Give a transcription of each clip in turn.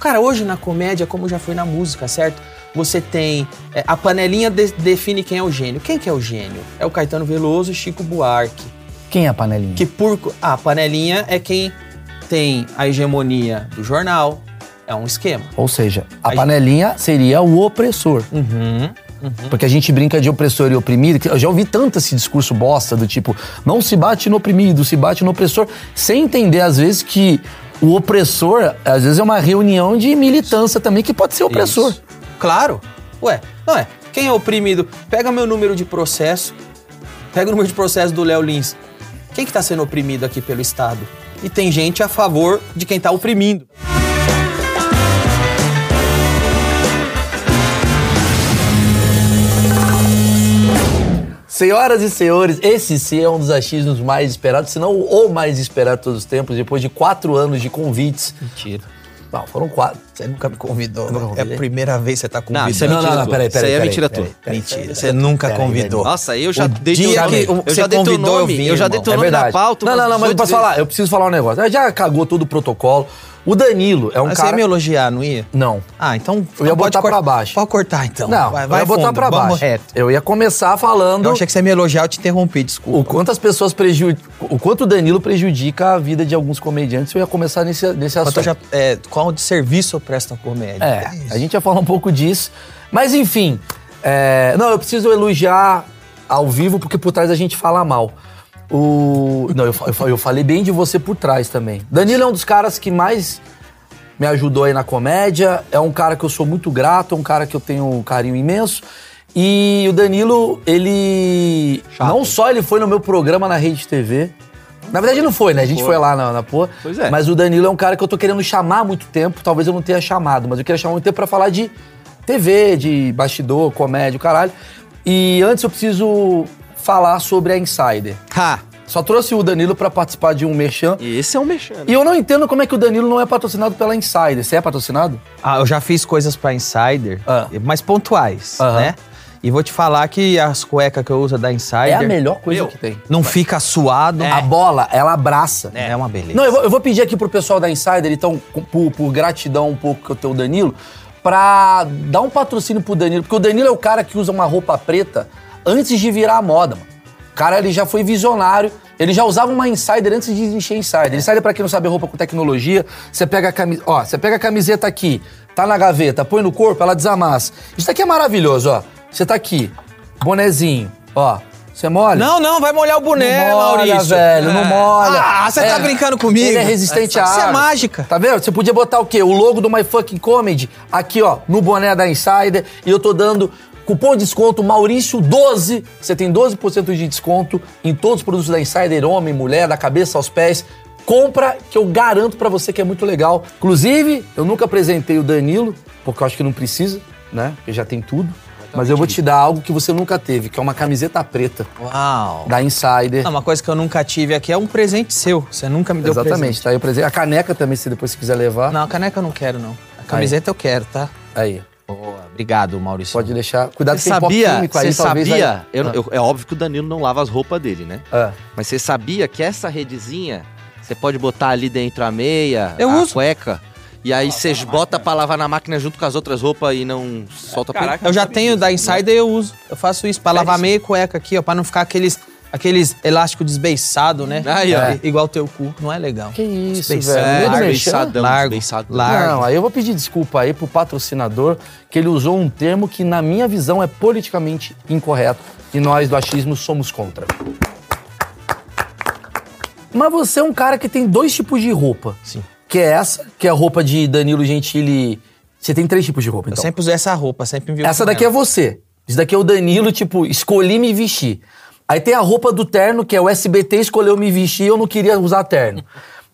Cara, hoje na comédia, como já foi na música, certo? Você tem. é, a panelinha de- define quem é o gênio. Quem que é o gênio? É o Caetano Veloso e Chico Buarque. Quem é a panelinha? Que por. Ah, a panelinha é quem tem a hegemonia do jornal. É um esquema. Ou seja, a Aí- panelinha seria o opressor. Uhum. Porque a gente brinca de opressor e oprimido. que Eu já ouvi tanto esse discurso bosta do tipo, não se bate no oprimido, se bate no opressor, sem entender, às vezes, que o opressor, às vezes, é uma reunião de militância também que pode ser opressor. Isso. Claro. Ué, não é? Quem é oprimido? Pega meu número de processo. Pega o número de processo do Léo Lins. Quem que tá sendo oprimido aqui pelo Estado? E tem gente a favor de quem tá oprimindo. Senhoras e senhores, esse sim é um dos achismos mais esperados, se não o mais esperado de todos os tempos, depois de quatro anos de convites. Mentira. Não, foram quatro. Você nunca me convidou. nunca É a primeira vez que você tá convidando. Não, isso é Não, mentira não, não, tua. peraí, peraí. Isso aí é mentira tua. Mentira, você nunca peraí, convidou. Nossa, eu já O dei teu dia nome. que eu você já dei teu convidou, eu nome. vim, Eu já dei teu É nome verdade. na pauta. não, não, não, mas eu 18 posso vezes. falar, eu preciso falar um negócio. Já cagou todo o protocolo. O Danilo é um Mas você cara. ia me elogiar, não ia? Não. Ah, então. Eu ia botar cor- pra baixo. Pode cortar então. Não, vai, eu vai ia botar fundo, pra baixo. reto. Eu ia começar falando Eu achei que você ia me elogiar, eu te interrompi, desculpa. o quanto as pessoas prejudicam. O quanto o Danilo prejudica a vida de alguns comediantes. Eu ia começar nesse, nesse assunto. eu já, é, qual de serviço eu presto à comédia? É, a gente ia falar um pouco disso. Mas enfim, é, não, eu preciso elogiar ao vivo, porque por trás a gente fala mal. O, não, eu, eu, eu falei bem de você por trás também. Danilo é um dos caras que mais me ajudou aí na comédia. É um cara que eu sou muito grato, é um cara que eu tenho um carinho imenso. E o Danilo, ele. Não só ele foi no meu programa na Rede TV. Na verdade, não foi, né? A gente foi, lá na, na porra. Pois é. Mas o Danilo é um cara que eu tô querendo chamar há muito tempo. Talvez eu não tenha chamado, mas eu queria chamar há muito tempo pra falar de TV, de bastidor, comédia, o caralho. E antes eu preciso falar sobre a Insider. Ha! Só trouxe o Danilo pra participar de um merchan. E esse é um mexendo. E eu não entendo como é que o Danilo não é patrocinado pela Insider. Você é patrocinado? Ah, eu já fiz coisas pra Insider, Ah. mas pontuais, Aham. né? E vou te falar que as cuecas que eu uso da Insider É a melhor coisa Meu, que tem. não fica suado. A bola, ela abraça. É, uma beleza. Não, eu vou, eu vou pedir aqui pro pessoal da Insider, então, por, por gratidão um pouco que eu tenho o Danilo, pra dar um patrocínio pro Danilo, porque o Danilo é o cara que usa uma roupa preta antes de virar a moda, mano. O cara, ele já foi visionário, ele já usava uma Insider antes de existir Insider. Insider, pra quem não sabe, é roupa com tecnologia. Você pega a camiseta, ó, você pega a camiseta aqui, tá na gaveta, põe no corpo, ela desamassa. Isso daqui é maravilhoso, ó. Você tá aqui, bonezinho, ó. Você molha? Não, não, vai molhar o boné, não molha, Maurício. velho, não É. molha. Ah, você tá brincando comigo? Ele é resistente à Isso água. é mágica. Tá vendo? Você podia botar o quê? O logo do My Fucking Comedy aqui, ó, no boné da Insider. E eu tô dando cupom de desconto Maurício12. Você tem 12% de desconto em todos os produtos da Insider, homem, mulher, da cabeça aos pés. Compra, que eu garanto pra você que é muito legal. Inclusive, eu nunca apresentei o Danilo, porque eu acho que não precisa, né? Porque já tem tudo. Mas eu vou te dar algo que você nunca teve, que é uma camiseta preta Uau. da Insider. Não, uma coisa que eu nunca tive aqui é um presente seu. Você nunca me deu Exatamente, presente. tá aí o presente. A caneca também, se depois você quiser levar. Não, a caneca eu não quero, não. A camiseta eu quero, tá? Aí, Boa, obrigado, Maurício. pode deixar. Cuidado Você que tem pó sabia? químico aí, Você talvez sabia? aí- eu- Ah. eu- é óbvio que o Danilo não lava as roupas dele, né? Ah. Mas você sabia que essa redezinha você pode botar ali dentro a meia, Eu a uso. cueca, e aí você bota pra lavar na máquina junto com as outras roupas e não solta pelo. Eu já tenho da Insider eu uso. Eu faço isso pra lavar meia e cueca aqui, ó, pra não ficar aqueles, aqueles elásticos desbeiçados, né? Aí, ó. I- Igual o teu cu. Não é legal. Que isso, Desbeiçado. velho. No meio do Largo? Desbeiçadão, Largo, desbeiçado. largo. Não, aí eu vou pedir desculpa aí pro patrocinador, que ele usou um termo que, na minha visão, é politicamente incorreto. E nós do achismo somos contra. Mas você é um cara que tem dois tipos de roupa. Sim. Que é essa, que é a roupa de Danilo Gentili. Você tem três tipos de roupa, Eu então. sempre usei essa roupa, sempre me vi Essa com daqui é ela. você. Isso daqui é o Danilo, tipo, escolhi me vestir. Aí tem a roupa do terno, que é o SBT escolheu me vestir, eu não queria usar terno.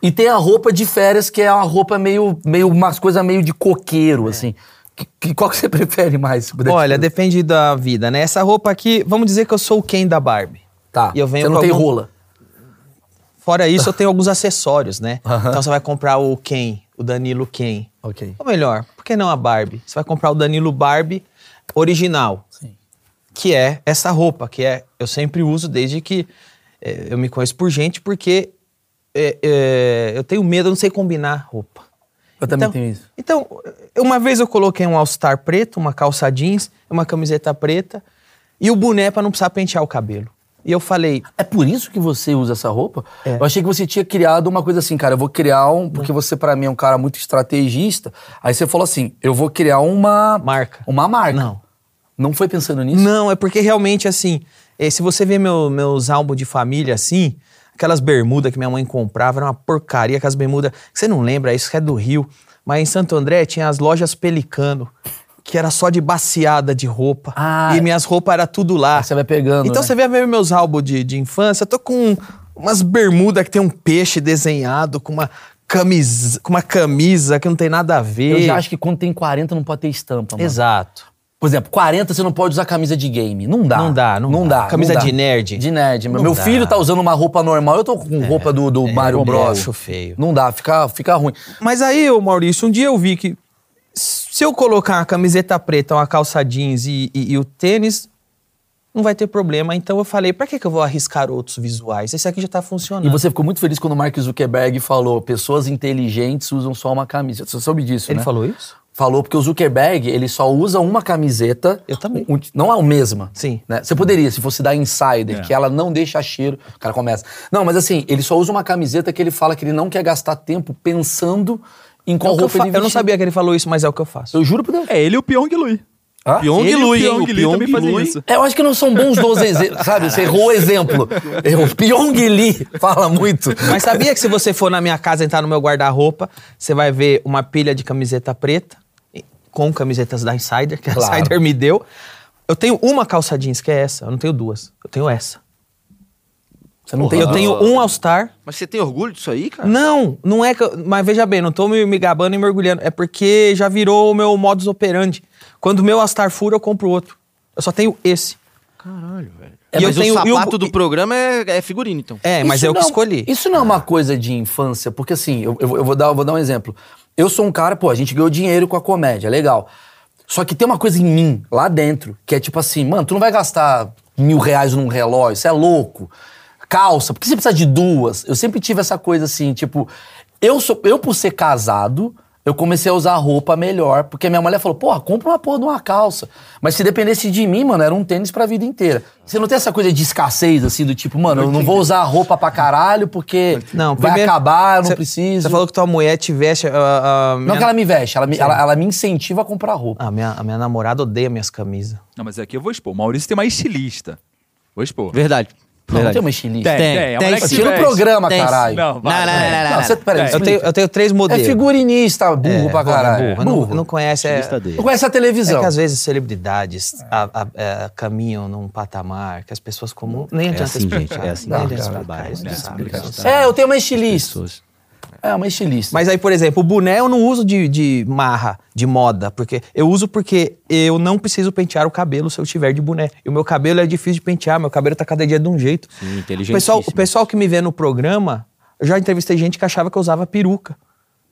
E tem a roupa de férias, que é uma roupa meio, meio umas coisas meio de coqueiro, assim. Que, que- qual que você prefere mais? Olha, depende da vida, né? Essa roupa aqui, vamos dizer que eu sou o Ken da Barbie. Tá. E eu venho você não tem algum- rola. Fora isso, eu tenho alguns acessórios, né? Aham. Então você vai comprar o Ken, o Danilo Ken. Ok. Ou melhor, por que não a Barbie? Você vai comprar o Danilo Barbie original. Sim. Que é essa roupa, que é eu sempre uso desde que é, eu me conheço por gente, porque é, é, eu tenho medo, eu não sei combinar roupa. Eu também então, tenho isso. Então, uma vez eu coloquei um All-Star preto, uma calça jeans, uma camiseta preta e o boné pra não precisar pentear o cabelo. E eu falei, É por isso que você usa essa roupa? É. Eu achei que você tinha criado uma coisa assim, cara, eu vou criar um. Porque você, pra mim, é um cara muito estrategista. Aí você falou assim: eu vou criar uma. Marca. Uma marca. Não. Não foi pensando nisso? Não, é porque realmente, assim, eh, se você ver meu- meus álbuns de família, assim, aquelas bermudas que minha mãe comprava, era uma porcaria, aquelas bermudas, você não lembra, isso que é do Rio, mas em Santo André tinha as lojas Pelicano, que era só de baseada de roupa, Ah. e minhas roupas era tudo lá. Você vai pegando. Então né? você vê meus álbuns de, de infância, eu tô com umas bermudas que tem um peixe desenhado, com uma camisa, com uma camisa que não tem nada a ver. Eu já acho que quando tem 40 não pode ter estampa, mano. Exato. Por exemplo, 40 você não pode usar camisa de game. Não dá. Não dá, não dá. Camisa não dá. de nerd. De nerd. Não Meu dá. filho tá usando uma roupa normal, eu tô com roupa do, do Mario eu Bros. acho feio. Não dá, fica, fica ruim. Mas aí, ô Maurício, um dia eu vi que se eu colocar uma camiseta preta, uma calça jeans e, e- e o tênis, não vai ter problema. Então eu falei, pra que, que eu vou arriscar outros visuais? Esse aqui já tá funcionando. E você ficou muito feliz quando o Mark Zuckerberg falou: pessoas inteligentes usam só uma camisa. Você soube disso, Ele né? falou isso? Falou porque o Zuckerberg, ele só usa uma camiseta. Eu também. um- não é a mesma. Sim. né? Você poderia, se fosse da Insider, É. que ela não deixa cheiro, o cara começa. Não, mas assim, ele só usa uma camiseta que ele fala que ele não quer gastar tempo pensando em É qual eu, roupa fa- ele eu não sabia que ele falou isso, mas é o que eu faço. Eu juro por Deus. É ele e o Pyong Lui. Hã? Pyong Ele o Lui? Pyong Lee também fazem Lui. isso. É, Eu acho que não são bons 12 exemplos, sabe? Você errou o exemplo. O Pyong Lee fala muito. Mas sabia que se você for na minha casa entrar no meu guarda-roupa, você vai ver uma pilha de camiseta preta com camisetas da Insider, que a Claro. Insider me deu. Eu tenho uma calça jeans, que é essa. Eu não tenho duas. Eu tenho essa. Você não eu tenho um All-Star. Mas você tem orgulho disso aí, cara? Não, não é que. eu- mas veja bem, não tô me, me gabando e mergulhando. É porque já virou o meu modus operandi. Quando o meu All-Star fura, eu compro outro. Eu só tenho esse. Caralho, velho. E É, eu mas tenho- o o- sapato do e- programa é, é figurino, então. É, mas Isso eu que não- escolhi. Isso não é uma coisa de infância, porque assim, eu, eu vou- eu vou, dar, eu vou dar um exemplo. Eu sou um cara, pô, a gente ganhou dinheiro com a comédia, legal. Só que tem uma coisa em mim, lá dentro, que é tipo assim, mano, tu não vai gastar mil reais num relógio, você é louco. Calça, por que você precisa de duas? Eu sempre tive essa coisa assim, tipo, eu, sou, eu por ser casado, eu comecei a usar roupa melhor, porque minha mulher falou, porra, compra uma porra de uma calça. Mas se dependesse de mim, mano, era um tênis pra vida inteira. Você não tem essa coisa de escassez, assim, do tipo, mano, eu não vou usar roupa pra caralho, porque Não, vai primeiro- acabar, eu não Cê- preciso. Você falou que tua mulher te veste. ah, ah, minha- Não que ela me veste, ela me, ela, ela me incentiva a comprar roupa. Ah, minha, a minha namorada odeia minhas camisas. Não, mas aqui eu vou expor. O Maurício tem uma estilista. Vou expor. Verdade. Não, não tem uma estilista. Tem, Tem, tem. É tem veste. programa, Tem. caralho. Não, vai. Não, não, não, não, não. você, peraí, Eu tenho, eu tenho três É modelos. figurinista, burro É, pra caralho. burro, Não, não conhece. É. Não conhece a é televisão. que às vezes celebridades a- a- é, caminham num patamar que as pessoas comuns. Nem adianta assim, explicar. gente, é assim nem adianta explicar, não eles não sabem. É, eu tenho uma estilista. É, uma estilista. Mas aí, por exemplo, o boné eu não uso de, de marra, de moda, porque eu uso porque eu não preciso pentear o cabelo se eu tiver de boné. E o meu cabelo é difícil de pentear, meu cabelo tá cada dia de um jeito. Sim, o inteligentíssimo. pessoal, o pessoal que me vê no programa, eu já entrevistei gente que achava que eu usava peruca.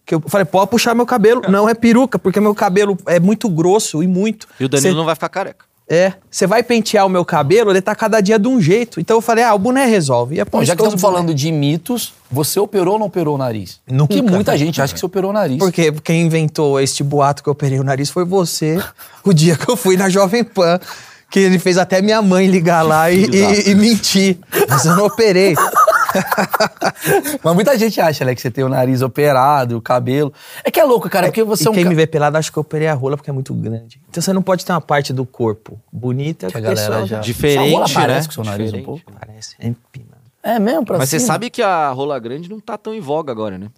Que eu falei, pode puxar meu cabelo. Não é peruca, porque meu cabelo é muito grosso e muito. E o Danilo Cê- não vai ficar careca. É, você vai pentear o meu cabelo, ele tá cada dia de um jeito. Então eu falei, ah, o boné resolve. E Bom, já que estamos falando de mitos, você operou ou não operou o nariz? Nunca. Que muita gente acha que você operou o nariz. Porque quem inventou este boato que eu operei o nariz foi você, o dia que eu fui na Jovem Pan. Que ele fez até minha mãe ligar lá e, e- e mentir. Mas eu não operei. Mas muita gente acha, né, que você tem o nariz operado, o cabelo. É que é louco, cara, porque você e é um quem ca- me vê pelado acha que eu operei a rola porque é muito grande. Então você não pode ter uma parte do corpo bonita que a galera já... Diferente, né? parece com o seu nariz Diferente. um pouco. Parece, é empinado. É mesmo, pra Mas você cima? sabe que a rola grande não tá tão em voga agora, né?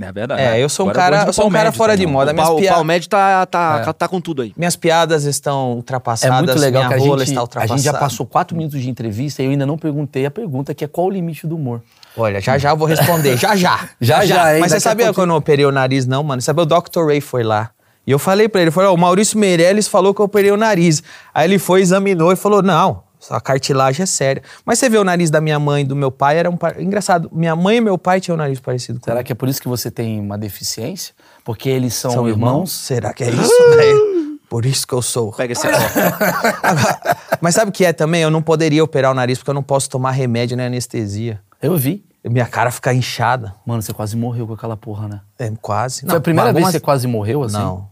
É verdade. É, eu sou um Agora cara, eu sou um cara fora de também. moda. O, Minhas, pau, o Palmed tá, tá, É. tá com tudo aí. minhas piadas estão ultrapassadas. É muito legal minha que a rola gente, está a ultrapassada. gente já passou quatro minutos de entrevista e eu ainda não perguntei a pergunta, que é qual o limite do humor? Olha, já já eu vou responder. Já já. Já, já, hein? Mas você a sabia que eu operei o nariz, não, mano? Sabe, o Dr. Ray foi lá. E eu falei pra ele, falou, ó, o Maurício Meirelles falou que eu operei o nariz. Aí ele foi, examinou e falou, não, a cartilagem é séria. Mas você vê o nariz da minha mãe e do meu pai, era um... par- Engraçado, minha mãe e meu pai tinham um nariz parecido com Será que é por isso que você tem uma deficiência? Porque eles são, São irmãos? irmãos? Será que é isso, velho? Por isso que eu sou. Pega esse copo. Mas sabe o que é também? Eu não poderia operar o nariz porque eu não posso tomar remédio nem anestesia. Eu vi. Minha cara fica inchada. Mano, você quase morreu com aquela porra, né? É, quase. Foi a primeira vez que você quase morreu, assim? Não.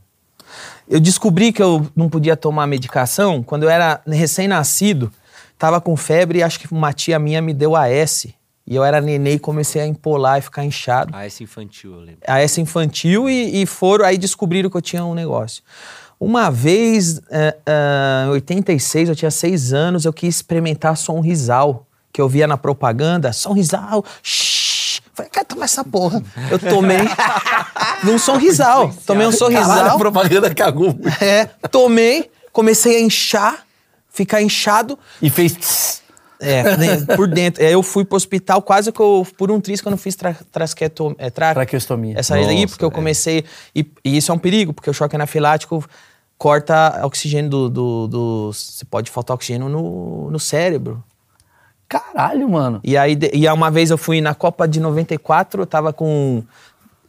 Eu descobri que eu não podia tomar medicação quando eu era recém-nascido. Tava com febre e acho que uma tia minha me deu AS. E eu era nenê e comecei a empolar e ficar inchado. Esse infantil, eu lembro. AS infantil e, e foram, aí descobriram que eu tinha um negócio. Uma vez, eh, ah, em 86, eu tinha seis anos, eu quis experimentar sonrisal, que eu via na propaganda, sonrisal, shhh. Falei, quero tomar essa porra. Eu tomei num sonrisal. Tomei um Caralho, sorrisal. a propaganda cagou. É, tomei, comecei a inchar, ficar inchado. E fez... tss. É, por dentro. Aí eu fui pro hospital quase que eu, por um triz que eu não fiz tra, trasqueto, é, tra, Traqueostomia. Essa aí, Nossa, porque eu velho. comecei. E, e isso é um perigo, porque o choque anafilático corta oxigênio do. do, do- você pode faltar oxigênio no, no cérebro. Caralho, mano. E aí, e aí uma vez eu fui na Copa de 94, eu tava com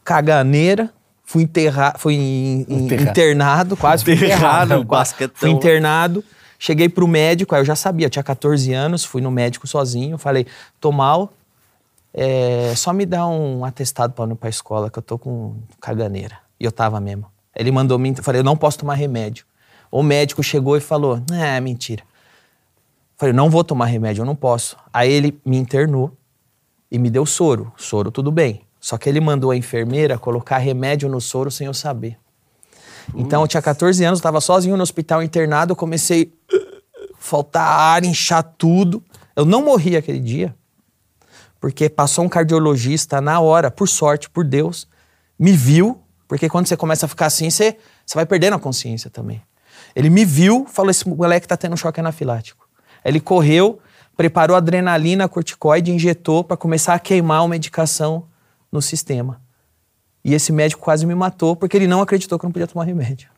caganeira, fui enterrado, fui Enterrado. internado, quase fui Enterrado, enterrado. quase. basquetão. Fui internado, cheguei pro médico, aí eu já sabia, eu tinha 14 anos, fui no médico sozinho, falei, tô mal, é, só me dá um atestado eu ir pra escola, que eu tô com caganeira. E eu tava mesmo. Ele mandou me, falei, eu não posso tomar remédio. O médico chegou e falou, é, mentira. Falei, não vou tomar remédio, eu não posso. Aí ele me internou e me deu soro. Soro, tudo bem. Só que ele mandou a enfermeira colocar remédio no soro sem eu saber. Então eu tinha 14 anos, estava sozinho no hospital internado, eu comecei a faltar ar, inchar tudo. Eu não morri aquele dia, porque passou um cardiologista na hora, por sorte, por Deus, me viu, porque quando você começa a ficar assim, você, você vai perdendo a consciência também. Ele me viu, falou: esse moleque tá tendo um choque anafilático. Ele correu, preparou adrenalina, corticoide, injetou para começar a queimar a medicação no sistema. E esse médico quase me matou porque ele não acreditou que eu não podia tomar remédio.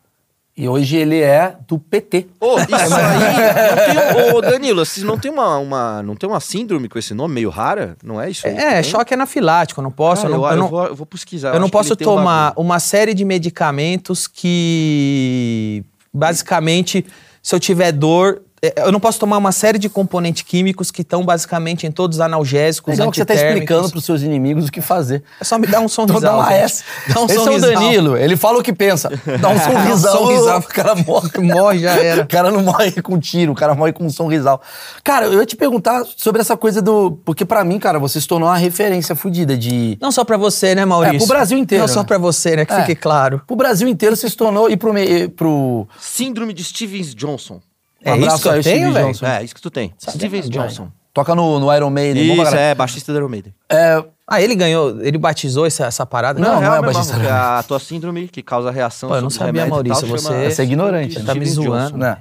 E hoje ele é do PT. Ô, isso aí. não tem, ô, Danilo, vocês não tem uma, uma, não tem uma síndrome com esse nome meio rara? Não é isso? aí? É, choque anafilático, eu não posso. Cara, eu não, eu, eu não- vou, eu vou pesquisar. eu não posso tem um tomar bagulho. uma série de medicamentos que, basicamente, se eu tiver dor, é, eu não posso tomar uma série de componentes químicos que estão basicamente em todos os analgésicos, Legal que você tá antitérmicos. explicando pros seus inimigos o que fazer. É só me dar um Então sorrisal. dá uma. S. Dá um Esse é o. Danilo, ele fala o que pensa. Dá um sorrisal. sorrisal. O cara morre. Morre, já era. O cara não morre com tiro, o cara morre com um sorrisal. Cara, eu ia te perguntar sobre essa coisa do... Porque pra mim, cara, você se tornou uma referência fodida de... Não só pra você, né, Maurício? É, pro Brasil inteiro, Não só né? pra você, né? Que É. fique claro. Pro Brasil inteiro você se tornou... E pro... me- pro... Síndrome de Stevens Johnson. É abraço isso que eu tenho, Steve velho? Johnson. É, isso que tu tem. Stevens Johnson. Toca no, no Iron Maiden. Isso, é, baixista do Iron Maiden. É, Ah, ele ganhou, ele batizou essa, essa parada? Não, real não é baixista é Iron a tua síndrome que causa reação Pô, eu não sabia, tal, Maurício, chama você- Você é ignorante, né? Tá me zoando. né?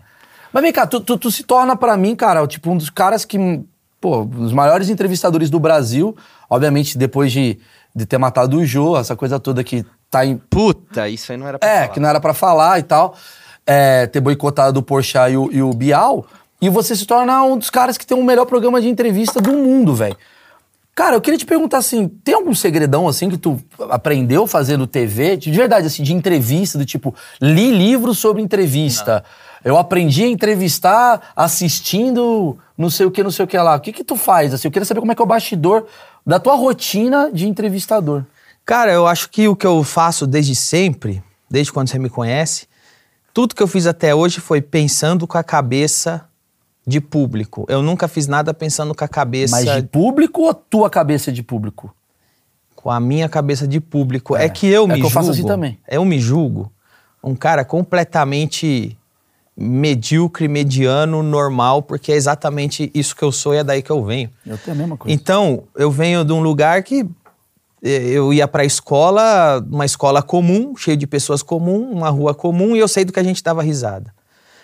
Mas vem cá, tu, tu, tu se torna pra mim, cara, tipo, um dos caras que, pô, os maiores entrevistadores do Brasil, obviamente depois de, de ter matado o Jô, essa coisa toda que tá em... Puta, isso aí não era pra É, falar. que não era pra falar e tal, é, ter boicotado o Porchat e o, e o Bial, e você se torna um dos caras que tem o melhor programa de entrevista do mundo, velho. Cara, eu queria te perguntar assim, tem algum segredão assim que tu aprendeu fazendo TV, de verdade assim, de entrevista, do tipo, li livros sobre entrevista. Eu aprendi a entrevistar assistindo não sei o que, não sei o que lá. O que que tu faz assim? Eu queria saber como é que é o bastidor da tua rotina de entrevistador. Cara, eu acho que o que eu faço desde sempre, desde quando você me conhece, tudo que eu fiz até hoje foi pensando com a cabeça de público. Eu nunca fiz nada pensando com a cabeça, Mas de público ou tua cabeça de público? com a minha cabeça de público. É, que eu É me que eu julgo. faço assim também. Eu me julgo um cara completamente medíocre, mediano, normal, porque é exatamente isso que eu sou e é daí que eu venho. Eu tenho a mesma coisa. Então, eu venho de um lugar que eu ia pra escola, uma escola comum, cheio de pessoas comum, uma rua comum, e eu sei do que a gente dava risada.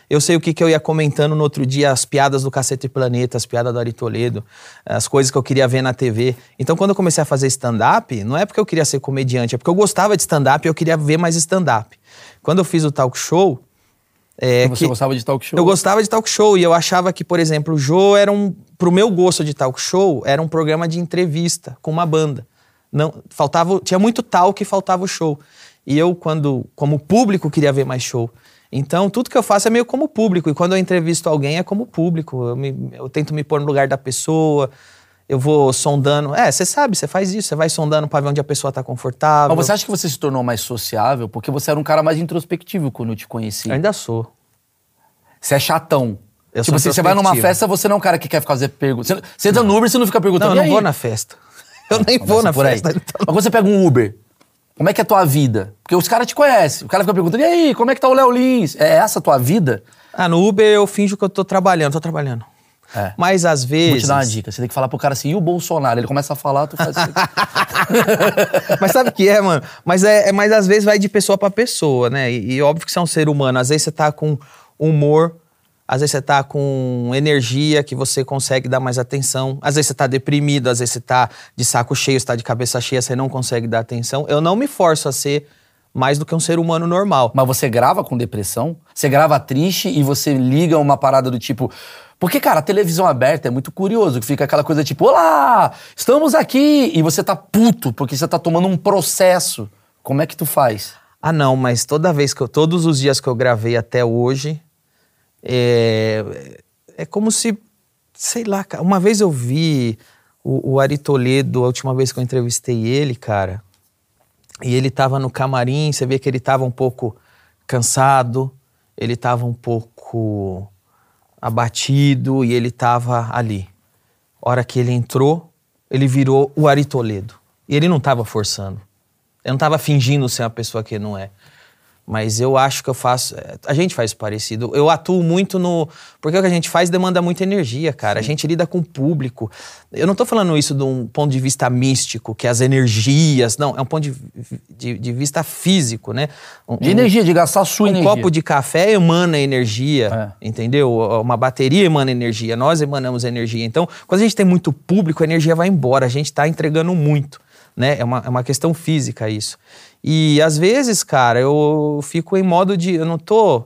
Eu sei o que, que eu ia comentando no outro dia, as piadas do Cacete Planeta, as piadas do Ari Toledo, as coisas que eu queria ver na TV. Então, quando eu comecei a fazer stand-up, não é porque eu queria ser comediante, é porque eu gostava de stand-up e eu queria ver mais stand-up. Quando eu fiz o talk show, é Você que gostava de talk show? eu gostava de talk show e eu achava que, por exemplo, o Jô era um. Pro meu gosto de talk show, era um programa de entrevista com uma banda. Não, faltava, tinha muito talk e faltava o show. E eu, quando, como público, queria ver mais show. Então, tudo que eu faço é meio como público. E quando eu entrevisto alguém, é como público. Eu, me- eu tento me pôr no lugar da pessoa. eu vou sondando. É, você sabe, você faz isso, você vai sondando pra ver onde a pessoa tá confortável. Mas você acha que você se tornou mais sociável? Porque você era um cara mais introspectivo quando eu te conheci. Eu ainda sou. Você é chatão. Eu tipo sou assim, você vai numa festa, você não é um cara que quer fazer perguntas. Você, você entra no Uber, você não fica perguntando. Não, eu "E não aí?" vou na festa. Eu nem vou Começa na por aí. festa. então. Mas quando você pega um Uber, como é que é a tua vida? Porque os caras te conhecem. O cara fica perguntando, e aí, como é que tá o Léo Lins? É essa a tua vida? Ah, no Uber eu finjo que eu tô trabalhando, tô trabalhando. É. Mas às vezes. Vou te dar uma dica. Você tem que falar pro cara assim, e o Bolsonaro? Ele começa a falar, tu faz assim. Mas sabe o que é, mano? Mas, é, é- mas às vezes vai de pessoa pra pessoa, né? E, e óbvio que você é um ser humano. Às vezes você tá com humor, às vezes você tá com energia que você consegue dar mais atenção. Às vezes você tá deprimido, às vezes você tá de saco cheio, você tá de cabeça cheia, você não consegue dar atenção. Eu não me forço a ser mais do que um ser humano normal. Mas você grava com depressão? Você grava triste e você liga uma parada do tipo. Porque, cara, a televisão aberta é muito curioso, que fica aquela coisa tipo, olá, estamos aqui! E você tá puto, porque você tá tomando um processo. Como é que tu faz? Ah, não, mas toda vez que eu. Todos os dias que eu gravei até hoje, é, é como se. Sei lá. Uma vez eu vi o, o Ari Toledo, a última vez que eu entrevistei ele, cara. E ele tava no camarim, você vê que ele tava um pouco cansado, ele tava um pouco abatido e ele tava ali. Hora que ele entrou, ele virou o Ari Toledo. E ele não tava forçando. Eu não tava fingindo ser uma pessoa que não é. Mas eu acho que eu faço. é, A gente faz parecido. Eu atuo muito no. Porque o que a gente faz demanda muita energia, cara. A gente lida com o público. Eu não tô falando isso de um ponto de vista místico, que as energias. Não, é um ponto de, de, de vista físico, né? Um- De energia, de gastar sua um energia. copo de café emana energia, É. entendeu? Uma bateria emana energia, nós emanamos energia. Então, quando a gente tem muito público, a energia vai embora, a gente está entregando muito, né? É uma, é uma questão física isso. E às vezes, cara, eu fico em modo de. Eu não tô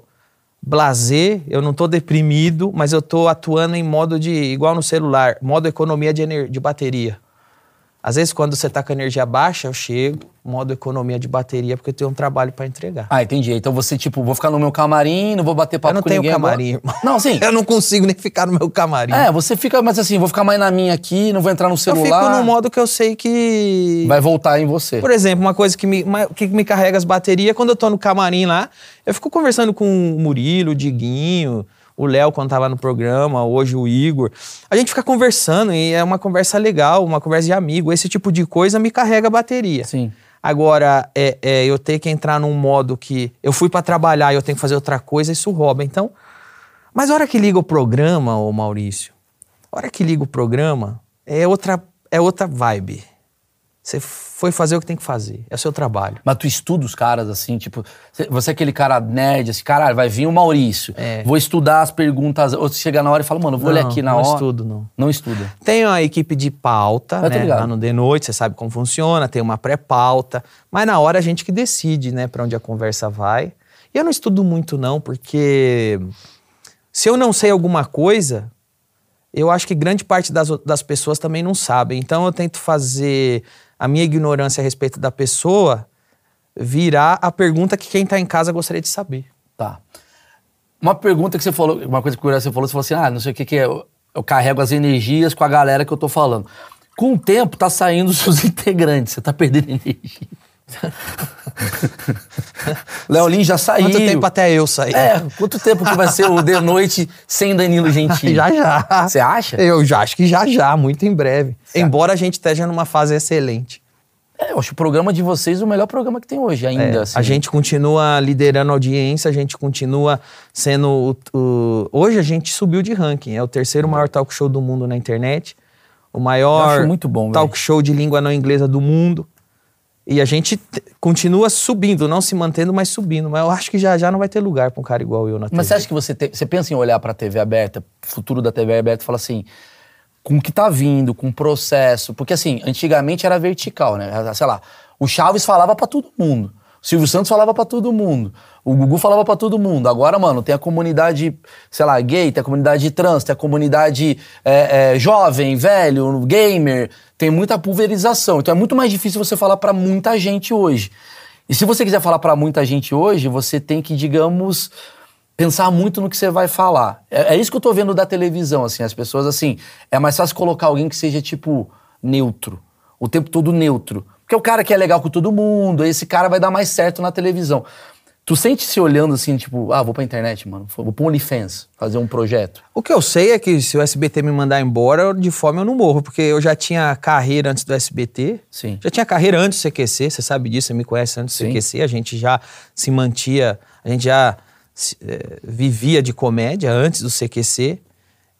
blazer, eu não tô deprimido, mas eu tô atuando em modo de. igual no celular, modo economia de, de bateria. Às vezes, quando você tá com a energia baixa, eu chego, modo economia de bateria, porque eu tenho um trabalho para entregar. Ah, entendi. Então você, tipo, vou ficar no meu camarim, não vou bater papo Eu não com tenho ninguém. camarim, irmão. Não, sim. Eu não consigo nem ficar no meu camarim. É, você fica, mas assim, vou ficar mais na minha aqui, não vou entrar no eu celular. fico no modo que eu sei que. Vai voltar em você. Por exemplo, uma coisa que me, ma- que me carrega as baterias, quando eu tô no camarim lá, eu fico conversando com o Murilo, o Diguinho, o Léo, quando tava no programa, hoje o Igor. A gente fica conversando e é uma conversa legal, uma conversa de amigo. Esse tipo de coisa me carrega a bateria. Sim. Agora, é, é, eu ter que entrar num modo que eu fui pra trabalhar e eu tenho que fazer outra coisa, isso rouba. Então, mas a hora que liga o programa, ô Maurício, a hora que liga o programa, é outra, é outra vibe. Você foi fazer o que tem que fazer, é o seu trabalho. Mas tu estuda os caras, assim, tipo, cê- você é aquele cara nerd, assim, caralho, vai vir o Maurício. É. Vou estudar as perguntas. Ou você chega na hora e fala, mano, eu vou Não, ler aqui na não hora. estudo, não. Não estuda. Tem a equipe de pauta, Eu tô né? Lá no The Noite, você sabe como funciona, tem uma pré-pauta, mas na hora a gente que decide, né, pra onde a conversa vai. E eu não estudo muito, não, porque se eu não sei alguma coisa, eu acho que grande parte das, das pessoas também não sabem. Então eu tento fazer a minha ignorância a respeito da pessoa virar a pergunta que quem tá em casa gostaria de saber. Tá. Uma pergunta que você falou, uma coisa curiosa que você falou, você falou assim, ah, não sei o que que é, eu, eu carrego as energias com a galera que eu tô falando. Com o tempo, tá saindo os seus integrantes, você tá perdendo energia. Léo já saiu. Quanto tempo até eu sair? É, quanto tempo que vai ser o The Noite sem Danilo Gentili? Já já. Você acha? Eu já acho que já já, muito em breve. Embora a gente esteja numa fase excelente. É, eu acho o programa de vocês o melhor programa que tem hoje ainda. É, assim. A gente continua liderando a audiência, a gente continua sendo. O, o- hoje a gente subiu de ranking. É o terceiro maior talk show do mundo na internet. O maior bom, talk show de língua não inglesa do mundo. E a gente continua subindo, não se mantendo, mas subindo. Mas eu acho que já já não vai ter lugar pra um cara igual eu na TV. Mas você acha que você, te- você pensa em olhar pra TV aberta, futuro da TV aberta, e falar assim, com o que tá vindo, com o processo? Porque assim, antigamente era vertical, né? Sei lá, o Chaves falava pra todo mundo. O Silvio Santos falava pra todo mundo. O Gugu falava pra todo mundo. Agora, mano, tem a comunidade, sei lá, gay, tem a comunidade trans, tem a comunidade é, é, jovem, velho, gamer. Tem muita pulverização. Então é muito mais difícil você falar pra muita gente hoje. E se você quiser falar pra muita gente hoje, você tem que, digamos, pensar muito no que você vai falar. É, é isso que eu tô vendo da televisão, assim, as pessoas, assim, é mais fácil colocar alguém que seja, tipo, neutro. O tempo todo neutro. Porque o cara que é legal com todo mundo, esse cara vai dar mais certo na televisão. Tu sente se olhando assim, tipo, ah, vou pra internet, mano, vou pro OnlyFans, fazer um projeto. O que eu sei é que se o SBT me mandar embora, de fome eu não morro, porque eu já tinha carreira antes do SBT. Sim. Já tinha carreira antes do CQC, você sabe disso, você me conhece antes do Sim. CQC. A gente já se mantia, a gente já eh, vivia de comédia antes do CQC.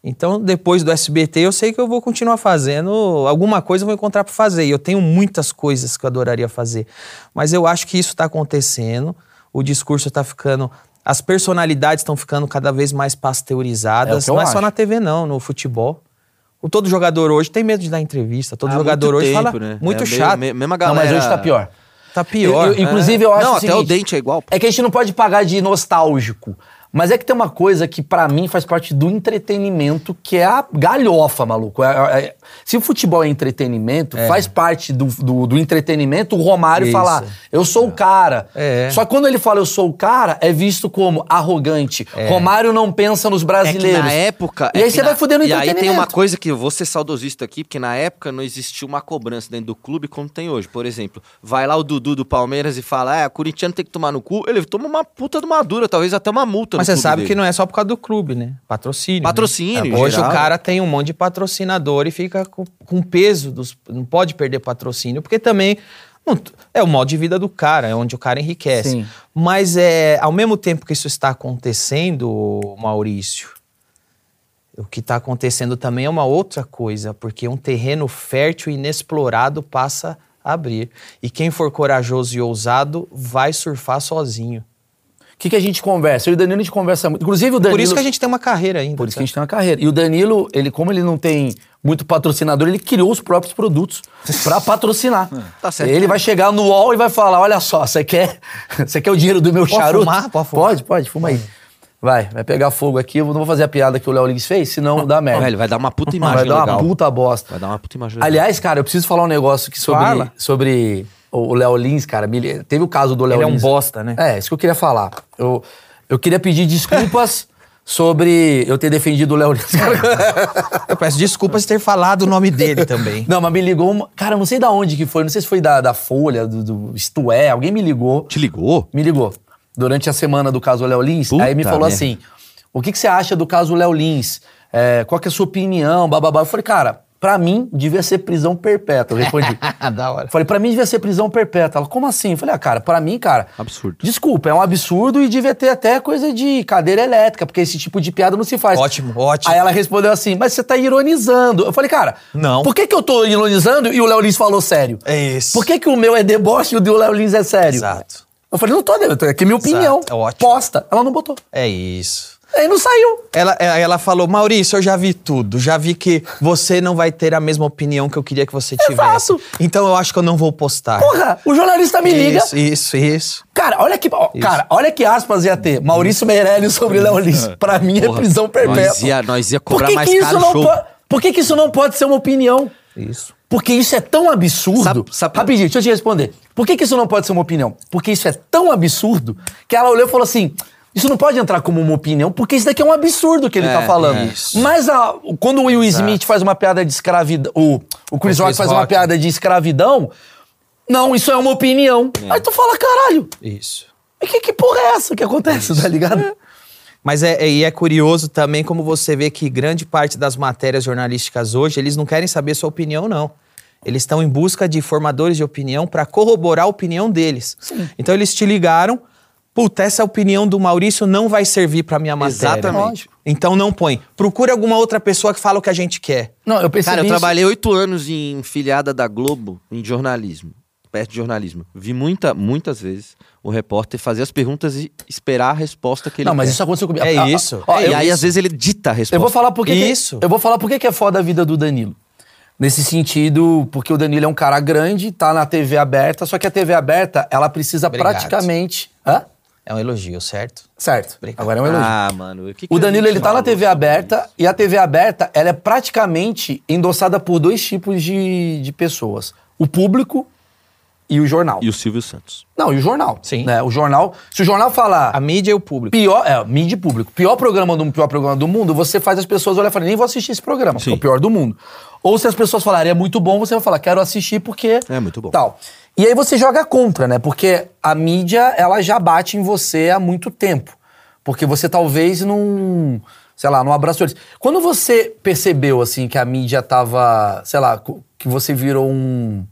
Então, depois do SBT, eu sei que eu vou continuar fazendo. Alguma coisa eu vou encontrar para fazer. E eu tenho muitas coisas que eu adoraria fazer. Mas eu acho que isso está acontecendo. O discurso está ficando. As personalidades estão ficando cada vez mais pasteurizadas. É que eu não é só na TV, não, no futebol. O todo jogador hoje tem medo de dar entrevista. Todo Há jogador hoje tempo, fala né? muito É meio- chato. me- mesma Não, galera. mas hoje tá pior. Tá pior. Eu- eu- inclusive, eu acho Não, o até seguinte, o dente é igual. É que a gente não pode pagar de nostálgico. Mas é que tem uma coisa que pra mim faz parte do entretenimento, que é a galhofa, maluco. É- é- se o futebol é entretenimento, faz parte do, do, do entretenimento o Romário Isso. falar, eu sou o cara. É. Só que quando ele fala eu sou o cara, é visto como arrogante. Romário não pensa nos É que brasileiros. na época. E é aí que você na- vai fudendo o E aí tem entretenimento. uma coisa que eu vou ser saudosista aqui, porque na época não existia uma cobrança dentro do clube como tem hoje. Por exemplo, vai lá o Dudu do Palmeiras e fala: é, o corintiano tem que tomar no cu. Ele toma uma puta de uma dura, talvez até uma multa Mas no você clube sabe dele. que não é só por causa do clube, né? Patrocínio. Patrocínio, né? Hoje geral. o cara tem um monte de patrocinador e fica com, com peso dos. Não pode perder patrocínio, porque também. não é o modo de vida do cara, é onde o cara enriquece. Sim. Mas é, ao mesmo tempo que isso está acontecendo, Maurício, o que está acontecendo também é uma outra coisa, porque um terreno fértil e inexplorado passa a abrir. E quem for corajoso e ousado vai surfar sozinho. O que, que a gente conversa? Eu e o Danilo a gente conversa muito. Inclusive o Danilo. Por isso que a gente tem uma carreira ainda. Por isso que tá? a gente tem uma carreira. E o Danilo, ele, como ele não tem muito patrocinador, ele criou os próprios produtos pra patrocinar. Tá certo. Ele vai chegar no UOL e vai falar: olha só, você quer, você quer o dinheiro do meu Pode charuto? fumar? Pode fumar. Pode, pode, fuma aí. Vai, vai pegar fogo aqui. Eu não vou fazer a piada que o Léo Lins fez, senão dá merda. Velho, vai dar uma puta imagem vai dar legal. uma puta bosta. Vai dar uma puta imagem legal. Aliás, cara, eu preciso falar um negócio que sobre, Fala. sobre o Léo Lins, cara. Teve o caso do Léo Ele é um bosta, né? É, isso que eu queria falar. Eu, eu queria pedir desculpas sobre eu ter defendido o Léo Lins. Eu peço desculpas de ter falado o nome dele também. Não, mas me ligou uma. Cara, eu não sei da onde que foi, não sei se foi da, da Folha, do, do Isto É, alguém me ligou. Te ligou? Me ligou. Durante a semana do caso Léo Lins, Puta aí me falou merda. assim: o que, que você acha do caso Léo Lins? É, qual que é a sua opinião? Bababá. Eu falei, cara, pra mim devia ser prisão perpétua. Eu respondi. da hora. Falei, pra mim devia ser prisão perpétua. Ela, como assim? Eu falei, ah, cara, pra mim, cara. Absurdo. Desculpa, é um absurdo e devia ter até coisa de cadeira elétrica, porque esse tipo de piada não se faz. Ótimo, ótimo. Aí ela respondeu assim, mas você tá ironizando. Eu falei, cara, Não. por que, que eu tô ironizando e o Léo Lins falou sério? É isso. Por que, que o meu é deboche e o do Léo Lins é sério? Exato. Eu falei, não tô, eu tô aqui é minha opinião. é ótimo. Posta. Ela não botou. É isso. Aí não saiu. Ela, é, ela falou, Maurício, eu já vi tudo. Já vi que você não vai ter a mesma opinião que eu queria que você tivesse. Exato. Então eu acho que eu não vou postar. Porra, o jornalista me liga. Isso, isso, isso. Cara, olha que, ó, cara, olha que aspas ia ter. Maurício Meirelles sobre Léo Lins. Pra mim é Porra, prisão perpétua. Nós ia, nós ia Por cobrar que, mais caro show. pode? Por que, que isso não pode ser uma opinião? Isso. Porque isso é tão absurdo. Sabe- sabe- Rapidinho, deixa eu te responder. Por que, que isso não pode ser uma opinião? Porque isso é tão absurdo que ela olhou e falou assim: isso não pode entrar como uma opinião, porque isso daqui é um absurdo que ele É, tá falando. isso. Mas a- quando o Will Smith faz uma piada de escravidão. O, o Chris O Rock Chris faz uma Rock. piada de escravidão. Não, isso é uma opinião. Aí tu fala, caralho, Isso. mas que, que porra é essa que acontece, tá ligado? Mas é, é- e é curioso também como você vê que grande parte das matérias jornalísticas hoje, eles não querem saber sua opinião, não. Eles estão em busca de formadores de opinião para corroborar a opinião deles. Então eles te ligaram, puta, essa opinião do Maurício não vai servir para minha matéria. Exatamente. Então não põe. Procure alguma outra pessoa que fala o que a gente quer. Não, eu percebi Cara, eu isso. trabalhei oito anos em filiada da Globo em jornalismo, perto de jornalismo. Vi muita, muitas vezes o repórter fazer as perguntas e esperar a resposta que ele Não, mas quer. isso aconteceu comigo. É Ah, ah, isso. ó, e eu- aí, às vezes, ele dita a resposta. Eu vou falar por que que- Isso. eu vou falar por que que é foda a vida do Danilo. Nesse sentido, porque o Danilo é um cara grande, tá na TV aberta, só que a TV aberta, ela precisa Obrigado. praticamente. Hã? É um elogio, certo? Certo. Obrigado. Agora é um elogio. Ah, mano. que que o Danilo, ele tá na TV aberta isso? e a TV aberta, ela é praticamente endossada por dois tipos de, de pessoas. O público e o jornal. E o Silvio Santos. Não, e o jornal. Sim. Né? O jornal. Se o jornal falar. A mídia e o público. Pior, é, mídia e público. Pior programa do pior programa do mundo, você faz as pessoas olharem e falarem, nem vou assistir esse programa, porque é o pior do mundo. Ou se as pessoas falarem, é muito bom, você vai falar, quero assistir porque. É muito bom. Tal. E aí você joga contra, né? Porque a mídia, ela já bate em você há muito tempo. Porque você talvez não. Sei lá, não abraçou eles. Quando você percebeu, assim, que a mídia tava. Sei lá, que você virou um.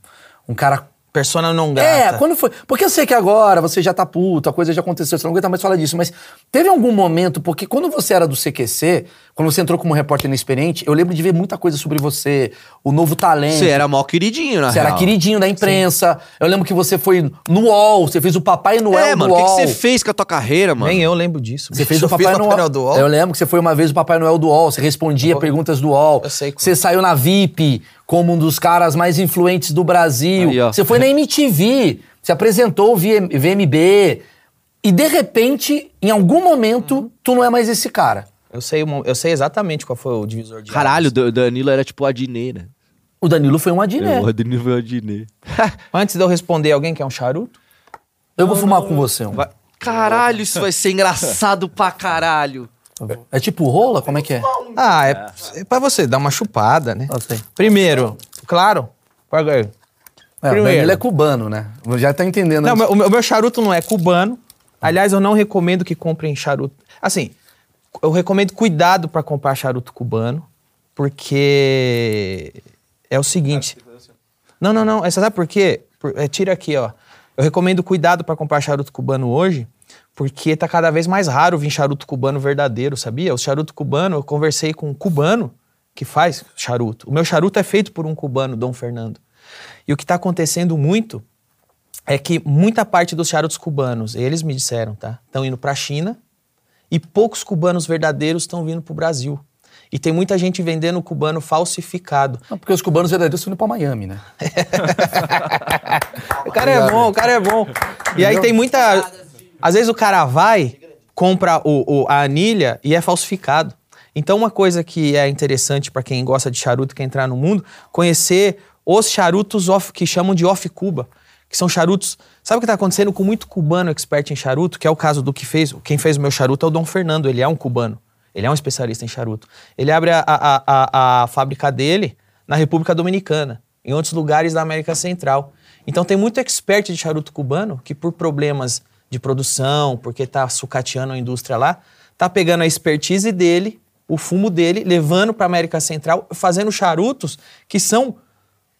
Um cara Persona não grata. é, quando foi? Porque eu sei que agora você já tá puto, a coisa já aconteceu, você não aguenta mais falar disso, mas teve algum momento, porque quando você era do CQC, quando você entrou como repórter inexperiente, eu lembro de ver muita coisa sobre você, o novo talento. Você era mó queridinho, na Você real. era queridinho da imprensa. Eu lembro que você foi no UOL, você fez o Papai Noel É, do mano, o que, que você fez com a tua carreira, mano? Nem eu lembro disso. Você fez Eu o Papai, fiz Noel. do UOL. Eu lembro que você foi uma vez o Papai Noel do UOL, você respondia perguntas do UOL. Eu sei como. Você saiu na VIP como um dos caras mais influentes do Brasil. Aí, você foi na MTV, você apresentou o VM VMB. E de repente, em algum momento, tu não é mais esse cara. Eu sei, eu sei exatamente qual foi o divisor de Caralho, o Danilo era tipo o Adnet, né? O Danilo foi um Adnet. O Danilo foi o Adnet. Antes de eu responder, alguém quer um charuto? Eu vou fumar com você. Um. Caralho, isso vai ser engraçado pra caralho. É tipo rola? Como é que é? Ah, é, é pra você dar uma chupada, né? Primeiro, claro. Paga. É, o Primeiro. Danilo é cubano, né? Já tá entendendo. Não, o meu, o meu charuto não é cubano. Aliás, eu não recomendo que comprem charuto. Assim, eu recomendo cuidado pra comprar charuto cubano, porque é o seguinte. Não, não, não. é, Você sabe por quê? Por- é, tira aqui, ó. Eu recomendo cuidado pra comprar charuto cubano hoje, porque tá cada vez mais raro vir charuto cubano verdadeiro, sabia? O charuto cubano, eu conversei com um cubano que faz charuto. O meu charuto é feito por um cubano, Dom Fernando. E o que tá acontecendo muito é que muita parte dos charutos cubanos, eles me disseram, tá? Estão indo para a China e poucos cubanos verdadeiros estão vindo para o Brasil. E tem muita gente vendendo cubano falsificado. Não, porque os cubanos verdadeiros estão indo pra Miami, né? O cara é bom, o cara é bom. E aí tem muita. Às vezes o cara vai, compra o, o- a anilha e é falsificado. Então, uma coisa que é interessante para quem gosta de charuto e quer entrar no mundo, conhecer os charutos off, que chamam de off-Cuba. Que são charutos. Sabe o que está acontecendo com muito cubano expert em charuto? Que é o caso do que fez. Quem fez o meu charuto é o Dom Fernando, ele é um cubano. Ele é um especialista em charuto. Ele abre a, a, a, a fábrica dele na República Dominicana, em outros lugares da América Central. Então tem muito expert de charuto cubano que por problemas de produção, porque tá sucateando a indústria lá, tá pegando a expertise dele, o fumo dele, levando para América Central, fazendo charutos que são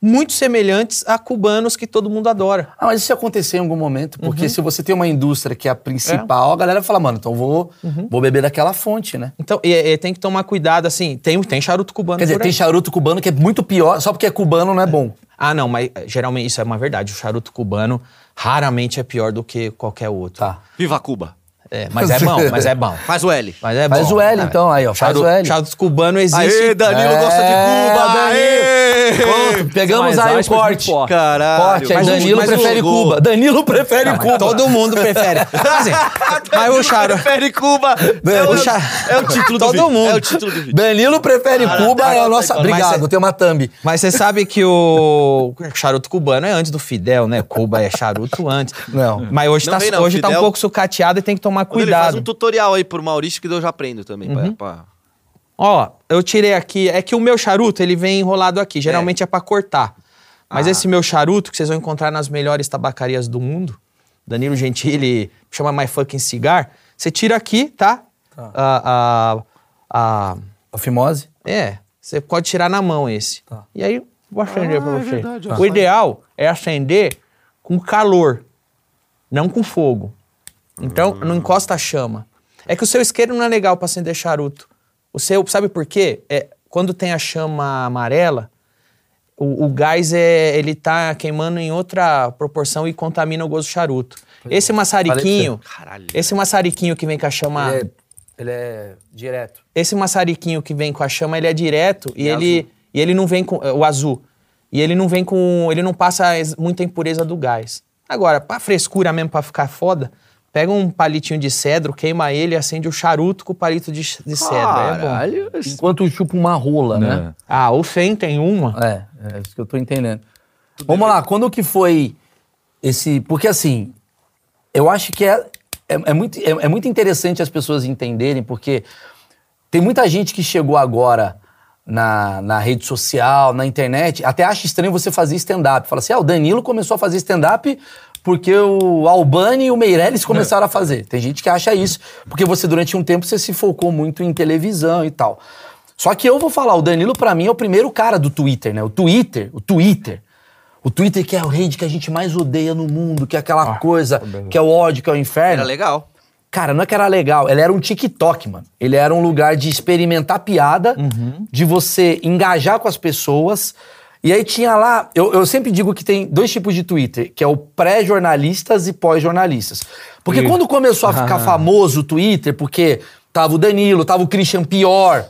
muito semelhantes a cubanos que todo mundo adora. Ah, mas isso ia acontecer em algum momento, porque Uhum. se você tem uma indústria que é a principal, a galera fala, mano, então vou, Uhum. vou beber daquela fonte, né? Então, e, e tem que tomar cuidado, assim, tem, tem charuto cubano Quer dizer, por tem charuto cubano que é muito pior, só porque é cubano não é bom. Ah, não, mas eh, geralmente isso é uma verdade. O charuto cubano raramente é pior do que qualquer outro. Tá. Viva Cuba. É, mas é bom, mas é bom. Faz o L. Mas é Faz bom. o L, É. então, aí, ó, faz Charuto, o L. charuto cubano existe. Aê, Danilo É, gosta de Cuba. Danilo. Pronto, pegamos aí o corte. Caralho. Corte, aí Mas Danilo mas prefere jogou. Cuba. Danilo prefere mas Cuba. Todo mundo prefere. Assim, mas o charuto... Prefere Cuba. É O o, cha- é o título do Todo vídeo. mundo. É o título do vídeo. Danilo prefere Cuba, é a nossa... Mas Obrigado, cê- tem uma thumb. Mas você sabe que o charuto cubano é antes do Fidel, né? Cuba é charuto antes. Não. Mas hoje, Não tá, não, hoje tá um Fidel- pouco sucateado e tem que tomar Quando ele faz cuidado. um tutorial aí pro Maurício que eu já aprendo também. pra- pra- Ó, eu tirei aqui. É que o meu charuto, ele vem enrolado aqui. Geralmente é, pra cortar. Mas esse meu charuto, que vocês vão encontrar nas melhores tabacarias do mundo, Danilo Gentili chama My Fucking Cigar, você tira aqui, tá? A, a, a- A fimose? é, você pode tirar na mão esse. Tá. E aí, vou acender pra é você. verdade, ó. o ideal é acender com calor, não com fogo. Então, não encosta a chama. É que o seu isqueiro não é legal pra acender charuto. O sabe por quê? É, quando tem a chama amarela, o, o gás é, ele tá queimando em outra proporção e contamina o gosto do charuto. Esse maçariquinho, Caralho. esse maçariquinho que vem com a chama Ele é, ele é direto. esse maçariquinho que vem com a chama, ele é direto e, É ele azul. e ele não vem com o azul. E ele não vem com, ele não passa muita impureza do gás. Agora, pra frescura mesmo pra ficar foda, pega um palitinho de cedro, queima ele e acende o charuto com o palito de, de cedro. É bom. Caralho. Enquanto chupa uma rola, né? Ah, o Fem tem uma. É, é isso que eu tô entendendo. Vamos lá, quando que foi esse. Porque assim, eu acho que é, é, é muito, é, é muito interessante as pessoas entenderem, porque tem muita gente que chegou agora na, na rede social, na internet, até acha estranho você fazer stand-up. Fala assim: ah, o Danilo começou a fazer stand-up porque o Albani e o Meirelles começaram a fazer. Tem gente que acha isso, porque você durante um tempo você se focou muito em televisão e tal. Só que eu vou falar, o Danilo pra mim é o primeiro cara do Twitter, né? O Twitter, o Twitter. O Twitter que é o rede que a gente mais odeia no mundo, que é aquela coisa, que é o ódio, que é o inferno. Era legal. Cara, não é que era legal, ele era um TikTok, mano. Ele era um lugar de experimentar piada, de você engajar com as pessoas. E aí tinha lá, eu, eu sempre digo que tem dois tipos de Twitter, que é o pré-jornalistas e pós-jornalistas. Porque Ih. quando começou a ficar famoso o Twitter, porque tava o Danilo, tava o Christian Pior,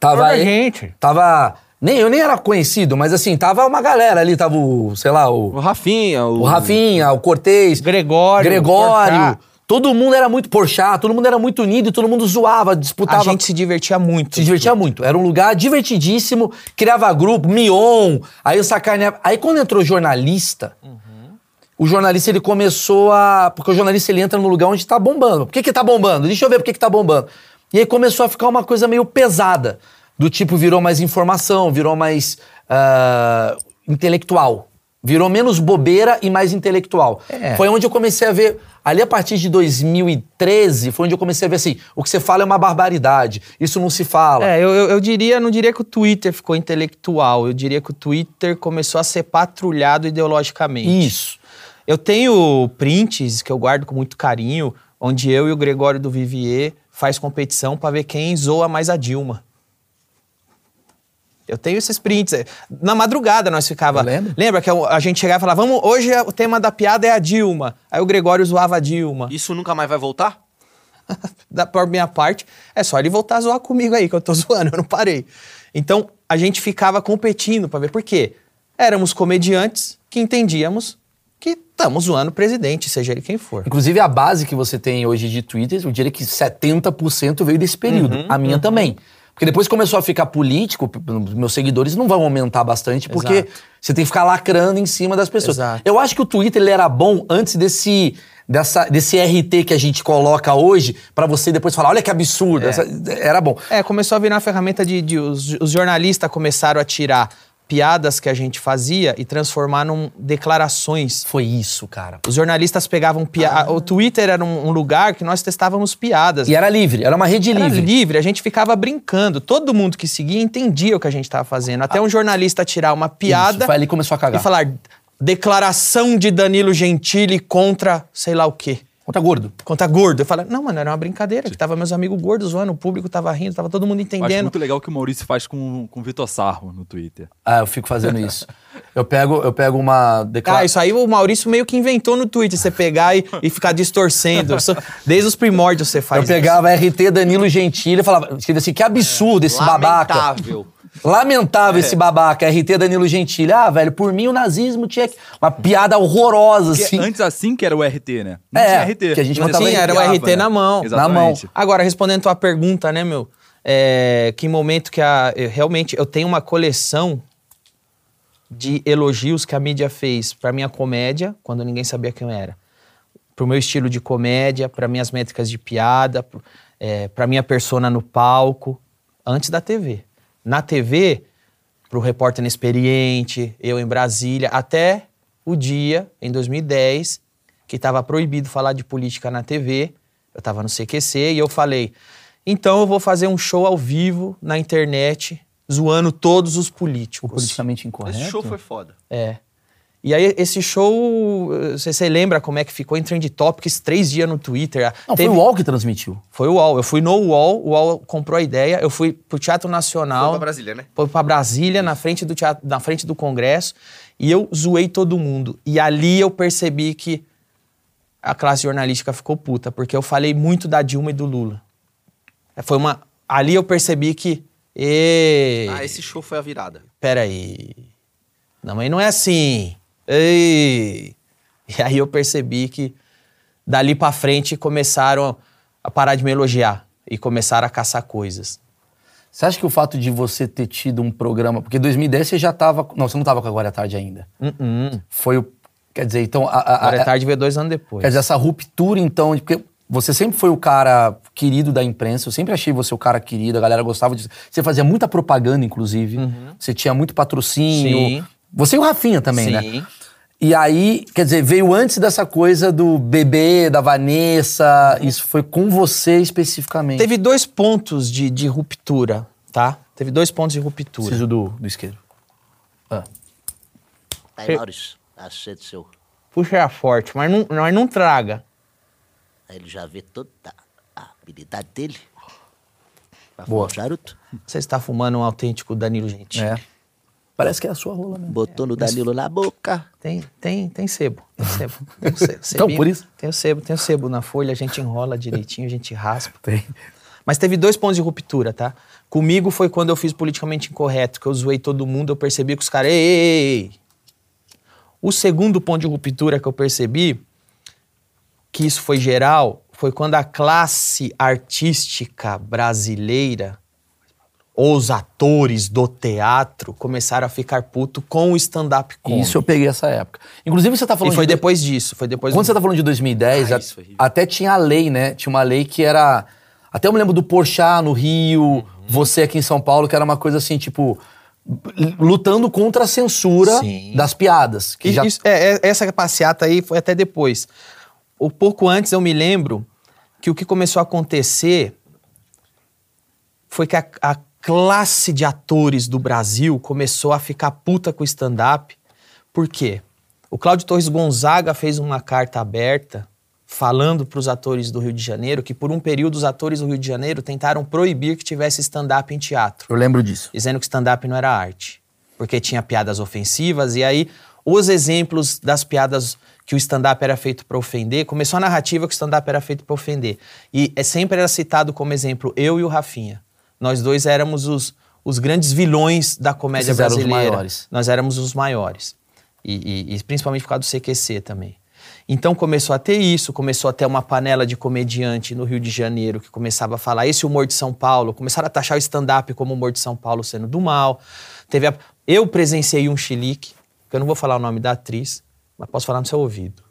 tava Olha a aí- gente. tava nem eu nem era conhecido, mas assim, tava uma galera ali, tava o, sei lá, o O Rafinha, o... o Rafinha, o Cortez, Gregório, Gregório. Todo mundo era muito Porchat, todo mundo era muito unido, todo mundo zoava, disputava. A gente se divertia muito. se divertia muito. Era um lugar divertidíssimo, criava grupo, Mion, aí o sacaneava. Aí quando entrou jornalista, o jornalista ele começou a. Porque o jornalista ele entra no lugar onde tá bombando. Por que que tá bombando? Deixa eu ver por que que tá bombando. E aí começou a ficar uma coisa meio pesada. Do tipo, virou mais informação, virou mais ah, intelectual. Virou menos bobeira e mais intelectual. É. Foi onde eu comecei a ver. Ali a partir de 2013, foi onde eu comecei a ver assim: o que você fala é uma barbaridade. Isso não se fala. É, eu, eu, diria, não diria que o Twitter ficou intelectual, eu diria que o Twitter começou a ser patrulhado ideologicamente. Isso. Eu tenho prints que eu guardo com muito carinho, onde eu e o Gregório do Vivier faz competição pra ver quem zoa mais a Dilma. Eu tenho esses prints. Na madrugada nós ficava. Eu lembro. Lembra que a gente chegava e falava, vamos, hoje o tema da piada é a Dilma. Aí o Gregório zoava a Dilma. Isso nunca mais vai voltar? da por minha parte, é só ele voltar a zoar comigo aí, que eu tô zoando, eu não parei. Então, a gente ficava competindo pra ver por quê. Éramos comediantes que entendíamos que estamos zoando o presidente, seja ele quem for. Inclusive, a base que você tem hoje de Twitter, eu diria que 70% veio desse período. Uhum, a minha também. Porque depois começou a ficar político, meus seguidores não vão aumentar bastante, porque Exato. você tem que ficar lacrando em cima das pessoas. Exato. Eu acho que o Twitter ele era bom antes desse, dessa, desse RT que a gente coloca hoje, pra você depois falar, olha que absurdo. essa- era bom. É, começou a virar uma ferramenta de. de- os, os jornalistas começaram a tirar piadas que a gente fazia e transformar num declarações. Foi isso, cara. Os jornalistas pegavam piada. O Twitter era um, um lugar que nós testávamos piadas. E era livre, era uma rede Era livre. livre, a gente ficava brincando. Todo mundo que seguia entendia o que a gente estava fazendo. Até um jornalista tirar uma piada Isso, foi ali começou a cagar. e falar declaração de Danilo Gentili contra sei lá o quê. Conta gordo. Contra gordo. Eu falei, não, mano, era uma brincadeira. Que tava meus amigos gordos zoando, o público tava rindo, tava todo mundo Eu acho entendendo. muito legal o que o Maurício faz com, com o Vitor Sarro no Twitter. Ah, eu fico fazendo isso. eu pego, eu pego uma Ah, declaração. isso aí o Maurício meio que inventou no Twitter, você pegar e, e ficar distorcendo. Isso- Desde os primórdios você faz Eu pegava RT Danilo Gentili e falava, escrevia assim, que absurdo esse babaca. Lamentável. Lamentável esse babaca, RT Danilo Gentili. Ah, velho, por mim o nazismo tinha que... Uma piada horrorosa, Porque assim. antes assim que era o RT, né? Não É, tinha RT. que a gente não só tinha, era o RT na mão. Exatamente. Na Agora, respondendo tua pergunta, né, meu? É, que momento que a. eu- realmente, eu tenho uma coleção de elogios que a mídia fez pra minha comédia, quando ninguém sabia quem eu era. Pro meu estilo de comédia, pra minhas métricas de piada, pro, é, pra minha persona no palco, antes da TV. Na TV, pro repórter inexperiente, eu em Brasília, até o dia, em 2010, que estava proibido falar de política na TV. Eu estava no CQC e eu falei: então eu vou fazer um show ao vivo na internet, zoando todos os O políticos. politicamente incorreto. Esse show foi foda. É. E aí, esse show, você, lembra como é que ficou em Trend Topics três dias no Twitter? Não, Teve- foi o UOL que transmitiu. Foi o UOL. Eu fui no UOL, o UOL comprou a ideia, eu fui pro Teatro Nacional. Foi pra Brasília, né? Foi pra Brasília, na frente, do teatro, na frente do Congresso, e eu zoei todo mundo. E ali eu percebi que a classe jornalística ficou puta, porque eu falei muito da Dilma e do Lula. Foi uma. Ali eu percebi que. Ê, Ah, esse show foi a virada. peraí. Não, mas não é assim. Ei. E aí eu percebi que dali pra frente começaram a parar de me elogiar e começaram a caçar coisas. Você acha que o fato de você ter tido um programa... Porque em 2010 você já tava... Não, você não tava com Agora à Tarde ainda. Uh-uh. Foi o... Quer dizer, então. A, a, Agora é a- tarde ver dois anos depois. Quer dizer, essa ruptura, então, porque você sempre foi o cara querido da imprensa, eu sempre achei você o cara querido, a galera gostava de. Você fazia muita propaganda, inclusive. Você tinha muito patrocínio. Sim. Você e o Rafinha também, né? E aí, quer dizer, veio antes dessa coisa do bebê, da Vanessa. Isso foi com você especificamente. Teve dois pontos de, de ruptura, tá? Teve dois pontos de ruptura. Preciso do, do isqueiro. Ah. Tá aí, Maurício. A sede seu. Puxa forte, mas não, mas não traga. Aí ele já vê toda a habilidade dele. Pra Boa. fumar um charuto. Você está fumando um autêntico Danilo Gentili. É. Parece que é a sua rola mesmo. Botou no Danilo na boca. Tem, tem, tem sebo. Tem sebo. Tem sebo. Então, por isso? Tem o sebo, tem o sebo na folha, a gente enrola direitinho, a gente raspa. Tem. Mas teve dois pontos de ruptura, tá? Comigo foi quando eu fiz politicamente incorreto, que eu zoei todo mundo, eu percebi que os caras. Ei, ei, ei, ei. O segundo ponto de ruptura que eu percebi, que isso foi geral, foi quando a classe artística brasileira, os atores do teatro, começaram a ficar puto com o stand-up comedy. Isso eu peguei essa época. Inclusive, você tá falando E foi de- depois disso, foi depois Quando do- você tá falando de 2010, Ah, a- até tinha a lei, né? Tinha uma lei que era. Até eu me lembro do Porchat no Rio, Uhum. você aqui em São Paulo, que era uma coisa assim, tipo. Lutando contra a censura Sim. das piadas. Que E já... isso- é, é, essa passeata aí foi até depois. Um pouco antes eu me lembro que o que começou a acontecer foi que a, a classe de atores do Brasil começou a ficar puta com o stand-up. Por quê? O Cláudio Torres Gonzaga fez uma carta aberta falando para os atores do Rio de Janeiro que por um período os atores do Rio de Janeiro tentaram proibir que tivesse stand-up em teatro Eu lembro disso. dizendo que stand-up não era arte, porque tinha piadas ofensivas, e aí os exemplos das piadas que o stand-up era feito para ofender, começou a narrativa que o stand-up era feito para ofender. E é, sempre era citado como exemplo eu e o Rafinha. Nós dois éramos os, os grandes vilões da comédia Vocês eram os brasileira. maiores. Nós éramos os maiores. E, e- e principalmente por causa do CQC também. Então começou a ter isso, começou a ter uma panela de comediante no Rio de Janeiro que começava a falar esse humor de São Paulo, começaram a taxar o stand-up como humor de São Paulo sendo do mal. Teve a- Eu presenciei um chilique, que eu não vou falar o nome da atriz, mas posso falar no seu ouvido.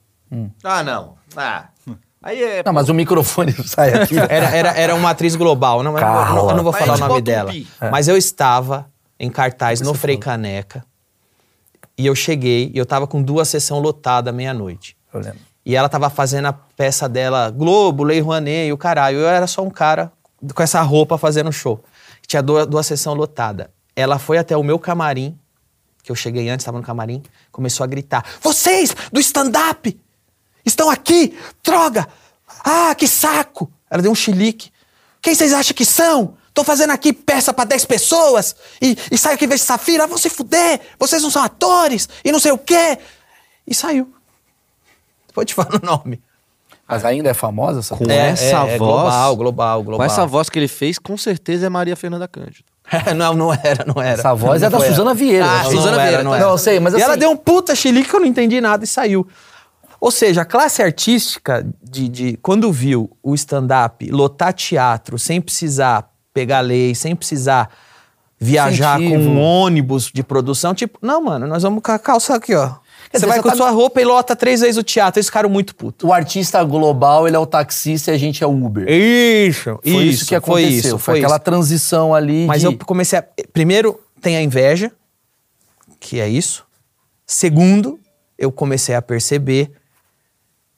Ah, não. Ah. Aí é. Não, mas o microfone sai aqui. Era, era, era uma atriz global, não, eu não- eu não, eu não vou Mas falar o nome dela. pi. Mas eu estava em cartaz no Frei Caneca e eu cheguei e eu tava com duas sessões lotadas meia-noite. Eu lembro. E ela tava fazendo a peça dela, Globo, Lei Rouanet e o caralho. Eu era só um cara com essa roupa fazendo show. Tinha duas, duas sessões lotadas. Ela foi até o meu camarim, que eu cheguei antes, estava no camarim, começou a gritar: Vocês do stand-up estão aqui! Droga! Ah, que saco! Ela deu um chilique. Quem vocês acham que são? Tô fazendo aqui peça pra 10 pessoas e, e saio aqui ver Safira, ah, vão se fuder! Vocês não são atores e não sei o quê! E saiu. Vou te falar o nome. Mas ainda é famosa essa Com É, essa é, voz. é global, global, global. Com essa voz que ele fez, com certeza é Maria Fernanda Cândido. não, não era, não era. Essa voz é Não da foi Suzana. Vieira. Ah, Não, Suzana Vieira, não não era. era. Não, sei, mas E ela assim- deu um puta chilique que eu não entendi nada e saiu. Ou seja, a classe artística, de, de quando viu o stand-up lotar teatro sem precisar pegar lei, sem precisar viajar Incentivo. com um ônibus de produção, tipo, não, mano, nós vamos com a calça aqui, ó. Quer Você dizer, vai com a tá- sua roupa e lota três vezes o teatro. Eles ficaram muito putos. O artista global, ele é o taxista e a gente é o Uber. Isso, Foi isso, que foi aconteceu. isso, foi foi aquela isso. transição ali Mas de... eu comecei a. Primeiro, tem a inveja, que é isso. Segundo, eu comecei a perceber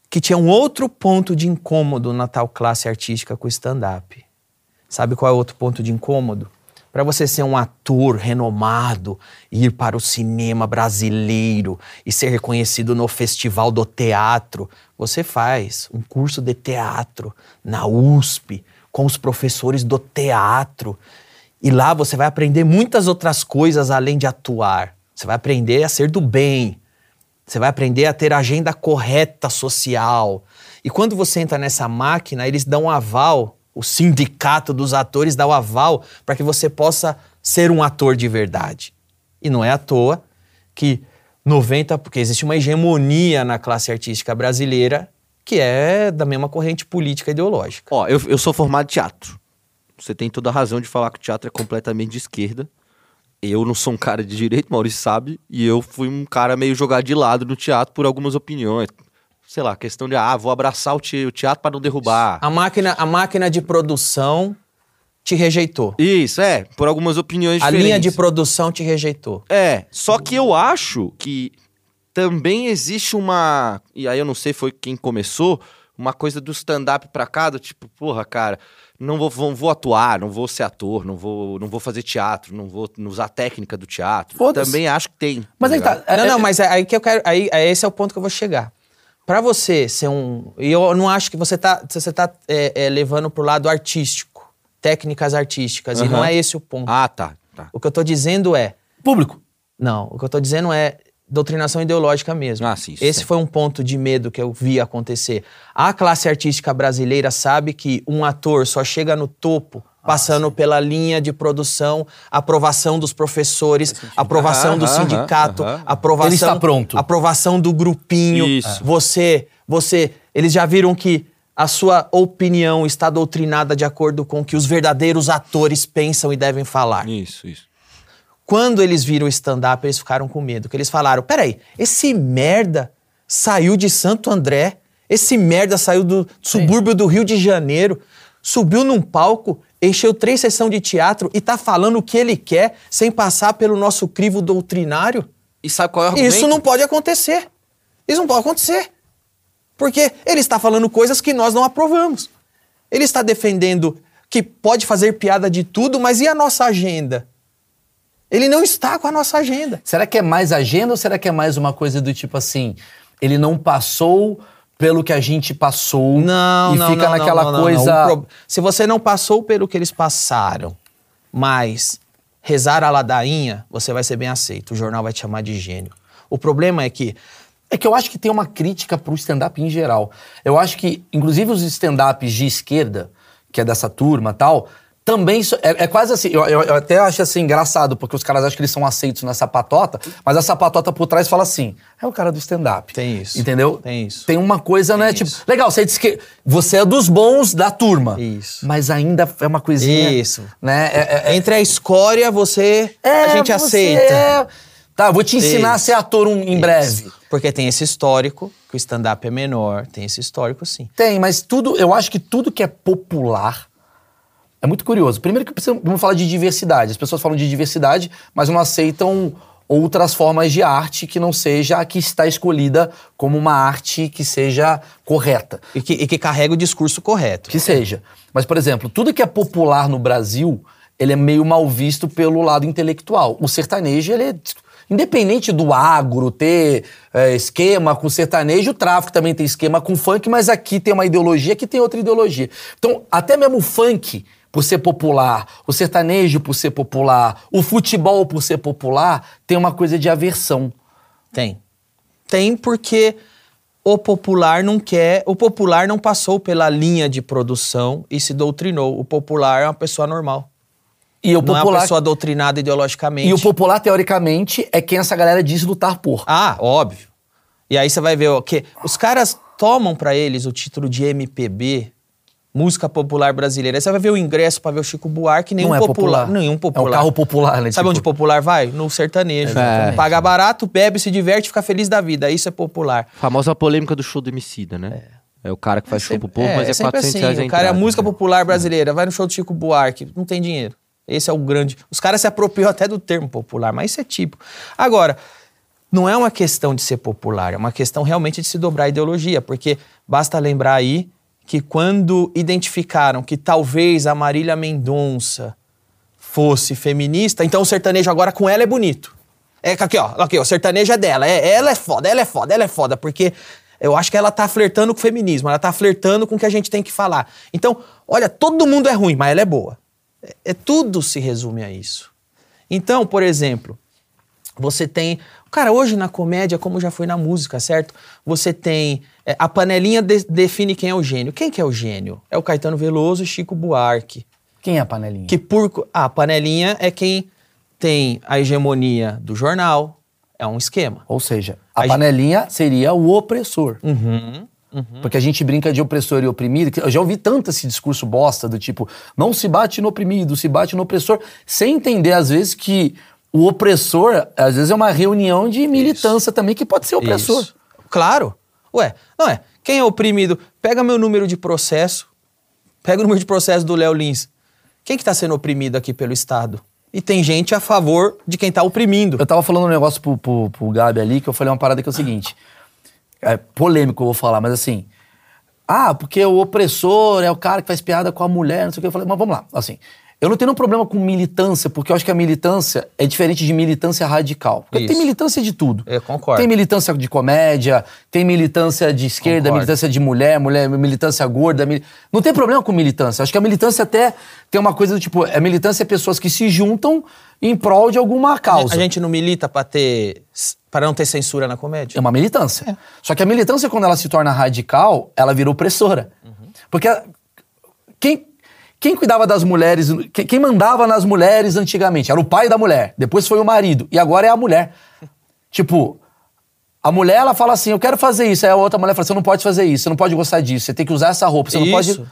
que tinha um outro ponto de incômodo na tal classe artística com o stand-up. Sabe qual é o outro ponto de incômodo? Para você ser um ator renomado, ir para o cinema brasileiro e ser reconhecido no Festival do Teatro, você faz um curso de teatro na USP, com os professores do teatro. E lá você vai aprender muitas outras coisas além de atuar. Você vai aprender a ser do bem. Você vai aprender a ter a agenda correta social. E quando você entra nessa máquina, eles dão um aval, o sindicato dos atores dá o aval para que você possa ser um ator de verdade. E não é à toa que 90, porque existe uma hegemonia na classe artística brasileira que é da mesma corrente política e ideológica. Ó, eu, eu sou formado em teatro. Você tem toda a razão de falar que o teatro é completamente de esquerda. Eu não sou um cara de direito, Maurício sabe, e eu fui um cara meio jogado de lado no teatro por algumas opiniões. Sei lá, questão de, ah, vou abraçar o te- o teatro para não derrubar. A máquina, a máquina de produção te rejeitou. Isso, é, por algumas opiniões A diferentes. linha de produção te rejeitou. É, só que eu acho que também existe uma. E aí eu não sei foi quem começou, uma coisa do stand-up pra cá, do tipo, porra, cara, não vou, vou, vou atuar, não vou ser ator, não vou, não vou fazer teatro, não vou usar a técnica do teatro. Também acho que tem. Mas aí ligado? tá. não, é- não, mas é aí que eu quero. Aí, aí esse é o ponto que eu vou chegar. Pra você ser um. E eu não acho que você tá, você tá é, é, levando pro lado artístico, técnicas artísticas. E Aham. não é esse o ponto. Ah, tá. tá. O que eu tô dizendo é. Público. Não, o que eu tô dizendo é doutrinação ideológica mesmo. Ah, sim, Esse sim. foi um ponto de medo que eu vi acontecer. A classe artística brasileira sabe que um ator só chega no topo Ah, passando pela linha de produção, aprovação dos professores, aprovação do sindicato, aprovação Ele está pronto. aprovação do grupinho. Isso. Você, você, eles já viram que a sua opinião está doutrinada de acordo com o que os verdadeiros atores pensam e devem falar. Isso, isso. Quando eles viram o stand-up, eles ficaram com medo. Que eles falaram: peraí, esse merda saiu de Santo André, esse merda saiu do subúrbio do Rio de Janeiro, subiu num palco, encheu três sessões de teatro e tá falando o que ele quer sem passar pelo nosso crivo doutrinário? E sabe qual é o argumento? Isso não pode acontecer. Isso não pode acontecer. Porque ele está falando coisas que nós não aprovamos. Ele está defendendo que pode fazer piada de tudo, mas e a nossa agenda? Ele não está com a nossa agenda. Será que é mais agenda ou será que é mais uma coisa do tipo assim, ele não passou pelo que a gente passou Não, e não, fica não, naquela não, coisa. pro- Se você não passou pelo que eles passaram, mas rezar a ladainha, você vai ser bem aceito. O jornal vai te chamar de gênio. O problema é que É que eu acho que tem uma crítica pro stand-up em geral. Eu acho que, inclusive, os stand-ups de esquerda, que é dessa turma e tal, também. É, é quase assim. Eu, eu- eu até acho assim engraçado, porque os caras acham que eles são aceitos na sapatota, mas a sapatota por trás fala assim: é o cara do stand-up. Tem isso. Entendeu? Tem isso. Tem uma coisa, né? Tem Tipo, isso. legal, você disse que você é dos bons da turma. Isso. Mas ainda é uma coisinha. Isso. Né? É- é- entre a escória, você. é, a gente aceita. é- Tá, vou te ensinar Isso. a ser ator um- em breve. Isso. Porque tem esse histórico, que o stand-up é menor, tem esse histórico sim. Tem, mas tudo, eu acho que tudo que é popular é muito curioso. Primeiro que precisamos vamos falar de diversidade. As pessoas falam de diversidade, mas não aceitam outras formas de arte que não seja a que está escolhida como uma arte que seja correta. E que, e que carrega o discurso correto. Que seja. Mas, por exemplo, tudo que é popular no Brasil, ele é meio mal visto pelo lado intelectual. O sertanejo, ele é. Independente do agro ter é, esquema com sertanejo, o tráfico também tem esquema com funk, mas aqui tem uma ideologia, aqui tem outra ideologia. Então, até mesmo o funk, por ser popular, o sertanejo por ser popular, o futebol por ser popular, tem uma coisa de aversão. Tem. Tem porque o popular não quer. O popular não passou pela linha de produção e se doutrinou. O popular é uma pessoa normal. E o não é uma popular, pessoa doutrinada ideologicamente. e o popular teoricamente, é quem essa galera diz lutar por. Ah, óbvio. E aí você vai ver o que os caras tomam pra eles o título de MPB, música popular brasileira. Aí você vai ver o ingresso pra ver o Chico Buarque, nenhum Não é popular, popular. nenhum É popular. um carro popular, né? Sabe Tipo- onde popular vai? No sertanejo. Exatamente. Paga barato, bebe, se diverte, fica feliz da vida. Isso é popular. Famosa polêmica do show do Emicida, né? É, o cara que faz show pro povo, é, mas é, sempre 400 assim. reais a O cara é a entrada, música né? popular brasileira, vai no show do Chico Buarque, não tem dinheiro. Esse é o grande. Os caras se apropriam até do termo popular, mas isso é tipo. Agora, não é uma questão de ser popular, é uma questão realmente de se dobrar a ideologia, porque basta lembrar aí que quando identificaram que talvez a Marília Mendonça fosse feminista, então o sertanejo agora com ela é bonito. É aqui, ó, aqui, ó, o sertanejo é dela, é, ela é foda, ela é foda, ela é foda, porque eu acho que ela tá flertando com o feminismo, ela tá flertando com o que a gente tem que falar. Então, olha, todo mundo é ruim, mas ela é boa. É, é tudo se resume a isso. Então, por exemplo, você tem. Cara, hoje na comédia, como já foi na música, certo? Você tem. É, a panelinha de- define quem é o gênio. Quem que é o gênio? É o Caetano Veloso e Chico Buarque. Quem é a panelinha? Que por. Ah, a panelinha é quem tem a hegemonia do jornal. É um esquema. Ou seja, a A gente- panelinha seria o opressor. Uhum. Porque a gente brinca de opressor e oprimido. Eu já ouvi tanto esse discurso bosta do tipo, não se bate no oprimido, se bate no opressor, sem entender, às vezes, que o opressor, às vezes, é uma reunião de militância também que pode ser opressor. Isso. Claro. Ué, não é. Quem é oprimido? Pega meu número de processo. Pega o número de processo do Léo Lins. Quem que tá sendo oprimido aqui pelo Estado? E tem gente a favor de quem tá oprimindo. Eu tava falando um negócio pro, pro, pro Gabi ali, que eu falei uma parada que é o seguinte. É polêmico, eu vou falar, mas assim. Ah, porque o opressor é o cara que faz piada com a mulher, não sei o que. Eu falei, mas vamos lá. Assim, eu não tenho nenhum problema com militância, porque eu acho que a militância é diferente de militância radical. Porque Isso. tem militância de tudo. Eu concordo. Tem militância de comédia, tem militância de esquerda, Concordo. militância de mulher, mulher, militância gorda. mili- Não tem problema com militância. Acho que a militância até tem uma coisa do tipo, a militância é pessoas que se juntam em prol de alguma causa. A gente não milita pra ter. para não ter censura na comédia? É uma militância. Só que a militância, quando ela se torna radical, ela vira opressora. Porque a- quem, quem cuidava das mulheres, quem, mandava nas mulheres antigamente era o pai da mulher, depois foi o marido, e agora é a mulher. tipo, a mulher, ela fala assim: eu quero fazer isso. Aí a outra mulher fala: você não pode fazer isso, você não pode gostar disso, você tem que usar essa roupa, você não pode. Isso.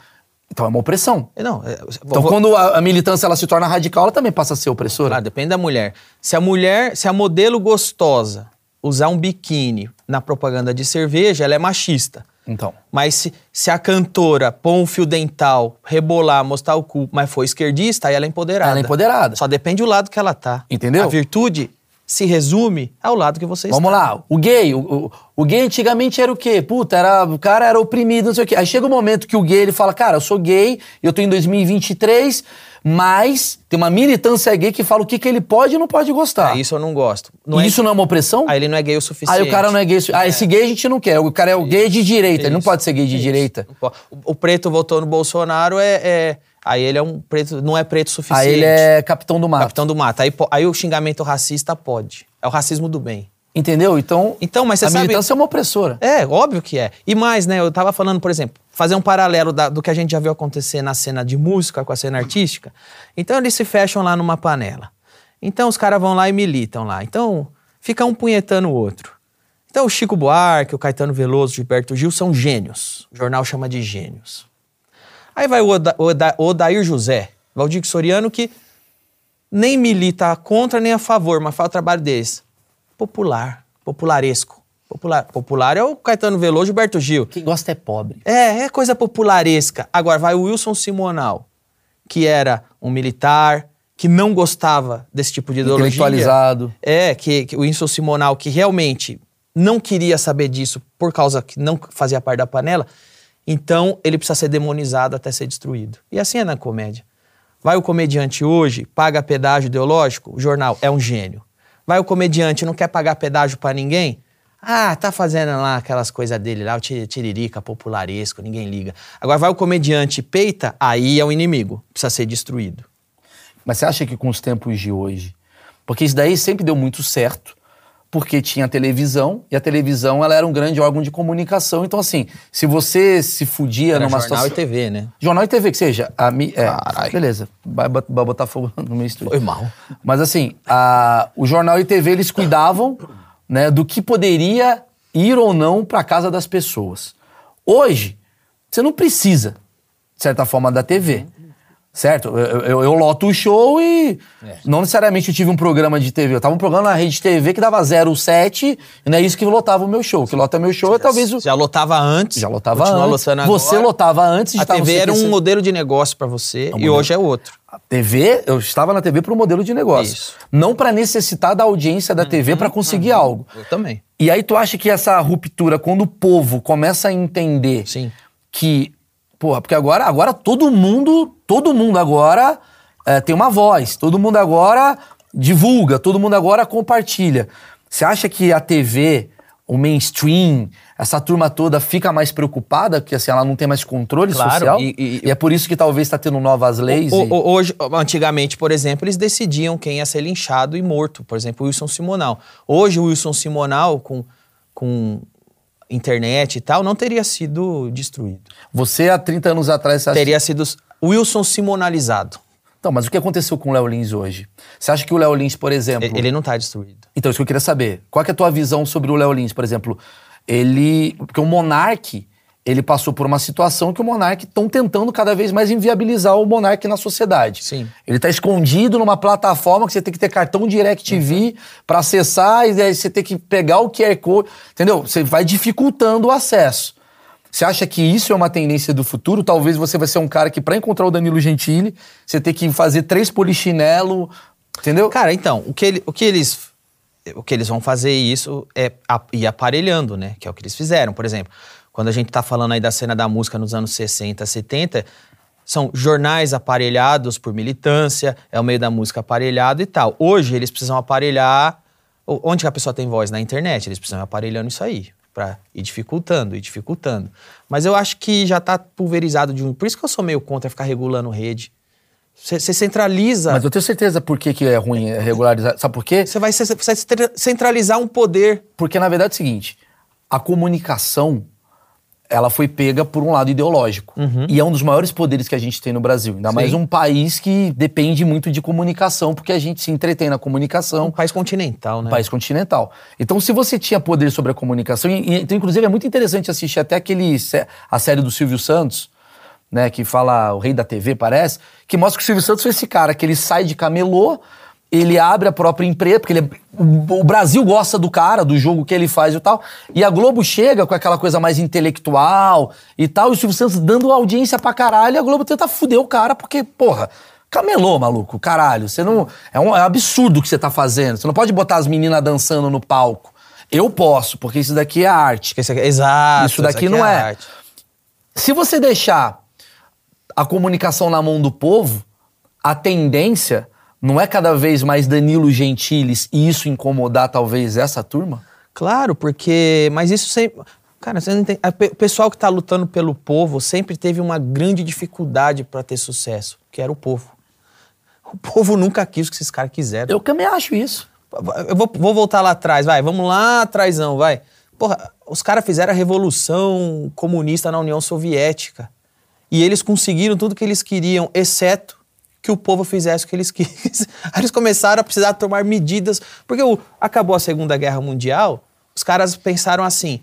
Então é uma opressão. Não, é, Então, vou- quando a, a militância ela se torna radical, ela também passa a ser opressora. Claro, depende da mulher. Se a mulher, se a modelo gostosa usar um biquíni na propaganda de cerveja, ela é machista. Então. Mas se, se a cantora pôr um fio dental, rebolar, mostrar o cu, mas for esquerdista, aí ela é empoderada. Ela é empoderada. Só depende do lado que ela tá. Entendeu? A virtude se resume ao lado que você Vamos está. lá, o gay, o, o- o gay antigamente era o quê? Puta, era, o cara era oprimido, não sei o quê. Aí chega o momento que o gay ele fala, cara, eu sou gay, eu tô em 2023, mas tem uma militância gay que fala o que, que ele pode e não pode gostar. É, isso eu não gosto. Não E é- isso não é uma opressão? Aí ele não é gay o suficiente. Aí o cara não é gay. Ah, esse gay a gente não quer. O cara é o gay de direita. Ele não Isso, pode ser gay de isso. direita. O, o preto votou no Bolsonaro, é, é- Aí ele é um preto, não é preto suficiente. Aí ele é capitão do mato. capitão do mato. Aí, aí o xingamento racista pode. É o racismo do bem. Entendeu? Então, Então, mas você a sabe- militância é uma opressora. É, óbvio que é. E mais, né? Eu tava falando, por exemplo, fazer um paralelo da- do que a gente já viu acontecer na cena de música com a cena artística. Então eles se fecham lá numa panela. Então os caras vão lá e militam lá. Então fica um punhetando o outro. Então o Chico Buarque, o Caetano Veloso, o Gilberto Gil são gênios. O jornal chama de gênios. Aí vai o Oda, Oda, Odair José, Valdir Soriano, que nem milita contra nem a favor, mas faz o trabalho deles. Popular, popularesco. Popular, popular é o Caetano Veloso, Gilberto Gil. Quem gosta é pobre. É, é coisa popularesca. Agora vai o Wilson Simonal, que era um militar, que não gostava desse tipo de ideologia. Intelectualizado. É, que, que o Wilson Simonal, que realmente não queria saber disso por causa que não fazia parte da panela, então ele precisa ser demonizado até ser destruído. E assim é na comédia. Vai o comediante hoje, paga pedágio ideológico, o jornal é um gênio. Vai o comediante, não quer pagar pedágio pra ninguém? Ah, tá fazendo lá aquelas coisas dele lá, o ti- tiririca popularesco, ninguém liga. Agora vai o comediante peita, aí é o inimigo, precisa ser destruído. Mas você acha que com os tempos de hoje. Porque isso daí sempre deu muito certo, porque tinha televisão, e a televisão ela era um grande órgão de comunicação. Então, assim, se você se fudia Era numa jornal situação. e TV, né? Jornal e TV, que seja. A, mi- é, beleza, vai, bot- vai botar fogo no meu estúdio. Foi mal. Mas assim, a- o jornal e TV eles cuidavam né, do que poderia ir ou não para casa das pessoas. Hoje, você não precisa, de certa forma, da TV. Certo? Eu, eu- eu loto o show e não necessariamente eu tive um programa de TV. Eu tava um programa na rede TV que dava 07 e não é isso que lotava o meu show. O que lota meu show é talvez o. Já lotava antes. Já lotava antes. agora. Você lotava antes de A TV era um modelo de negócio pra você e modelo. hoje é outro. A TV, eu estava na TV para um modelo de negócio. Isso. Não para necessitar da audiência da TV para conseguir algo. Eu também. E aí tu acha que essa ruptura, quando o povo começa a entender Sim. que, porra, porque agora, agora todo mundo, todo mundo agora é, tem uma voz, todo mundo agora divulga, todo mundo agora compartilha. Você acha que a TV, o mainstream, essa turma toda fica mais preocupada, porque assim, ela não tem mais controle Claro, social? e- e- e é por isso que talvez está tendo novas leis? O- e- o- hoje, antigamente, por exemplo, eles decidiam quem ia ser linchado e morto. Por exemplo, o Wilson Simonal. Hoje, o Wilson Simonal, com, com internet e tal, não teria sido destruído. Você, há 30 anos atrás, você acha Teria sido Wilson Simonalizado. Então, mas o que aconteceu com o Léo Lins hoje? Você acha que o Léo Lins, por exemplo... Ele não tá destruído. Então, isso que eu queria saber. Qual que é a tua visão sobre o Léo Lins, por exemplo? Ele... Porque o Monark, ele passou por uma situação que o monarca estão tentando cada vez mais inviabilizar o monarca na sociedade. Sim. Ele está escondido numa plataforma que você tem que ter cartão DirecTV para acessar e aí você tem que pegar o QR Code, entendeu? Você vai dificultando o acesso. Você acha que isso é uma tendência do futuro? Talvez você vai ser um cara que para encontrar o Danilo Gentili, você tem que fazer três polichinelo, entendeu? Cara, então, o que, ele- o que eles o que eles vão fazer isso é ir aparelhando, né? Que é o que eles fizeram. Por exemplo, quando a gente tá falando aí da cena da música nos anos 60, 70, são jornais aparelhados por militância, é o meio da música aparelhado e tal. Hoje eles precisam aparelhar. Onde que a pessoa tem voz? Na internet. Eles precisam ir aparelhando isso aí. Pra ir dificultando, ir dificultando. Mas eu acho que já tá pulverizado de um. Por isso que eu sou meio contra ficar regulando rede. Você centraliza. Mas eu tenho certeza por que, que é ruim regularizar. Sabe por quê? Você vai centralizar um poder. Porque, na verdade, é o seguinte: a comunicação ela foi pega por um lado ideológico. E é um dos maiores poderes que a gente tem no Brasil. Ainda mais Sim. um país que depende muito de comunicação, porque a gente se entretém na comunicação. Um país continental, né? Um país continental. Então, se você tinha poder sobre a comunicação, e, então, inclusive é muito interessante assistir até aquele a série do Silvio Santos, né, que fala o rei da TV, parece, que mostra que o Silvio Santos foi esse cara que ele sai de camelô, ele abre a própria empresa, porque ele é- o, o Brasil gosta do cara, do jogo que ele faz e tal, e a Globo chega com aquela coisa mais intelectual e tal, e o Silvio Santos dando audiência pra caralho, e a Globo tenta fuder o cara, porque, porra, Camelô, maluco, caralho. Você não. É um, é um absurdo o que você tá fazendo. Você não pode botar as meninas dançando no palco. Eu posso, porque isso daqui é arte. Isso aqui- exato. Isso daqui aqui não é. arte. Se você deixar a comunicação na mão do povo, a tendência não é cada vez mais Danilo Gentiles e isso incomodar talvez essa turma? Claro, porque. Mas isso sempre. Cara, você não tem, o pessoal que tá lutando pelo povo sempre teve uma grande dificuldade para ter sucesso, que era o povo. O povo nunca quis o que esses caras quiseram. Eu também acho isso. Eu vou, vou voltar lá atrás, vai. Vamos lá atrásão, vai. Porra, os caras fizeram a revolução comunista na União Soviética. E eles conseguiram tudo que eles queriam, exceto que o povo fizesse o que eles quis. Aí eles começaram a precisar tomar medidas. Porque o- acabou a Segunda Guerra Mundial, os caras pensaram assim: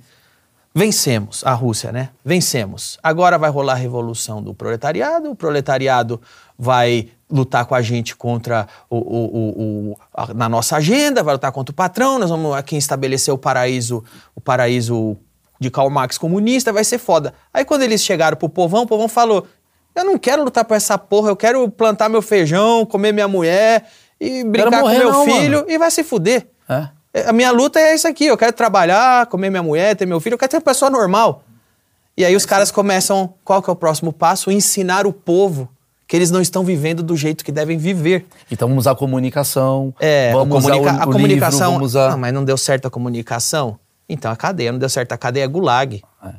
vencemos a Rússia, né? Vencemos. Agora vai rolar a revolução do proletariado, o proletariado vai lutar com a gente contra o- o- o- a- na nossa agenda, vai lutar contra o patrão, nós vamos aqui estabelecer o paraíso, o paraíso de Karl Marx comunista, vai ser foda. Aí quando eles chegaram pro povão, o povão falou: "Eu não quero lutar por essa porra, eu quero plantar meu feijão, comer minha mulher e brincar morrer com meu não, filho mano. e vai se fuder". É. É, A minha luta é isso aqui. Eu quero trabalhar, comer minha mulher, ter meu filho. Eu quero ter uma pessoa normal. E aí os caras começam. Qual que é o próximo passo? Ensinar o povo que eles não estão vivendo do jeito que devem viver. Então vamos usar a comunicação, É, vamos comunica- a comunicação. livro, vamos. Não, mas não deu certo a comunicação. Então a cadeia não deu certo. A cadeia é gulag. É.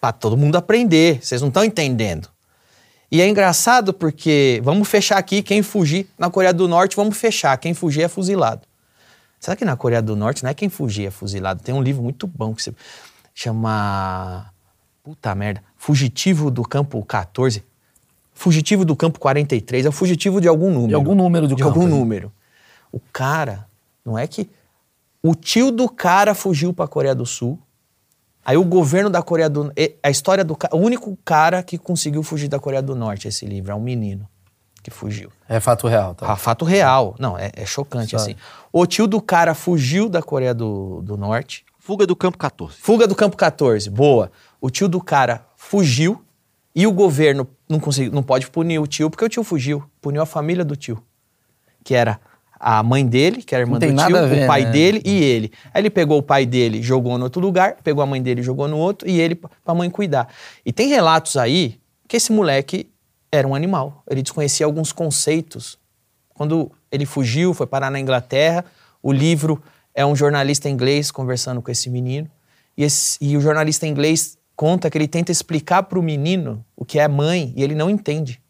Pra todo mundo aprender. Vocês não estão entendendo. E é engraçado porque vamos fechar aqui quem fugir. Na Coreia do Norte, vamos fechar. Quem fugir é fuzilado. Será que na Coreia do Norte não é quem fugir é fuzilado? Tem um livro muito bom que se chama. Puta merda. Fugitivo do Campo 14. Fugitivo do Campo 43. É o fugitivo de algum número. De algum número do De campo algum aí. número. O cara, não é que. O tio do cara fugiu pra Coreia do Sul. Aí o governo da Coreia do A história do cara. O único cara que conseguiu fugir da Coreia do Norte, esse livro, é um menino que fugiu. É fato real, tá? Ah, fato real. Não, é, é chocante Sabe. assim. O tio do cara fugiu da Coreia do, do Norte. Fuga do campo 14. Fuga do campo 14, boa. O tio do cara fugiu e o governo não, conseguiu, não pode punir o tio porque o tio fugiu. Puniu a família do tio. Que era a mãe dele, que era a irmã Não do tio, ver, o pai né? dele e ele. Aí ele pegou o pai dele, jogou no outro lugar, pegou a mãe dele, jogou no outro e ele pra mãe cuidar. E tem relatos aí que esse moleque era um animal. Ele desconhecia alguns conceitos. Quando ele fugiu, foi parar na Inglaterra, o livro é um jornalista inglês conversando com esse menino. E, esse- e o jornalista inglês conta que ele tenta explicar para o menino o que é mãe e ele não entende.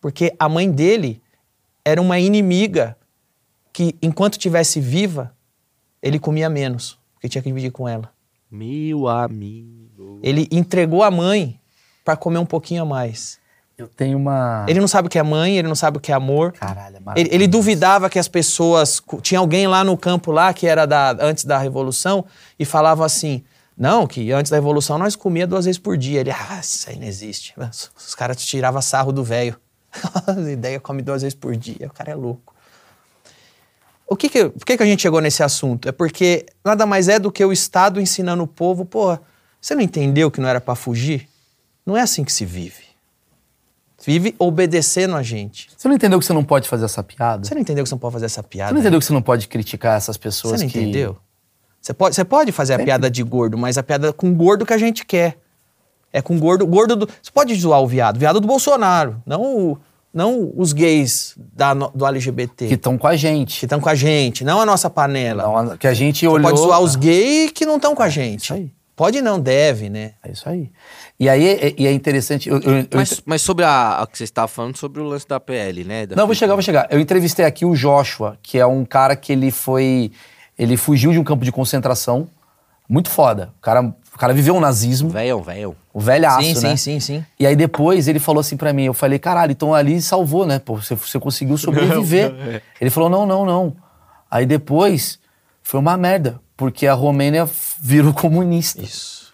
Porque a mãe dele era uma inimiga que, enquanto tivesse viva, ele comia menos, porque tinha que dividir com ela. Meu amigo. Ele entregou a mãe para comer um pouquinho a mais. Eu tenho uma... Ele não sabe o que é mãe, ele não sabe o que é amor. Caralho, é Ele, maravilhoso. ele duvidava que as pessoas. Tinha alguém lá no campo lá que era da, antes da revolução e falava assim: Não, que antes da evolução nós comia duas vezes por dia. Ele, ah, isso aí não existe. Os caras tiravam sarro do velho. A ideia come duas vezes por dia. O cara é louco. O que que, por que, que a gente chegou nesse assunto? É porque nada mais é do que o Estado ensinando o povo, pô, você não entendeu que não era pra fugir? Não é assim que se vive. Vive obedecendo a gente. Você não entendeu que você não pode fazer essa piada? Você não entendeu que você não pode fazer essa piada? Você não entendeu que você não pode criticar essas pessoas Você não que... entendeu? Você pode, você pode fazer a piada de gordo, mas a piada com gordo que a gente quer. É com gordo, gordo do. Você pode zoar o viado, viado do Bolsonaro, não, o- não os gays da, do LGBT Que estão com a gente. que estão com a gente, não a nossa panela. Não, que a gente Você olhou... pode zoar os gays que não estão com a gente. isso aí. Pode não, deve, né? É isso aí. E aí é, e é interessante... Eu, eu- eu- Mas, mas sobre a, a que você estava falando sobre o lance da PL, né? Da Não, vou chegar, vou chegar. Eu entrevistei aqui o Joshua, que é um cara que ele foi. Ele fugiu de um campo de concentração. Muito foda. O cara, o cara viveu o nazismo, Velhão, velhão. o velhaço, sim, né? sim, sim, sim. E aí depois ele falou assim pra mim, eu falei, caralho, então ali salvou, né? Pô, você, você conseguiu sobreviver. Não, não, é. Ele falou, não, não, não. Aí depois foi uma merda, porque a Romênia virou comunista. Isso.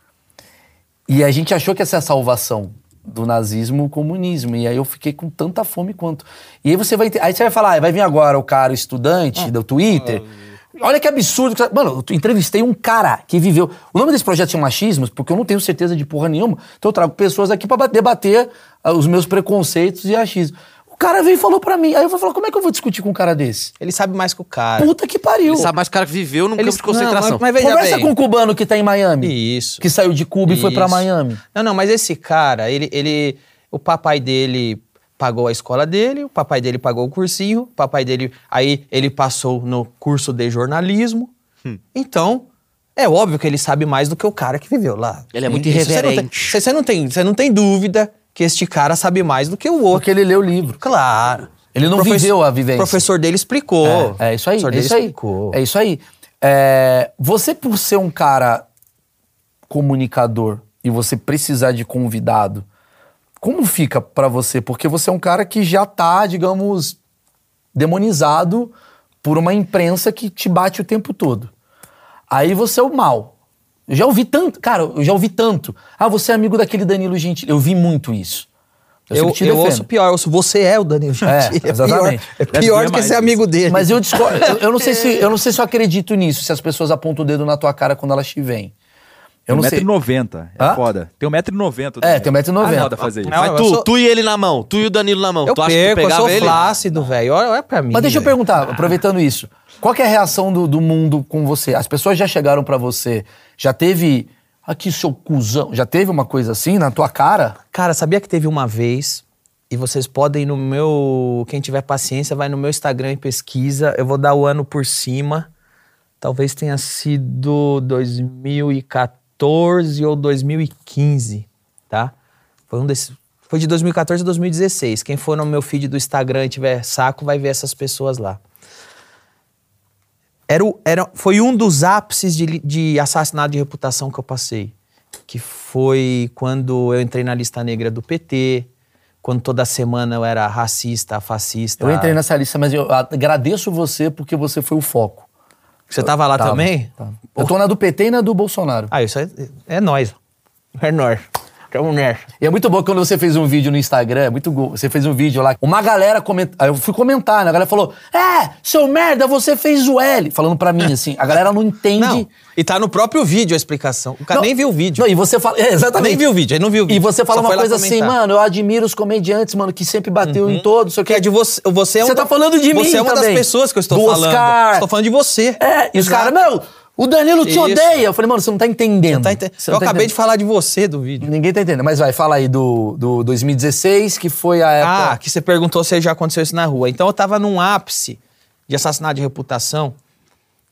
E a gente achou que essa é a salvação do nazismo, o comunismo. E aí eu fiquei com tanta fome quanto. E aí você vai. Aí você vai falar, ah, vai vir agora o cara, o estudante do Twitter. Olha que absurdo. que- Mano, eu entrevistei um cara que viveu. O nome desse projeto chama Machismos, porque eu não tenho certeza de porra nenhuma. Então eu trago pessoas aqui pra debater ah, os meus preconceitos e achismo. O cara veio e falou pra mim. Aí eu vou falar, como é que eu vou discutir com um cara desse? Ele sabe mais que o cara. Puta que pariu. Ele sabe mais o cara que viveu num Eles- campo de concentração. Não, mas, mas Conversa bem. com o cubano que tá em Miami. Isso. Que saiu de Cuba e foi pra Isso. Miami. Não, não, mas esse cara, ele, ele. O papai dele pagou a escola dele, o papai dele pagou o cursinho, o papai dele. Aí ele passou no curso de jornalismo. Hum. Então. É óbvio que ele sabe mais do que o cara que viveu lá. Ele é muito Isso você não tem- irreverente. Você não, tem, você não tem dúvida que este cara sabe mais do que o outro. Porque ele leu o livro. Claro. Ele não professor- viveu a vivência. O professor dele explicou. É, é isso aí, O professor é dele isso aí. explicou. É isso aí. É, você, por ser um cara comunicador e você precisar de convidado, como fica pra você? Porque você é um cara que já tá, digamos, demonizado por uma imprensa que te bate o tempo todo. Aí você é o mal. Eu já ouvi tanto, cara, eu já ouvi tanto. Ah, você é amigo daquele Danilo Gentili. Eu vi muito isso. Eu, eu defendo. ouço pior, eu ouço você é o Danilo Gentili. É, exatamente. É pior, é pior do que ser amigo dele. Mas eu discordo. Eu, eu não sei se, eu não sei se eu acredito nisso, se as pessoas apontam o dedo na tua cara quando elas te veem. Eu não sei. 1,90m. É Hã? foda. Tem 1,90m. É, tem 1,90m. É foda fazer isso. Não, Mas tu, sou- tu e ele na mão, tu e o Danilo na mão. Eu tu acha que tu perco, eu pegava sou ele? flácido, velho. Olha, olha pra mim. Mas deixa eu perguntar, aproveitando isso. Qual que é a reação do, do mundo com você? As pessoas já chegaram pra você, já teve. Aqui, seu cuzão. Já teve uma coisa assim na tua cara? Cara, sabia que teve uma vez, e vocês podem ir no meu. Quem tiver paciência, vai no meu Instagram e pesquisa. Eu vou dar o ano por cima. Talvez tenha sido 2014 ou 2015, tá? Foi um desses. Foi de 2014 a 2016. Quem for no meu feed do Instagram e tiver saco, vai ver essas pessoas lá. Era, era, foi um dos ápices de, de assassinato de reputação que eu passei. Que foi quando eu entrei na lista negra do PT, quando toda semana eu era racista, fascista. Eu entrei nessa lista, mas eu agradeço você porque você foi o foco. Você tava lá Tava, também? tava. Eu tô na do PT e na do Bolsonaro. Ah, isso é, é nós. É nós. Tamo nessa. E é muito bom quando você fez um vídeo no Instagram, é muito go... Você fez um vídeo lá, uma galera comenta. Aí eu fui comentar, né? A galera falou: É, seu merda, você fez o L. Falando pra mim assim. A galera não entende. Não, e tá no próprio vídeo a explicação. O cara Não, nem viu o vídeo. Não, e você fala. É, exatamente. Nem viu o vídeo, ele não viu o vídeo. E você fala Só uma coisa assim, mano, eu admiro os comediantes, mano, que sempre bateu em todos. sei o Que é de você. Você, é um Você tá falando de mim Você é uma também. das pessoas que eu estou Do falando. Oscar. Estou falando de você. É, e os caras, meu, o Danilo te Isso. odeia. Eu falei, mano, você não tá entendendo. Tá ente- Você Eu não tá acabei de entendendo. falar de você do vídeo. Ninguém tá entendendo. Mas vai, fala aí do, do 2016, que foi a época. Ah, que você perguntou se já aconteceu isso na rua. Então eu tava num ápice de assassinato de reputação,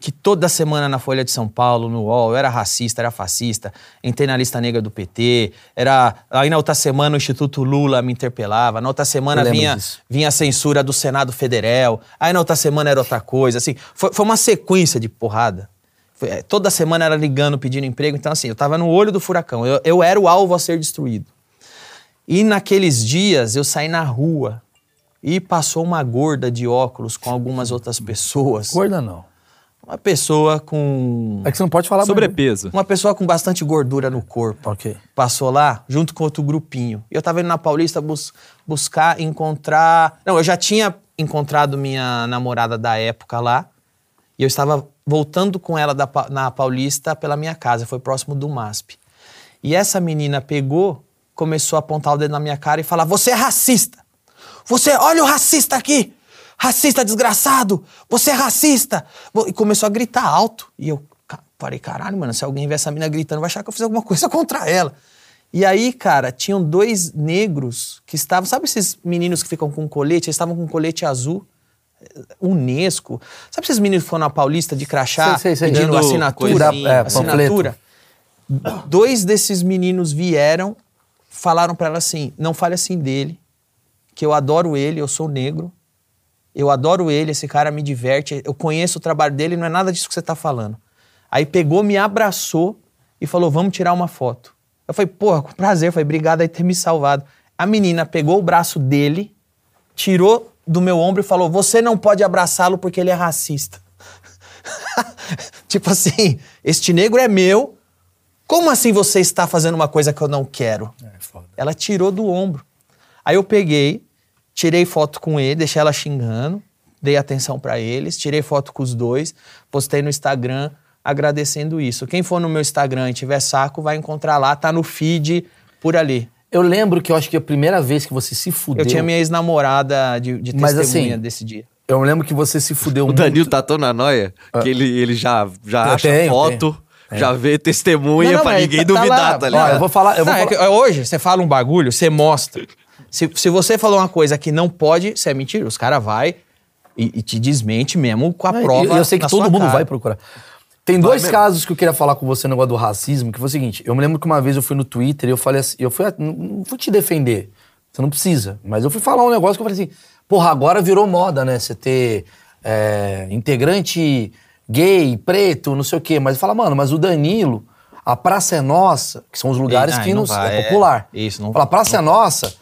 que toda semana na Folha de São Paulo, no UOL, eu era racista, era fascista, entrei na lista negra do PT, era. Aí na outra semana o Instituto Lula me interpelava, na outra semana vinha, disso. vinha a censura do Senado Federal, aí na outra semana era outra coisa, assim. Foi, foi uma sequência de porrada. Foi- é, toda semana era ligando, pedindo emprego, então assim, eu tava no olho do furacão, eu, eu era o alvo a ser destruído. E naqueles dias eu saí na rua e passou uma gorda de óculos com algumas outras pessoas. Gorda não. Uma pessoa com. É que você não pode falar. Sobrepeso. Uma pessoa com bastante gordura no corpo. Ok. Passou lá, junto com outro grupinho. E eu tava indo na Paulista bus- buscar encontrar. Não, eu já tinha encontrado minha namorada da época lá. E eu estava voltando com ela da na Paulista pela minha casa. Foi próximo do MASP. E essa menina pegou, começou a apontar o dedo na minha cara e falar: Você é racista! Você, olha o racista aqui! Racista desgraçado! Você é racista! E começou a gritar alto. E eu falei: Caralho, mano, se alguém ver essa menina gritando, vai achar que eu fiz alguma coisa contra ela. E aí, cara, tinham dois negros que estavam. Sabe esses meninos que ficam com colete? Eles estavam com colete azul. Unesco. Sabe esses meninos que foram na Paulista de crachá Sei, sei, sei. pedindo Dando assinatura? coisinha. É, assinatura. Dois desses meninos vieram, falaram pra ela assim: não fale assim dele, que eu adoro ele, eu sou negro, eu adoro ele, esse cara me diverte, eu conheço o trabalho dele, não é nada disso que você tá falando. Aí pegou, me abraçou e falou: vamos tirar uma foto. Eu falei: porra, com prazer, falei: obrigado aí por ter me salvado. A menina pegou o braço dele, tirou do meu ombro e falou: você não pode abraçá-lo porque ele é racista. tipo assim, este negro é meu. Como assim você está fazendo uma coisa que eu não quero? Ela tirou do ombro. Aí eu peguei, tirei foto com ele, deixei ela xingando, dei atenção pra eles, tirei foto com os dois, postei no Instagram agradecendo isso. Quem for no meu Instagram e tiver saco, vai encontrar lá, tá no feed por ali. Eu lembro que eu acho que a primeira vez que você se fudeu. Eu tinha minha ex-namorada de, de Mas, testemunha assim, desse dia. Eu lembro que você se fudeu O muito. Danilo tá tão na noia que ele, ele já, já Eu acha tenho, foto, já vê testemunha Não, não, pra ninguém tá- tá duvidar, tá Ó, ligado? eu vou falar. Eu vou Não, é falar- que hoje, você fala um bagulho, você mostra. Se, se você falou uma coisa que não pode, você é mentira, os caras vai e, e te desmente mesmo com a Não, prova. e eu sei que na todo mundo cara. vai procurar. Tem dois casos que eu queria falar com você no negócio do racismo, que foi o seguinte, eu me lembro que uma vez eu fui no Twitter e eu falei assim, eu fui, não não fui te defender, você não precisa, mas eu fui falar um negócio que eu falei assim, porra, agora virou moda, né, você ter é, integrante gay, preto, não sei o quê, mas fala, mano, mas o Danilo, a Praça é Nossa, que são os lugares Ah, que não não, vai, é é. popular. Isso, não- Fala, Praça é Nossa,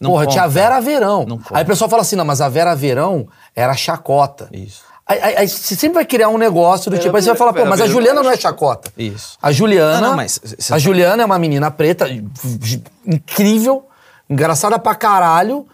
Não porra, tinha a conta. Vera Verão. Não. Aí o pessoal fala assim, não, mas a Vera Verão era chacota. Isso. Aí, aí- aí você sempre vai criar um negócio do tipo, aí você vai falar, pô, Vera mas a Verão Juliana não é chacota. Isso. A Juliana. Não, não, mas a tá- Juliana é uma menina preta, incrível, engraçada pra caralho,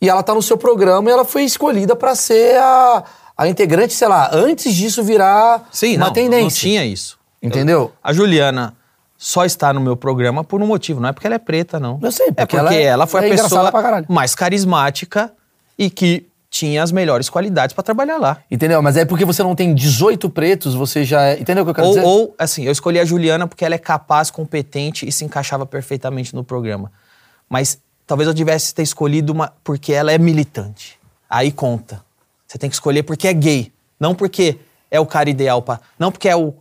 e ela tá no seu programa e ela foi escolhida pra ser a, a integrante, sei lá, antes disso virar Sim, uma não, tendência. não tinha isso. Entendeu? A Juliana só está no meu programa por um motivo, não é porque ela é preta, não. Eu sei, é porque porque ela ela, é- foi é a pessoa mais carismática e que tinha as melhores qualidades pra trabalhar lá. Entendeu? Mas é porque você não tem 18 pretos, você já é. Entendeu o que eu quero Ou, dizer? ou, assim, eu escolhi a Juliana porque ela é capaz, competente e se encaixava perfeitamente no programa. Mas talvez eu tivesse ter escolhido uma porque ela é militante. Aí conta. Você tem que escolher porque é gay, não porque é o cara ideal para, não porque é o,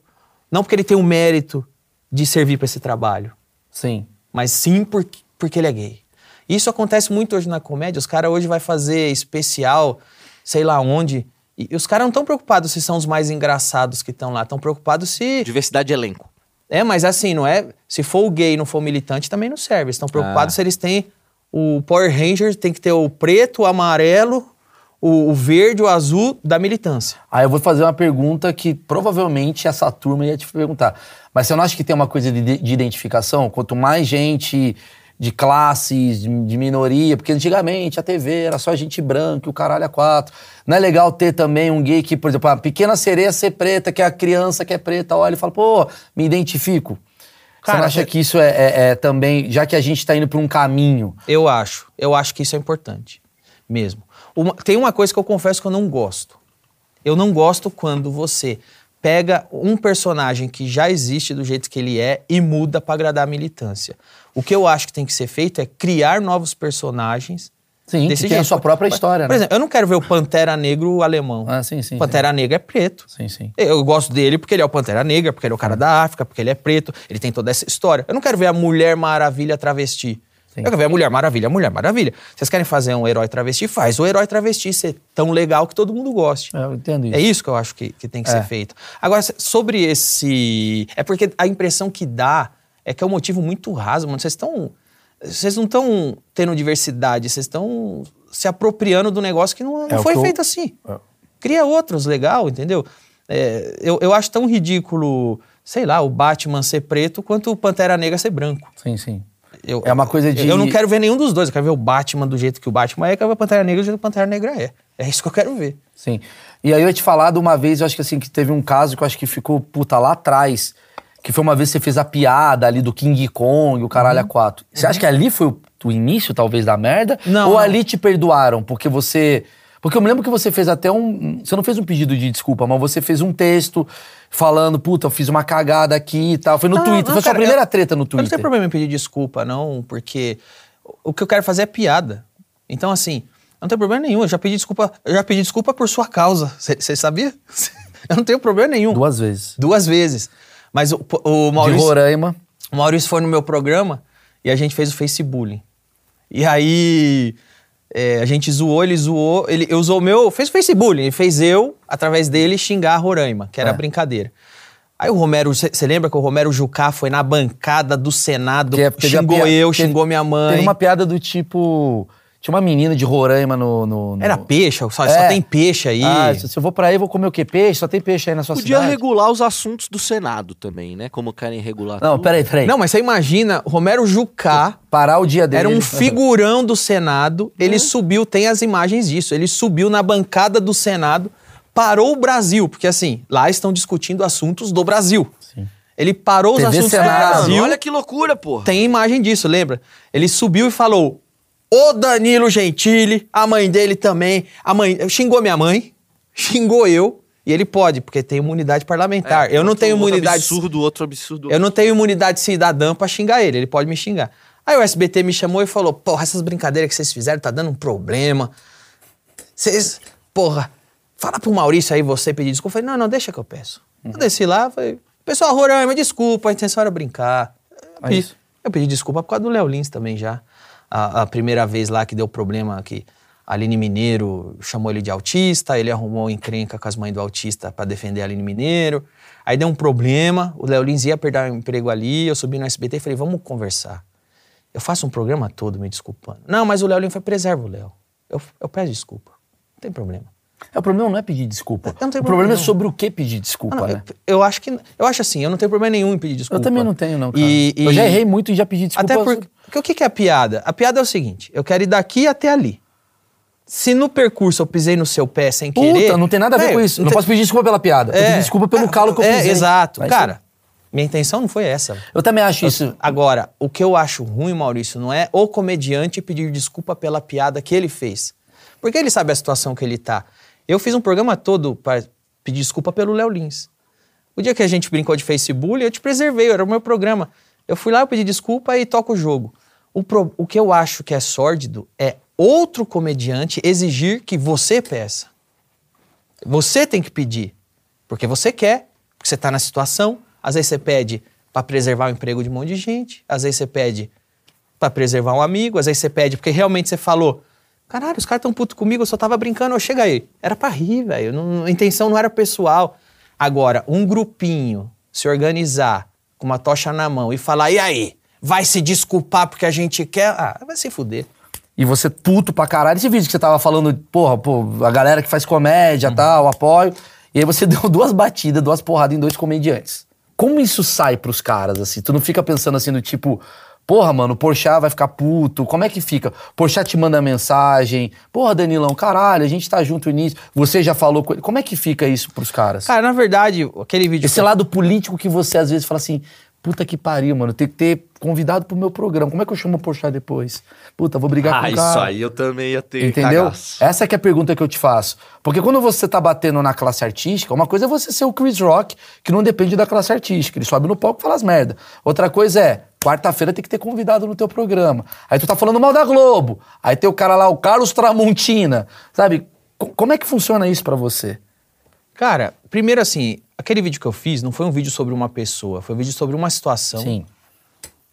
não porque ele tem o mérito de servir para esse trabalho, Sim. mas sim porque, porque ele é gay. Isso acontece muito hoje na comédia. Os caras hoje vai fazer especial, sei lá onde, e, os caras não estão preocupados se são os mais engraçados que estão lá, estão preocupados se Diversidade de elenco. é, mas assim, não é. Se for o gay e não for o militante, também não serve. Eles estão preocupados Ah. se eles têm. O Power Rangers tem que ter o preto, o amarelo, o, o verde, o azul da militância. Aí eu vou fazer uma pergunta que provavelmente essa turma ia te perguntar. Mas você não acha que tem uma coisa de, de identificação? Quanto mais gente de classes, de, de minoria, porque antigamente a TV era só gente branca, e o caralho a quatro. Não é legal ter também um gay que, por exemplo, a pequena sereia ser preta, que é a criança que é preta, olha e fala, pô, me identifico. você Cara, não acha é- que isso é, é- é também, já que a gente tá indo por um caminho, Eu acho. Eu acho que isso é importante. Mesmo. Uma- tem uma coisa que eu confesso que eu não gosto. Eu não gosto quando você pega um personagem que já existe do jeito que ele é e muda pra agradar a militância. O que eu acho que tem que ser feito é criar novos personagens. Sim, desse que tem a sua própria história, Por né? exemplo, eu não quero ver o Pantera Negro alemão. Ah, sim, sim, Pantera Negra é preto. sim, sim. Eu gosto dele porque ele é o Pantera Negra, porque ele é o cara da África, porque ele é preto, ele tem toda essa história. Eu não quero ver a Mulher Maravilha travesti. Sim. Eu quero ver a Mulher Maravilha, a Mulher Maravilha. Vocês querem fazer um herói travesti? Faz o herói travesti ser tão legal que todo mundo goste. É, eu entendo isso. É isso que eu acho que, que tem que É. ser feito. Agora, sobre esse. É porque a impressão que dá é que é um motivo muito raso, mano. Vocês estão. Vocês não estão tendo diversidade, vocês estão se apropriando do negócio que não, não É foi que eu- feito assim. É. Cria outros, legal, entendeu? É, eu, eu acho tão ridículo, sei lá, o Batman ser preto quanto o Pantera Negra ser branco. Sim, sim. Eu- É uma coisa de- Eu não quero ver nenhum dos dois. Eu quero ver o Batman do jeito que o Batman é, eu quero ver o Pantera Negra do jeito que o Pantera Negra é. É isso que eu quero ver. Sim. E aí eu ia te falar de uma vez, eu acho que assim, que teve um caso que eu acho que ficou, puta, lá atrás. Que foi uma vez que você fez a piada ali do King Kong, o caralho a quatro. Você acha que ali foi o, o início, talvez, da merda? Não, Ou ali te perdoaram? Porque você. Porque eu me lembro que você fez até um. Você não fez um pedido de desculpa, mas você fez um texto falando, puta, eu fiz uma cagada aqui e tal. Foi no Não, Twitter. não, foi a sua cara, primeira eu- treta no Eu não Twitter. tenho problema em pedir desculpa, não, porque o que eu quero fazer é piada. Então, assim, não tem problema nenhum. Eu já pedi desculpa, eu já pedi desculpa por sua causa. Você sabia? Eu não tenho problema nenhum. Duas vezes. Duas vezes. Mas o, o De Maurício. Roraima. O Maurício foi no meu programa e a gente fez o Facebook. E aí é, a gente zoou, ele zoou, ele usou o meu, fez o Facebook, ele fez eu, através dele, xingar a Roraima, que era É. brincadeira. Aí o Romero, você lembra que o Romero Jucá foi na bancada do Senado, Que é- xingou eu, teve- xingou minha mãe. Teve uma piada do tipo. Tinha uma menina de Roraima no. no- no- Era peixe, só, só É. tem peixe aí. Ah, se eu vou pra aí, vou comer o quê? Peixe? Só tem peixe aí na sua Podia cidade? regular os assuntos do Senado também, né? Como querem regular Não, tudo. peraí, peraí. Não, mas você imagina, Romero Jucá Parar o dia dele. Era um figurão do Senado. Ele subiu, tem as imagens disso. Ele subiu na bancada do Senado, parou o Brasil, porque assim, lá estão discutindo assuntos do Brasil. Ele parou os TV assuntos Senado. do Brasil. Olha que loucura, porra. Tem imagem disso, lembra? Ele subiu e falou: Ô Danilo Gentili, a mãe dele também. A mãe xingou minha mãe, xingou eu. E ele pode, porque tem imunidade parlamentar. eu não tenho imunidade. absurdo, outro absurdo. Eu não tenho imunidade cidadã pra xingar ele, ele pode me xingar. Aí o SBT me chamou e falou: Porra, essas brincadeiras que vocês fizeram tá dando um problema. Vocês, porra, fala pro Maurício aí você pedir desculpa. Eu falei: Não, não, deixa que eu peço. Eu desci lá, falei: Pessoal, Roraima, desculpa, a intenção era brincar. Eu É pedi, isso. eu pedi desculpa por causa do Léo Lins também já. A, a primeira vez lá que deu problema que Aline Mineiro chamou ele de autista, ele arrumou encrenca com as mães do autista pra defender a Aline Mineiro. Aí deu um problema, o Léo Lins ia perder o emprego ali, eu subi no SBT e falei, vamos conversar. Eu faço um programa todo me desculpando. Não, mas o Léo Lins foi preserva o Léo. Eu, eu peço desculpa. Não tem problema. É, o problema não é pedir desculpa. Eu não o problema é sobre o que pedir desculpa, Ah, não, né? eu, eu acho que. Eu acho assim, eu não tenho problema nenhum em pedir desculpa. Eu também não tenho, não, cara. E- Eu e- já errei muito e já pedi desculpa. Até porque, o que que é a piada? A piada é o seguinte: eu quero ir daqui até ali. Se no percurso eu pisei no seu pé sem Puta, querer. não tem nada a ver com isso. Não, tem- posso pedir desculpa pela piada. Eu pedi desculpa pelo calo que eu é, pisei. exato. Mas Cara, minha intenção não foi essa. Eu também acho isso. Agora, o que eu acho ruim, Maurício, não é o comediante pedir desculpa pela piada que ele fez. Porque ele sabe a situação que ele tá. Eu fiz um programa todo para pedir desculpa pelo Léo Lins. O dia que a gente brincou de Facebook, eu te preservei, era o meu programa. Eu fui lá, eu pedi desculpa e toco o jogo. O, pro- o que eu acho que é sórdido é outro comediante exigir que você peça. Você tem que pedir. Porque você quer, porque você está na situação. Às vezes você pede para preservar o emprego de um monte de gente. Às vezes você pede para preservar um amigo. Às vezes você pede porque realmente você falou: caralho, os caras tão putos comigo, eu só tava brincando, eu chega aí. Era pra rir, velho. A intenção não era pessoal. Agora, um grupinho se organizar com uma tocha na mão e falar: e aí? Vai se desculpar porque a gente quer? Ah, vai se fuder. E você puto pra caralho. Esse vídeo que você tava falando, porra, pô, a galera que faz comédia e tal, apoio. E aí você deu duas batidas, duas porradas em dois comediantes. Como isso sai pros caras, assim? Tu não fica pensando assim do tipo, porra, mano, o Porchat vai ficar puto. Como é que fica? Porchat te manda mensagem. Porra, Danilão, caralho, a gente tá junto nisso. Você já falou com ele. Como é que fica isso pros caras? Cara, na verdade, aquele vídeo. Esse que lado político que você às vezes fala assim, puta que pariu, mano, tem que ter convidado pro meu programa. Como é que eu chamo o Porchat depois? Puta, vou brigar Ah, com o isso cara. aí eu também ia ter Entendeu? cagaço. Essa que é a pergunta que eu te faço. Porque quando você tá batendo na classe artística, uma coisa é você ser o Chris Rock, que não depende da classe artística. Ele sobe no palco e fala as merda. Outra coisa é, quarta-feira tem que ter convidado no teu programa. Aí tu tá falando mal da Globo. Aí tem o cara lá, o Carlos Tramontina. Sabe? Co- Como é que funciona isso pra você? Cara, primeiro assim, aquele vídeo que eu fiz não foi um vídeo sobre uma pessoa, foi um vídeo sobre uma situação. Sim.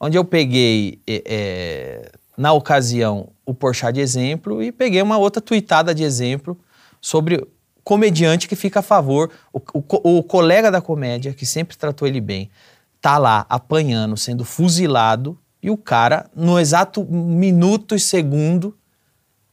Onde eu peguei, é, é, na ocasião, o Porchat de exemplo e peguei uma outra tuitada de exemplo sobre comediante que fica a favor, o, o o colega da comédia, que sempre tratou ele bem, tá lá apanhando, sendo fuzilado, e o cara, no exato minuto e segundo,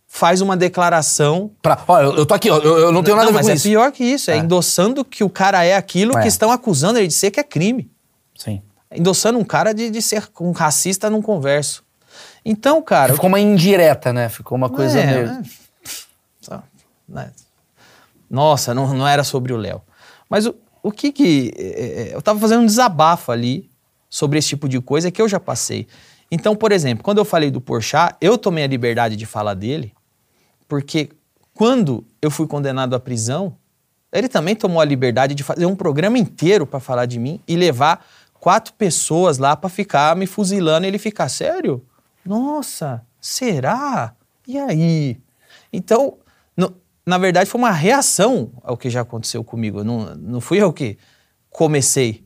faz uma declaração. Pra, ó, eu, eu tô aqui, ó, eu, eu não tenho nada não, a ver mas com é isso. pior que isso, é, endossando que o cara é aquilo É. que estão acusando ele de ser, que é crime. Sim. Endossando um cara de, de ser um racista num converso. Então, cara. Ficou uma indireta, né? Ficou uma coisa É, meio... é. Só, né? Nossa, não, não era sobre o Léo. Mas o, o que que. é, é, eu tava fazendo um desabafo ali sobre esse tipo de coisa que eu já passei. Então, por exemplo, quando eu falei do Porchat, eu tomei a liberdade de falar dele, porque quando eu fui condenado à prisão, ele também tomou a liberdade de fazer um programa inteiro para falar de mim e levar quatro pessoas lá para ficar me fuzilando e ele ficar sério. Nossa, será? E aí? Então, na verdade, foi uma reação ao que já aconteceu comigo. Não, não fui eu que comecei.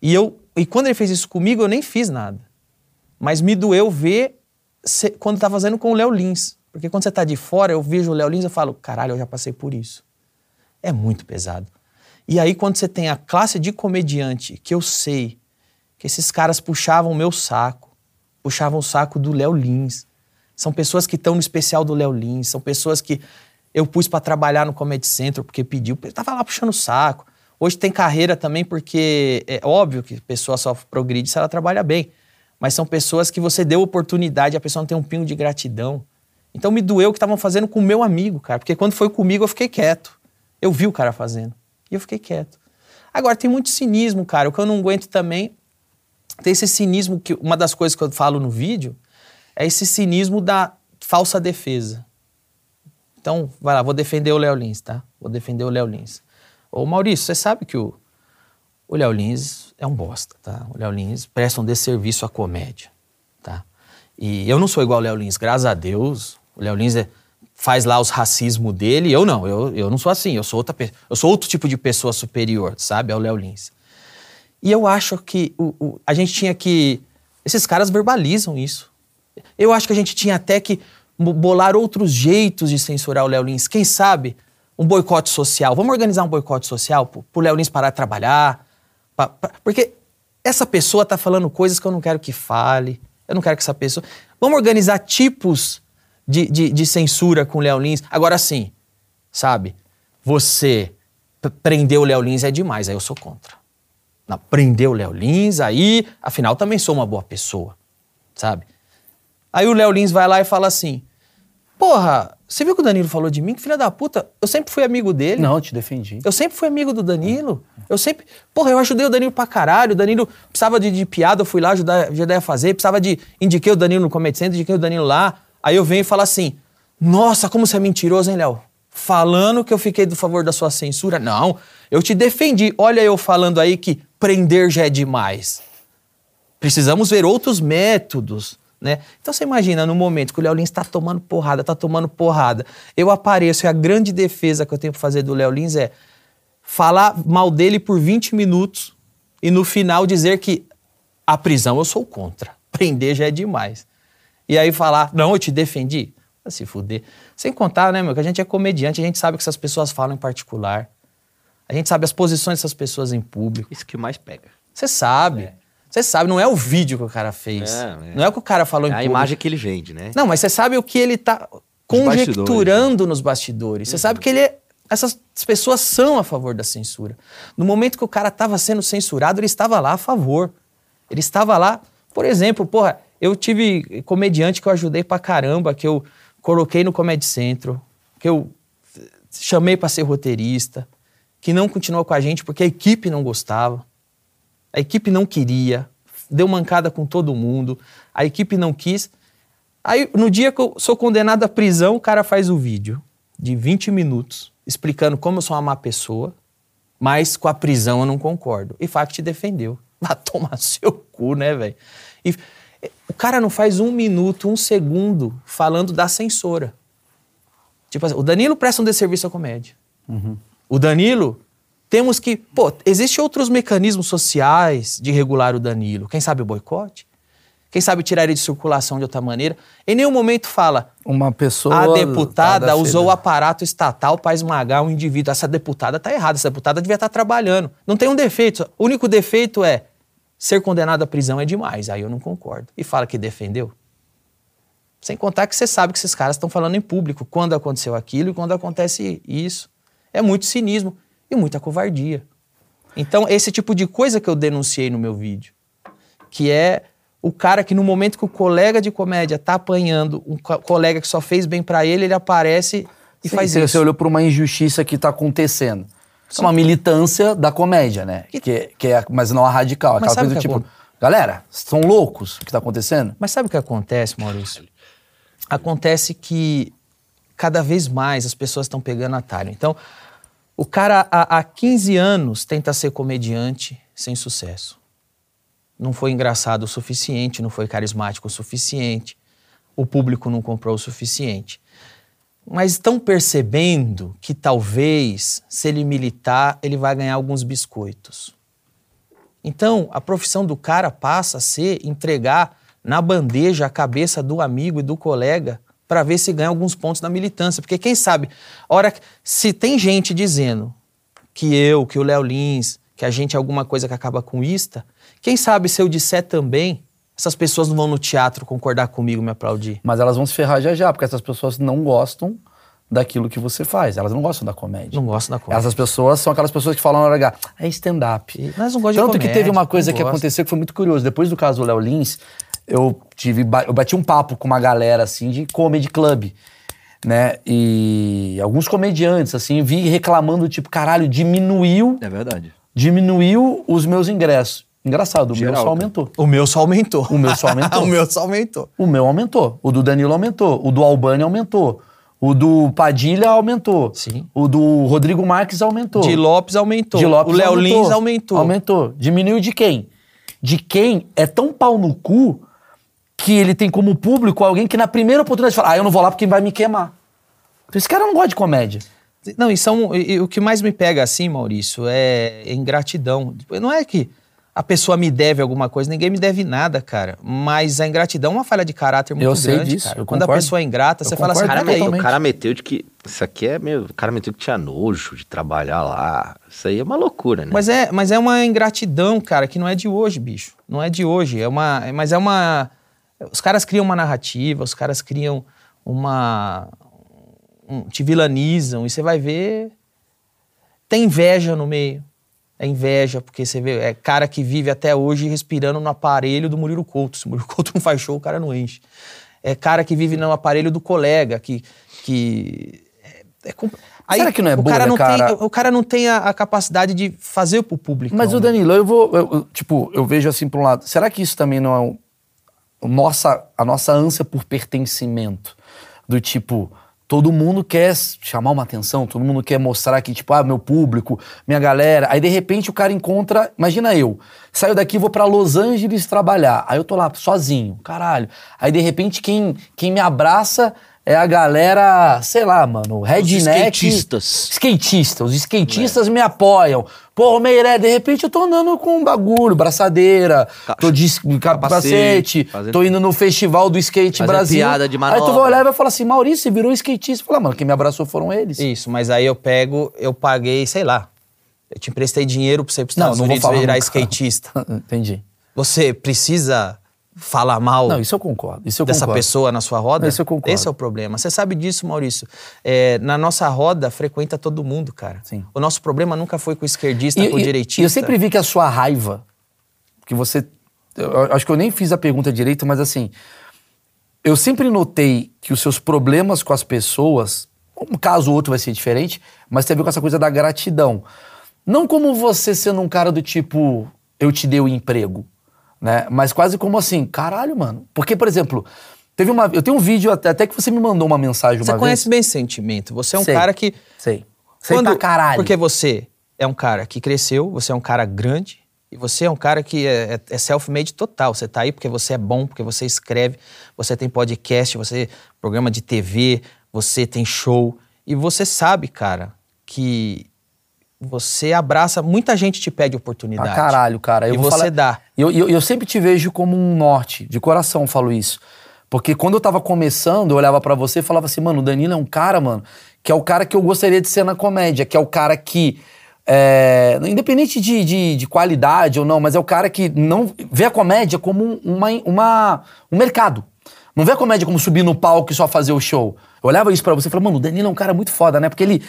E, eu, e quando ele fez isso comigo, eu nem fiz nada. Mas me doeu ver se- quando tá fazendo com o Léo Lins. Porque quando você tá de fora, eu vejo o Léo Lins e falo, caralho, eu já passei por isso. É muito pesado. E aí, quando você tem a classe de comediante, que eu sei que esses caras puxavam o meu saco, puxavam o saco do Léo Lins. São pessoas que estão no especial do Léo Lins, são pessoas que eu pus para trabalhar no Comedy Central porque pediu, eu tava lá puxando o saco. Hoje tem carreira também porque é óbvio que a pessoa só progride se ela trabalha bem. Mas são pessoas que você deu oportunidade, a pessoa não tem um pingo de gratidão. Então me doeu o que estavam fazendo com o meu amigo, cara. Porque quando foi comigo eu fiquei quieto. Eu vi o cara fazendo. E eu fiquei quieto. Agora, tem muito cinismo, cara. O que eu não aguento também tem esse cinismo que uma das coisas que eu falo no vídeo é esse cinismo da falsa defesa. Então, vai lá, vou defender o Léo Lins, tá? Vou defender o Léo Lins. Ô Maurício, você sabe que o, o Léo Lins é um bosta, tá? O Léo Lins presta um desserviço à comédia, tá? E eu não sou igual ao Léo Lins, graças a Deus. O Léo Lins é- faz lá os racismos dele, eu não, eu, eu não sou assim, eu sou, outra, eu sou outro tipo de pessoa superior, sabe? Ao Léo Lins. E eu acho que o- o- a gente tinha que. Esses caras verbalizam isso. Eu acho que a gente tinha até que bolar outros jeitos de censurar o Léo Lins. Quem sabe um boicote social. Vamos organizar um boicote social pro, pro Léo Lins parar de trabalhar. pa- pa- porque essa pessoa tá falando coisas que eu não quero que fale. Eu não quero que essa pessoa. Vamos organizar tipos de, de, de censura com o Léo Lins. Agora sim, sabe? Você prender o Léo Lins é demais, aí eu sou contra. Não, prender o Léo Lins, aí, afinal, também sou uma boa pessoa, sabe? Aí o Léo Lins vai lá e fala assim: Porra, você viu que o Danilo falou de mim? Que filha da puta, eu sempre fui amigo dele. Não, eu te defendi. Eu sempre fui amigo do Danilo. Eu sempre. Porra, eu ajudei o Danilo pra caralho. O Danilo precisava de, de piada, eu fui lá ajudar, ajudei a fazer. Precisava de. Indiquei o Danilo no Comedy Center, indiquei o Danilo lá. Aí eu venho e falo assim: Nossa, como você é mentiroso, hein, Léo? Falando que eu fiquei do favor da sua censura. Não, eu te defendi. Olha eu falando aí que prender já é demais. Precisamos ver outros métodos, né? Então você imagina, no momento que o Léo Lins está tomando porrada, tá tomando porrada, eu apareço e a grande defesa que eu tenho pra fazer do Léo Lins é falar mal dele por 20 minutos e no final dizer que a prisão eu sou contra. Prender já é demais. E aí falar, não, eu te defendi. Vai se fuder. Sem contar, né, meu, que a gente é comediante, a gente sabe o que essas pessoas falam em particular. A gente sabe as posições dessas pessoas em público. Isso que mais pega. Você sabe. Você sabe, não é o vídeo que o cara fez. É, é. Não é o que o cara falou em É a público. imagem que ele vende, né? Não, mas você sabe o que ele tá conjecturando nos bastidores. Você sabe que ele é- essas pessoas são a favor da censura. No momento que o cara estava sendo censurado, ele estava lá a favor. Ele estava lá, por exemplo, porra, eu tive comediante que eu ajudei pra caramba, que eu coloquei no Comedy Central, que eu chamei pra ser roteirista, que não continuou com a gente porque a equipe não gostava. A equipe não queria, deu mancada com todo mundo, a equipe não quis. Aí, no dia que eu sou condenado à prisão, o cara faz o vídeo de 20 minutos explicando como eu sou uma má pessoa, mas com a prisão eu não concordo. E te defendeu. Vai tomar seu cu, né, velho? E o cara não faz um minuto, um segundo falando da censora. Tipo assim, o Danilo presta um desserviço à comédia. O Danilo, temos que. Pô, existem outros mecanismos sociais de regular o Danilo. Quem sabe o boicote? Quem sabe tirar ele de circulação de outra maneira? Em nenhum momento fala. Uma pessoa. A tá deputada da usou o aparato estatal para esmagar um indivíduo. Essa deputada tá errada, essa deputada devia estar trabalhando. Não tem um defeito. O único defeito é ser condenado à prisão é demais. Aí eu não concordo. E fala que defendeu. Sem contar que você sabe que esses caras estão falando em público quando aconteceu aquilo e quando acontece isso. É muito cinismo e muita covardia. Então, esse tipo de coisa que eu denunciei no meu vídeo, que é o cara que no momento que o colega de comédia tá apanhando, um co- colega que só fez bem pra ele, ele aparece e Sim, faz você, isso. Você olhou pra uma injustiça que tá acontecendo. É uma militância da comédia, né? Que, que é, mas não a radical. Mas Aquela coisa o que tipo, acon- galera, estão loucos o que tá acontecendo? Mas sabe o que acontece, Maurício? Acontece que cada vez mais as pessoas estão pegando atalho. Então, o cara há, há 15 anos tenta ser comediante sem sucesso. Não foi engraçado o suficiente, não foi carismático o suficiente, o público não comprou o suficiente. Mas estão percebendo que talvez, se ele militar, ele vai ganhar alguns biscoitos. Então, a profissão do cara passa a ser entregar na bandeja a cabeça do amigo e do colega para ver se ganha alguns pontos na militância. Porque quem sabe, hora que, se tem gente dizendo que eu, que o Léo Lins, que a gente é alguma coisa que acaba com ista, quem sabe se eu disser também, essas pessoas não vão no teatro concordar comigo me aplaudir. Mas elas vão se ferrar já já, porque essas pessoas não gostam daquilo que você faz. Elas não gostam da comédia. Não gostam da comédia. Essas pessoas são aquelas pessoas que falam na hora H, é stand-up. Nós não gostamos de Tanto que comédia, teve uma coisa que aconteceu que foi muito curioso. Depois do caso do Léo Lins, eu tive eu bati um papo com uma galera assim de comedy club, né? E alguns comediantes assim, vi reclamando tipo, caralho, diminuiu, É verdade. diminuiu os meus ingressos. Engraçado, o meu só aumentou. O meu só aumentou. O meu só aumentou. o meu só aumentou. O meu aumentou. O do Danilo aumentou. O do Albani aumentou. O do Padilha aumentou. Sim. O do Rodrigo Marques aumentou. De Lopes aumentou. De Lopes o Léo. Lins aumentou. Aumentou. Diminuiu de quem? De quem é tão pau no cu que ele tem como público alguém que na primeira oportunidade fala: Ah, eu não vou lá porque vai me queimar. Então esse cara não gosta de comédia. Não, e, são, e- o que mais me pega assim, Maurício, é ingratidão. Não é que a pessoa me deve alguma coisa, ninguém me deve nada, cara. Mas a ingratidão é uma falha de caráter muito Eu sei grande, disso, cara. eu Quando a concordo. pessoa é ingrata, Eu você fala assim, concordo cara, aí, totalmente. O cara meteu de que. Isso aqui é meio. O cara meteu que tinha nojo de trabalhar lá. Isso aí é uma loucura, né? Mas é, mas é uma ingratidão, cara, que não é de hoje, bicho. Não é de hoje. É uma, é- mas é uma. Os caras criam uma narrativa, os caras criam uma. um- te vilanizam, e você vai ver. Tem inveja no meio. É inveja, porque você vê, é cara que vive até hoje respirando no aparelho do Murilo Couto. Se o Murilo Couto não faz show, o cara não enche. É cara que vive no aparelho do colega, que. que é, é compl- Será que não é o bolha, cara não cara? Tem, o cara não tem a, a capacidade de fazer pro público. Mas o né? Danilo, eu vou. eu- eu, tipo, eu vejo assim por um lado. Será que isso também não é um- nossa, a nossa ânsia por pertencimento? Do tipo, todo mundo quer chamar uma atenção, todo mundo quer mostrar que, tipo, ah, meu público, minha galera. Aí de repente o cara encontra. Imagina eu, saio daqui vou pra Los Angeles trabalhar. Aí eu tô lá sozinho, caralho. Aí de repente quem, quem me abraça. É a galera, sei lá, mano, redneck. skatistas. Skatistas. Os skatistas me apoiam. Pô, Meiré, de repente eu tô andando com um bagulho, braçadeira, tô de capacete, fazendo- tô indo no festival do skate Fazendo Brasil. piada de Aí tu vai olhar e vai falar assim, Maurício, você virou skatista. Fala, mano, quem me abraçou foram eles. Isso, mas aí eu pego, eu paguei, sei lá. Eu te emprestei dinheiro pra você ir pros Não, Estados não vou Unidos falar virar nunca. skatista. Entendi. Você precisa falar mal Não, isso eu concordo. Isso eu dessa concordo. pessoa na sua roda? Isso eu concordo. Esse é o problema. Você sabe disso, Maurício. É, na nossa roda, frequenta todo mundo, cara. Sim. O nosso problema nunca foi com o esquerdista, E- com o direitista. E eu sempre vi que a sua raiva, que você. eu acho que eu nem fiz a pergunta direito, mas assim. Eu sempre notei que os seus problemas com as pessoas, um caso ou outro vai ser diferente, mas tem a ver com essa coisa da gratidão. Não como você sendo um cara do tipo, eu te dei o emprego, né? Mas quase como assim, caralho, mano. Porque, por exemplo, teve uma. Eu tenho um vídeo até, até que você me mandou uma mensagem Você uma conhece vez. bem esse sentimento. Você é um Sei. cara que Sei. Sei pra caralho. Porque você é um cara que cresceu, você é um cara grande e você é um cara que é, é- é self-made total. Você tá aí porque você é bom, porque você escreve, você tem podcast, você programa de TV, você tem show e você sabe, cara, que você abraça, muita gente te pede oportunidade. Pra caralho, cara. Eu e você falar- dá. Eu, eu, eu sempre te vejo como um norte, de coração falo isso. Porque quando eu tava começando, eu olhava pra você e falava assim, mano, o Danilo é um cara, mano, que é o cara que eu gostaria de ser na comédia, que é o cara que. é, independente de, de, de qualidade ou não, mas é o cara que não vê a comédia como um- uma, uma, um mercado. Não vê a comédia como subir no palco e só fazer o show. Eu olhava isso pra você e falava, mano, o Danilo é um cara muito foda, né? Porque ele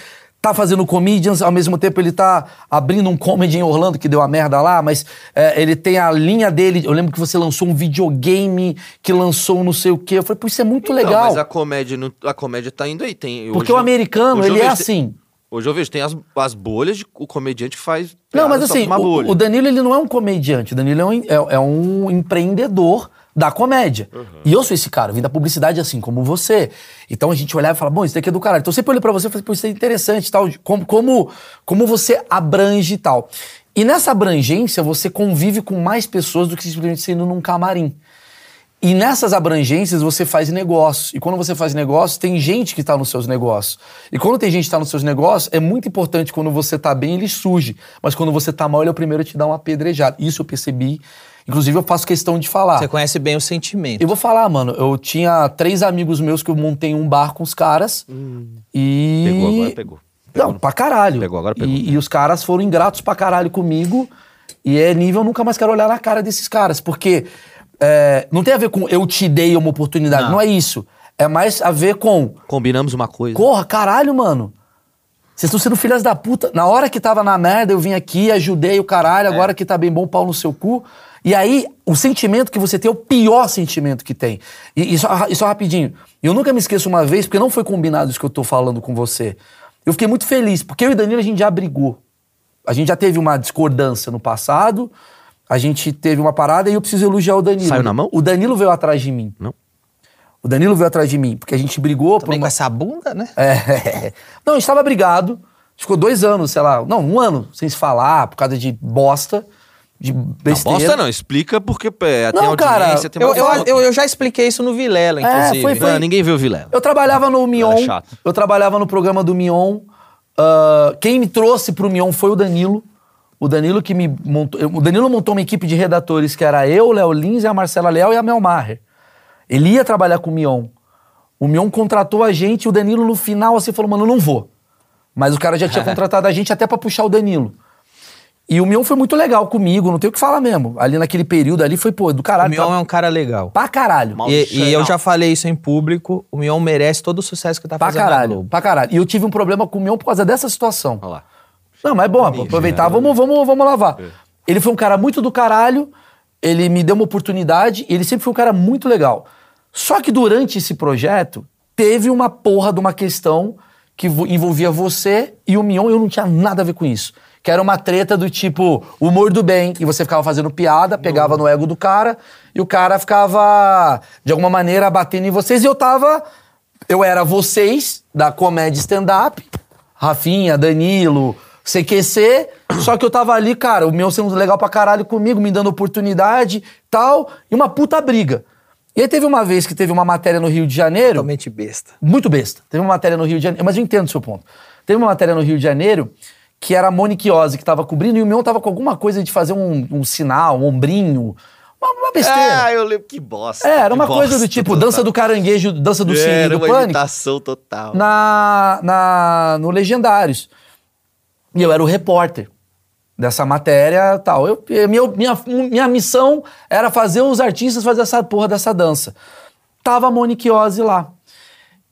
tá fazendo comedians, ao mesmo tempo ele tá abrindo um comedy em Orlando, que deu a merda lá, mas é, ele tem a linha dele. Eu lembro que você lançou um videogame que lançou não sei o quê. Eu falei, pô, isso é muito Não, legal. mas a comédia, a comédia tá indo aí. Tem, Porque hoje- o americano, ele é assim. Hoje eu vejo, tem as, as bolhas de o comediante faz. Não, piada mas assim, o, o Danilo ele não é um comediante, o Danilo é um, é, é um empreendedor da comédia. E eu sou esse cara, eu vim da publicidade assim como você. Então a gente olhava e falava, bom, isso daqui é do caralho. Então eu sempre olhei pra você e falei, pô, isso é interessante tal, como, como, como você abrange e tal. E nessa abrangência você convive com mais pessoas do que simplesmente sendo num camarim. E nessas abrangências você faz negócio. E quando você faz negócio, tem gente que está nos seus negócios. E quando tem gente que está nos seus negócios, é muito importante quando você tá bem, ele surge. Mas quando você tá mal, ele é o primeiro a te dar uma apedrejada. Isso eu percebi. Inclusive, eu faço questão de falar. Você conhece bem o sentimento. Eu vou falar, mano. Eu tinha três amigos meus que eu montei um bar com os caras. E. Pegou agora, pegou. Pegou Não, pra caralho. Pegou, agora pegou. E, e os caras foram ingratos pra caralho comigo. E é nível, eu nunca mais quero olhar na cara desses caras. Porque é, não tem a ver com eu te dei uma oportunidade. Não, é isso. É mais a ver com. Combinamos uma coisa. Porra, caralho, mano. Vocês estão sendo filhas da puta. Na hora que tava na merda, eu vim aqui, ajudei o caralho, É. agora que tá bem bom, pau no seu cu. E aí, o sentimento que você tem é o pior sentimento que tem. E, e só, e só rapidinho. Eu nunca me esqueço uma vez, porque não foi combinado isso que eu tô falando com você. Eu fiquei muito feliz, porque eu e Danilo a gente já brigou. A gente já teve uma discordância no passado, a gente teve uma parada e eu preciso elogiar o Danilo. Saiu na mão? O Danilo veio atrás de mim. Não. O Danilo veio atrás de mim, porque a gente brigou por Também com uma... essa bunda, né? É. Não, a gente tava brigado. Ficou dois anos, sei lá. Não, um ano sem se falar, por causa de bosta, de Não, besteira. bosta não, explica porque é, tem Não, audiência, cara, tem Eu, eu, eu, eu já expliquei isso no Vilela, É, inclusive. foi- foi- Ah, ninguém viu o Vilela. Eu trabalhava no Mion. Era chato. Eu trabalhava no programa do Mion. Ah, quem me trouxe pro Mion foi o Danilo. O Danilo que me montou. O Danilo montou uma equipe de redatores que era eu, o Léo Lins, a Marcela Leal e a Mel Maher. Ele ia trabalhar com o Mion. O Mion contratou a gente e o Danilo no final assim falou: mano, eu não vou. Mas o cara já tinha contratado a gente até pra puxar o Danilo. E o Mion foi muito legal comigo, não tenho o que falar mesmo. Ali naquele período ali foi, pô, do O caralho. Mion é um cara legal. Pra caralho. E, e eu já falei isso em público, o Mion merece todo o sucesso que tá Pra fazendo na caralho, pra caralho. E eu tive um problema com o Mion por causa dessa situação. Olha lá. Não, mas é bom, aproveitar, vamos, vamos, vamos lavar. Ele foi um cara muito do caralho, ele me deu uma oportunidade, ele sempre foi um cara muito legal. Só que durante esse projeto, teve uma porra de uma questão que vo- envolvia você e o Mion, e eu não tinha nada a ver com isso. Que era uma treta do tipo, humor do bem, e você ficava fazendo piada, pegava no ego do cara, e o cara ficava, de alguma maneira, batendo em vocês, e eu tava. Eu era vocês, da comédia stand-up, Rafinha, Danilo, CQC, só que eu tava ali, cara, o meu sendo legal pra caralho comigo, me dando oportunidade tal, e uma puta briga. E aí teve uma vez que teve uma matéria no Rio de Janeiro. Totalmente besta. Muito besta. Teve uma matéria no Rio de Janeiro, mas eu entendo o seu ponto. Teve uma matéria no Rio de Janeiro que era a Monique Ozzy que tava cobrindo e o meu tava com alguma coisa de fazer um, um sinal, um ombrinho, uma, besteira. Ah, eu lembro que bosta. É, era uma coisa do tipo total. dança do caranguejo, dança do Era do uma pânico imitação total. na, na, no Legendários. E eu era o repórter dessa matéria tal. Eu, minha, minha, minha missão era fazer os artistas fazer essa porra dessa dança. Tava a Monique Ozzy lá.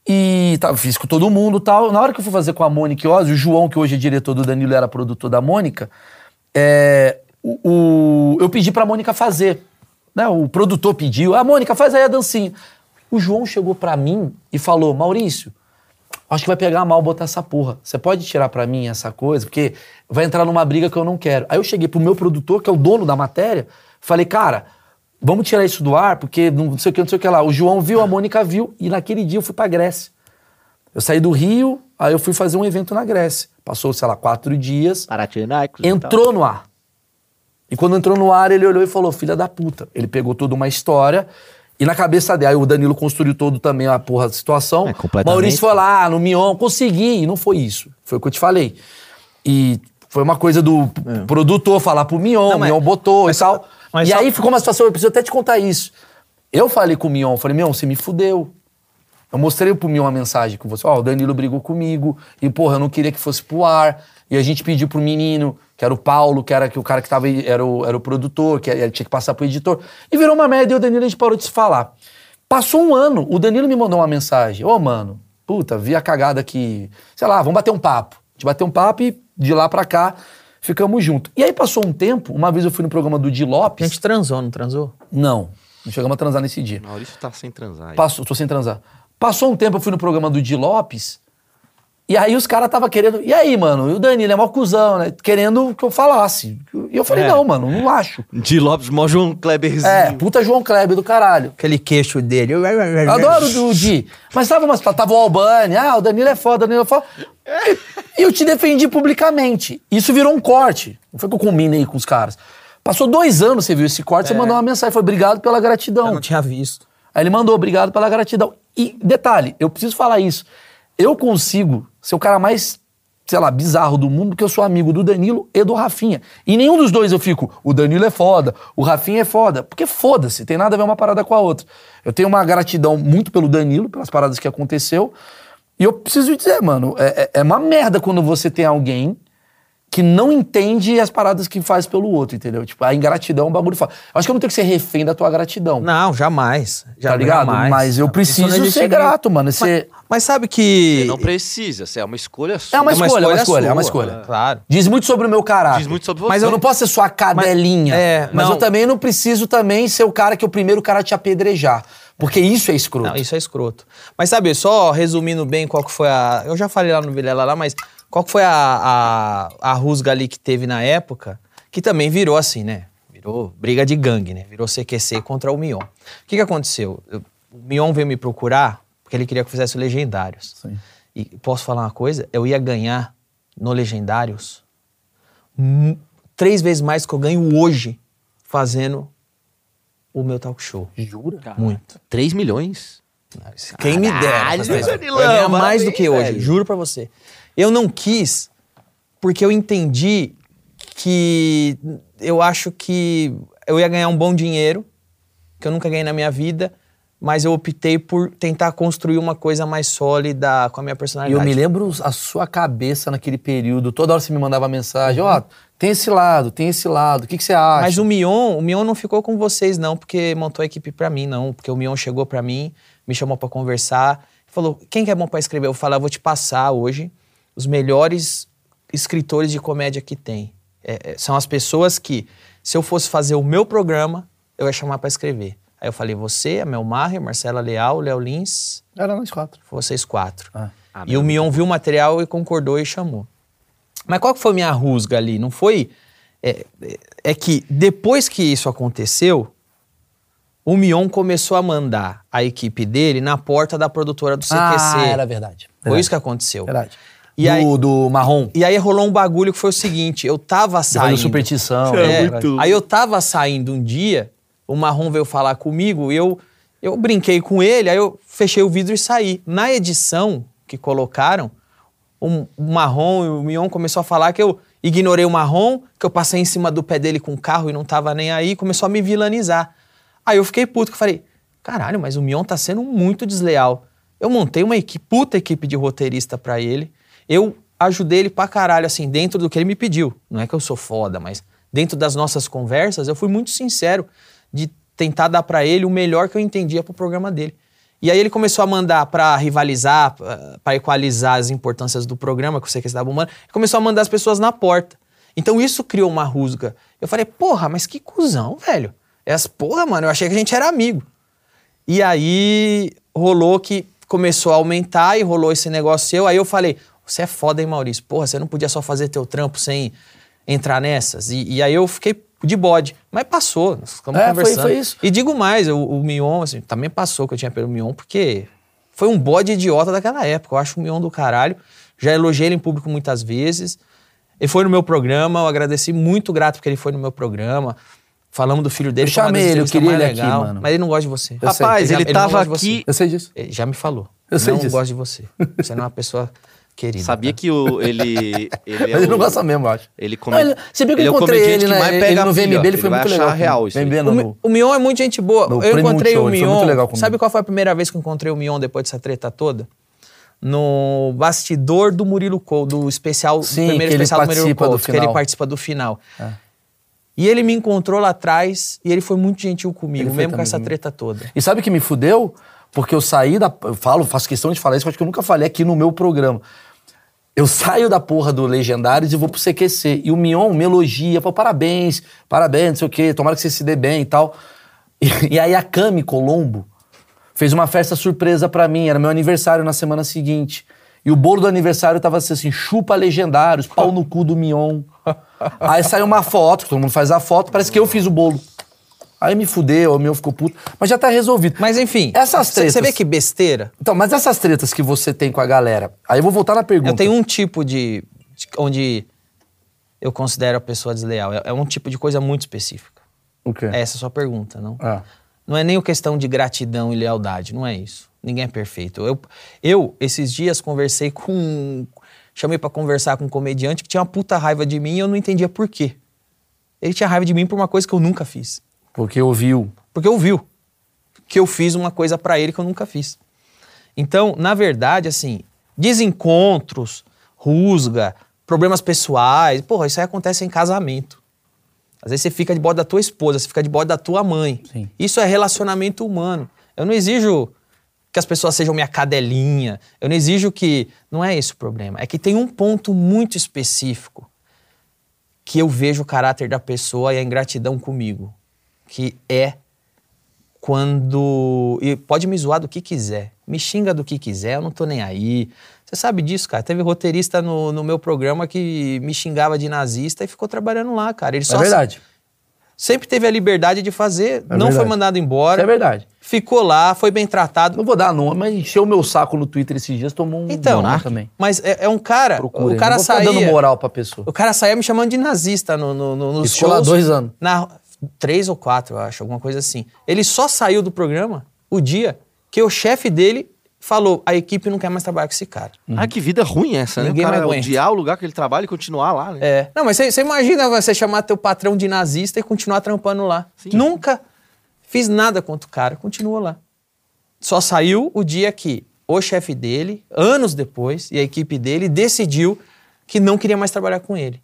E tá, fiz com todo mundo tal. Na hora que eu fui fazer com a Monique Ozzy, o João, que hoje é diretor do Danilo, era produtor da Mônica, é, o, o- eu pedi pra Mônica fazer. Né? O produtor pediu, a Mônica, faz aí a dancinha. O João chegou pra mim e falou, Maurício, acho que vai pegar mal botar essa porra. Você pode tirar pra mim essa coisa? Porque vai entrar numa briga que eu não quero. Aí eu cheguei pro meu produtor, que é o dono da matéria, falei, cara, vamos tirar isso do ar, porque não sei o que, não sei o que lá. O João viu, a Mônica viu, e naquele dia eu fui pra Grécia. Eu saí do Rio, aí eu fui fazer um evento na Grécia. Passou, sei lá, quatro dias. Panathinaikos e tal. Entrou no ar. E quando entrou no ar, ele olhou e falou: Filha da puta. Ele pegou toda uma história. E na cabeça dele, aí o Danilo construiu todo também a porra da situação. É, completamente. Maurício foi lá no Mion, consegui. E não foi isso. Foi o que eu te falei. E foi uma coisa do produtor falar pro Mion, Não, Mion botou mas e tal. Mas e só- aí ficou uma situação, eu preciso até te contar isso. Eu falei com o Mion, falei, Mion, você me fudeu. Eu mostrei pro Mion uma mensagem com você. Ó, o Danilo brigou comigo. E, porra, eu não queria que fosse pro ar. E a gente pediu pro menino, que era o Paulo, que era que o cara que tava era o, era o produtor, que ele tinha que passar pro editor. E virou uma merda e o Danilo a gente parou de se falar. Passou um ano, o Danilo me mandou uma mensagem. Ô, mano, puta, vi a cagada aqui. Sei lá, vamos bater um papo. A gente bateu um papo e de lá pra cá ficamos juntos. E aí passou um tempo, uma vez eu fui no programa do Di A Lopes. gente transou, não transou? Não, não chegamos a transar nesse dia. Maurício tá sem transar. aí. Passou, tô sem transar. Passou um tempo, eu fui no programa do Di Lopes. E aí os caras tava querendo. E aí, mano? E o Danilo é mó cuzão, né? Querendo que eu falasse. E eu falei, É. não, mano, não acho. De Lopes, mó João Kleberzinho. É, puta João Kleber do caralho. Aquele queixo dele. Eu adoro o Di. Mas tava umas. Tava o Albani, ah, o Danilo é foda, o Danilo é foda. E eu te defendi publicamente. Isso virou um corte. Não foi que eu combinei com os caras. Passou dois anos, você viu esse corte, você mandou uma mensagem, foi obrigado pela gratidão. Eu não tinha visto. Aí ele mandou, obrigado pela gratidão. E detalhe, eu preciso falar isso. Eu consigo ser o cara mais, sei lá, bizarro do mundo, porque eu sou amigo do Danilo e do Rafinha. E nenhum dos dois eu fico, o Danilo é foda, o Rafinha é foda. Porque foda-se, tem nada a ver uma parada com a outra. Eu tenho uma gratidão muito pelo Danilo, pelas paradas que aconteceu. E eu preciso dizer, mano, é, é- é uma merda quando você tem alguém que não entende as paradas que faz pelo outro, entendeu? Tipo, a ingratidão é um bagulho foda. Eu acho que eu não tenho que ser refém da tua gratidão. Não, jamais. Tá Já, ligado? Jamais. Mas eu preciso ser grato, mano. Você... Mas, mas sabe que. Você não precisa, você é uma escolha sua. É uma escolha, é uma escolha, é uma sua, escolha. Claro. Diz muito sobre o meu caráter. Diz muito sobre você. Mas eu não posso ser sua cadelinha. Mas- é, mas não. eu também não preciso também ser o cara que é o primeiro cara a te apedrejar. Porque isso é escroto. Não, isso é escroto. Mas sabe, só resumindo bem qual que foi a. Eu já falei lá no Vilela lá, mas qual que foi a, a, a rusga ali que teve na época, que também virou assim, né? Virou briga de gangue, né? Virou CQC contra o Mion. O que, que aconteceu? Eu- o Mion veio me procurar porque ele queria que eu fizesse o Legendários. Sim. E posso falar uma coisa? Eu ia ganhar no Legendários três vezes mais que eu ganho hoje fazendo o meu talk show. Jura? Muito. 3 milhões? Quem me dera. Danilão, Eu ia ganhar mais do que hoje, velho. juro pra você. Eu não quis porque eu entendi que eu acho que eu ia ganhar um bom dinheiro, que eu nunca ganhei na minha vida, mas eu optei por tentar construir uma coisa mais sólida com a minha E personalidade. eu me lembro a sua cabeça naquele período. Toda hora você me mandava mensagem. Ó, tem esse lado, tem esse lado. O que, que você acha? Mas o Mion, o Mion não ficou com vocês não, porque montou a equipe pra mim não, porque o Mion chegou pra mim, me chamou pra conversar, falou: "Quem que é bom pra escrever?" Eu falei: "Eu vou te passar hoje os melhores escritores de comédia que tem. É, é, são as pessoas que, se eu fosse fazer o meu programa, eu ia chamar pra escrever." Aí eu falei: "Você, a Mel Maher, Marcela Leal, Léo Lins, Era nós quatro. vocês quatro." Ah. e o Mion viu o material e concordou e chamou. Mas qual que foi a minha rusga ali? Não foi. É, é- é que depois que isso aconteceu, o Mion começou a mandar a equipe dele na porta da produtora do CQC. Ah, era verdade. Foi isso que aconteceu. Verdade. E do, aí- do marrom. E aí rolou um bagulho que foi o seguinte: eu tava saindo. do superstição. É, né? Aí eu tava saindo um dia, o Marrom veio falar comigo, eu, eu brinquei com ele, aí eu fechei o vidro e saí. Na edição que colocaram, o, Marrom e o Mion começou a falar que eu ignorei o Marrom, que eu passei em cima do pé dele com o carro e não tava nem aí, começou a me vilanizar. Aí eu fiquei puto, que eu falei, caralho, mas o Mion tá sendo muito desleal. Eu montei uma equipe, puta equipe de roteirista pra ele. Eu ajudei ele pra caralho, assim, dentro do que ele me pediu. Não é que eu sou foda, mas dentro das nossas conversas, eu fui muito sincero de tentar dar pra ele o melhor que eu entendia pro programa dele. E aí ele começou a mandar pra rivalizar, pra equalizar as importâncias do programa que você que estava bombando, começou a mandar as pessoas na porta. Então isso criou uma rusga. Eu falei, porra, mas que cuzão, velho. Essas porra, mano, eu achei que a gente era amigo. E aí rolou que começou a aumentar e rolou esse negócio seu. Aí eu falei, você é foda, hein, Maurício? Porra, você não podia só fazer teu trampo sem entrar nessas. E, e aí eu fiquei de bode. Mas passou, nós ficamos É, foi- conversando. foi isso. E digo mais, o, o Mion, assim, também passou que eu tinha pelo Mion, porque foi um bode idiota daquela época. Eu acho o Mion do caralho. Já elogiei ele em público muitas vezes. Ele foi no meu programa, eu agradeci muito grato porque ele foi no meu programa. Falamos do filho dele. Eu foi chamei das ele, eu queria ele aqui, legal, mano. Mas ele não gosta de você. Eu sei. Rapaz, já- ele, não tava gosta aqui. você. Eu sei disso. Ele já me falou. Eu sei não disso. gosto de você. Você não é uma pessoa querida. Sabia tá? que o, ele. Ele, é Mas ele não o- gosta mesmo, eu acho. Ele, Não, ele- você viu que ele eu é o encontrei ele, né? Ele pega no. VMB, ele foi muito achar legal real isso. VMB O, não, Mi- no- o Mion é muito gente boa. No eu encontrei Show, o ele Mion. muito legal comigo. Sabe qual foi a primeira vez que eu encontrei o Mion depois dessa treta toda? No bastidor do Murilo Cole, do especial, Sim, primeiro ele especial do Murilo Cole, do que ele participa do final. E ele me encontrou lá atrás e ele foi muito gentil comigo, Ele mesmo com essa treta toda. E sabe o que me fudeu? Porque eu saí da. Eu falo, faço questão de falar isso, que eu acho que eu nunca falei aqui no meu programa. Eu saio da porra do Legendários e vou pro CQC. E o Mion me elogia, fala, parabéns, parabéns, não sei o quê, tomara que você se dê bem e tal. E, e aí a Cami Colombo fez uma festa surpresa pra mim, era meu aniversário na semana seguinte. E o bolo do aniversário tava assim, chupa Legendários, pau no cu do Mion. Aí saiu uma foto, todo mundo faz a foto, parece que eu fiz o bolo. Aí me fudeu, o meu ficou puto. Mas já tá resolvido. Mas enfim, Essas você tretas. vê que besteira. Então, mas essas tretas que você tem com a galera. Aí eu vou voltar na pergunta. Eu tenho um tipo de, de- onde eu considero a pessoa desleal. É, é um tipo de coisa muito específica. O quê? É essa a sua pergunta, não? Ah. Não é nem questão de gratidão e lealdade, não é isso. Ninguém é perfeito. Eu, eu esses dias, conversei com. Chamei pra conversar com um comediante que tinha uma puta raiva de mim e eu não entendia por quê. Ele tinha raiva de mim por uma coisa que eu nunca fiz. Porque ouviu. Porque ouviu que eu fiz uma coisa pra ele que eu nunca fiz. Então, na verdade, assim, desencontros, rusga, problemas pessoais, porra, isso aí acontece em casamento. Às vezes você fica de bode da tua esposa, você fica de bode da tua mãe. Sim. Isso é relacionamento humano. Eu não exijo que as pessoas sejam minha cadelinha. Eu não exijo que. Não é esse o problema. É que tem um ponto muito específico que eu vejo o caráter da pessoa e a ingratidão comigo. Que é quando. E pode me zoar do que quiser. Me xinga do que quiser, eu não tô nem aí. Você sabe disso, cara. Teve roteirista no, no meu programa que me xingava de nazista e ficou trabalhando lá, cara. Ele É só verdade. sempre teve a liberdade de fazer, É não foi verdade. mandado embora. Isso é verdade. Ficou lá, foi bem tratado. Não vou dar nome, mas encheu o meu saco no Twitter esses dias, tomou um Então, também. mas é, é um cara. Procura. o cara não vou saía. dando moral pra pessoa. O cara saía me chamando de nazista no, no, no, nos ficou lá shows. dois anos. Na, três ou quatro, eu acho, alguma coisa assim. Ele só saiu do programa o dia que o chefe dele falou: a equipe não quer mais trabalhar com esse cara. Ah, que vida ruim essa, Ninguém né? O mais cara odiar o lugar que ele trabalha e continuar lá, né? É. Não, mas você imagina você chamar teu patrão de nazista e continuar trampando lá. Nunca fiz nada contra o cara, continua lá. Só saiu o dia que o chefe dele, anos depois, e a equipe dele decidiu que não queria mais trabalhar com ele.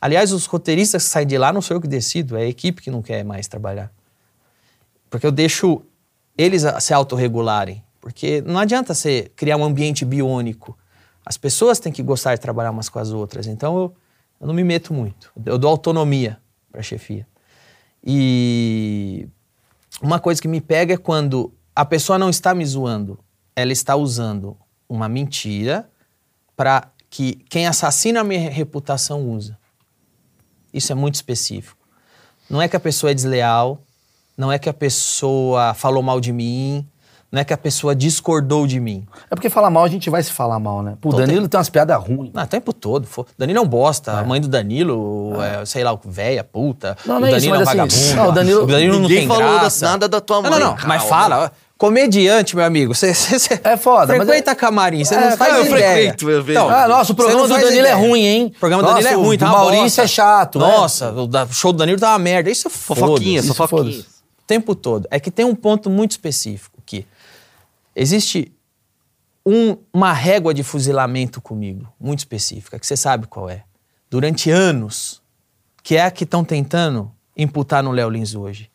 Aliás, os roteiristas que saem de lá não sou eu que decido, é a equipe que não quer mais trabalhar. Porque eu deixo eles se autorregularem. Porque não adianta você criar um ambiente biônico. As pessoas têm que gostar de trabalhar umas com as outras. Então eu, eu não me meto muito. Eu dou autonomia para a chefia. E uma coisa que me pega é quando a pessoa não está me zoando, ela está usando uma mentira para que quem assassina a minha reputação usa. Isso é muito específico. Não é que a pessoa é desleal, não é que a pessoa falou mal de mim, não é que a pessoa discordou de mim. É porque falar mal, a gente vai se falar mal, né? Pô, o Todo Danilo tem umas piadas ruins. Não, o tempo todo. Danilo é um bosta. A mãe do Danilo, é, sei lá, véia, puta. Não, o não é Danilo isso, é um mas assim, vagabundo. não, o Danilo- o Danilo não tem falou da- graça. nada da tua Não, não, mãe, não. Mas fala. Comediante, meu amigo. Você, É foda, mas Frequenta é- camarim, você É, não faz eu ideia. frequento, eu vejo. Ah, nossa, o programa do Danilo é ideia. ruim, hein? O programa do Danilo é o ruim, tá uma Maurício bosta. é chato, né? Nossa, o show do Danilo tá uma merda. Isso é Fofoquinha, foda-se. fofoquinha. O tempo todo. É que tem um ponto muito específico que existe um- uma régua de fuzilamento comigo, muito específica, que você sabe qual é. Durante anos, que é a que estão tentando imputar no Léo Lins hoje.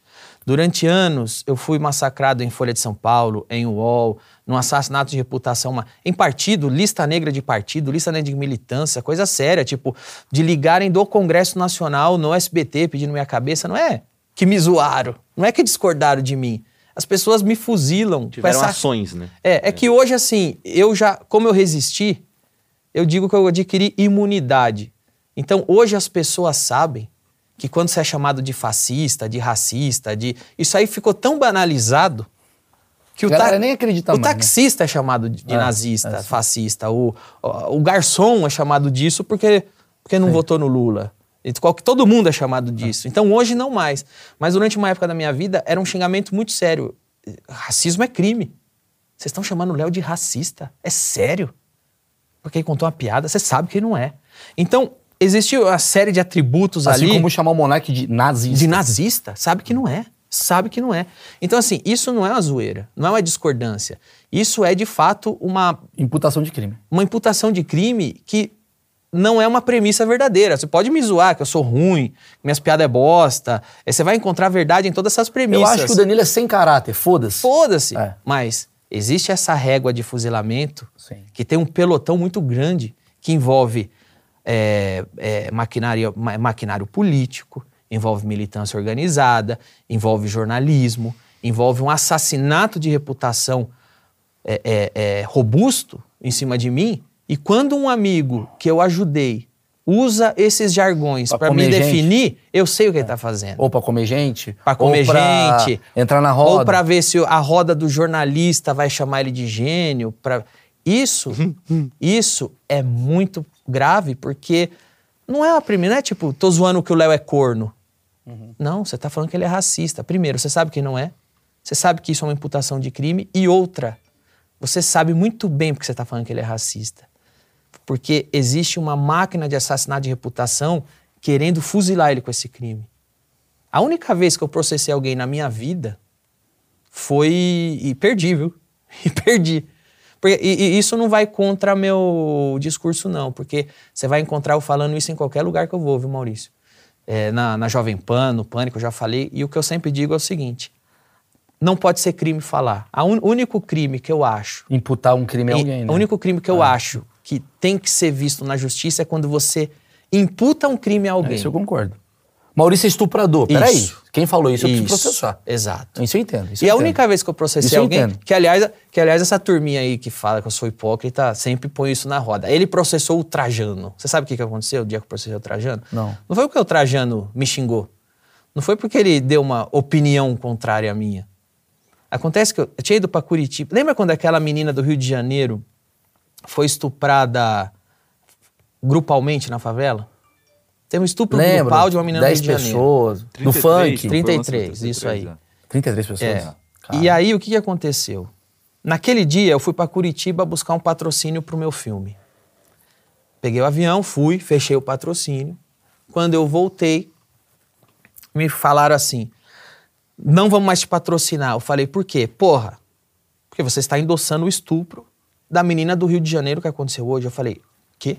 Durante anos, eu fui massacrado em Folha de São Paulo, em UOL, num assassinato de reputação, em partido, lista negra de partido, lista negra de militância, coisa séria, tipo, de ligarem do Congresso Nacional no SBT pedindo minha cabeça, não é que me zoaram, não é que discordaram de mim. As pessoas me fuzilam. Tiveram essa- ações, né? é, é que hoje, assim, eu já, como eu resisti, eu digo que eu adquiri imunidade. Então, hoje as pessoas sabem que quando você é chamado de fascista, de racista, de. Isso aí ficou tão banalizado que o, ta- nem acredita o mais, né? taxista é chamado de, É, nazista, é, sim. fascista. O, o, o garçom é chamado disso porque, porque não votou no Lula. Todo mundo é chamado disso. Então hoje não mais. Mas durante uma época da minha vida era um xingamento muito sério. Racismo é crime. Vocês estão chamando o Léo de racista? É sério? Porque ele contou uma piada, você sabe que ele não é. Então, existe uma série de atributos Assim ali como chamar o Monark de nazista. de nazista, sabe que não é. Sabe que não é. Então, assim, isso não é uma zoeira, não é uma discordância. Isso é, de fato, uma, Imputação de crime. uma imputação de crime que não é uma premissa verdadeira. Você pode me zoar que eu sou ruim, que minhas piadas é bosta. Aí Você vai encontrar verdade em todas essas Eu premissas. acho que o Danilo é sem caráter, foda-se. Foda-se. É. Mas existe essa régua de fuzilamento Sim. que tem um pelotão muito grande que envolve é, é, maquinário, ma- maquinário político, envolve militância organizada, envolve jornalismo, envolve um assassinato de reputação é, é, é, robusto em cima de mim. E quando um amigo que eu ajudei usa esses jargões Pra para me gente. definir, eu sei o que ele tá fazendo. Ou pra comer gente. Pra comer ou pra gente. Entrar na roda. Ou pra ver se a roda do jornalista vai chamar ele de gênio. Pra... Isso, isso é muito grave, porque não é a primeira, não é tipo, tô zoando que o Léo é corno. Não, você tá falando que ele é racista. Primeiro, você sabe que não é. Você sabe que isso é uma imputação de crime. E outra, você sabe muito bem porque você tá falando que ele é racista. Porque existe uma máquina de assassinato de reputação querendo fuzilar ele com esse crime. A única vez que eu processei alguém na minha vida foi. E perdi, viu? E perdi. Porque, e, e isso não vai contra meu discurso, não, porque você vai encontrar eu falando isso em qualquer lugar que eu vou, viu, Maurício? É, na, na Jovem Pan, no Pânico, eu já falei, e o que eu sempre digo é o seguinte: não pode ser crime falar. O único crime que eu acho Imputar um crime a e alguém, né? O único crime que eu acho que tem que ser visto na justiça é quando você imputa um crime a É, alguém. Isso eu concordo. Maurício é estuprador. Peraí. Isso. Quem falou isso, eu preciso Isso, processar. Exato. Isso eu entendo. isso e eu a entendo. única vez que eu processei Isso eu alguém, entendo. que aliás, que aliás essa turminha aí que fala que eu sou hipócrita, sempre põe isso na roda. Ele processou o Trajano. Você sabe o que, que aconteceu o dia que eu processei o Trajano? Não. Não foi porque o Trajano me xingou. Não foi porque ele deu uma opinião contrária à minha. Acontece que eu, eu tinha ido pra Curitiba. Lembra quando aquela menina do Rio de Janeiro foi estuprada grupalmente na favela? Teve um estupro Lembro. grupal de uma menina 10 do Rio de Janeiro. pessoas. do 33, funk. não foi 33, lançado isso aí. 33, 33 pessoas. É. E aí, o que, que aconteceu? Naquele dia, eu fui para Curitiba buscar um patrocínio pro meu filme. Peguei o avião, fui, fechei o patrocínio. Quando eu voltei, me falaram assim: não vamos mais te patrocinar. Eu falei, por quê? Porra, porque você está endossando o estupro da menina do Rio de Janeiro que aconteceu hoje. Eu falei, quê?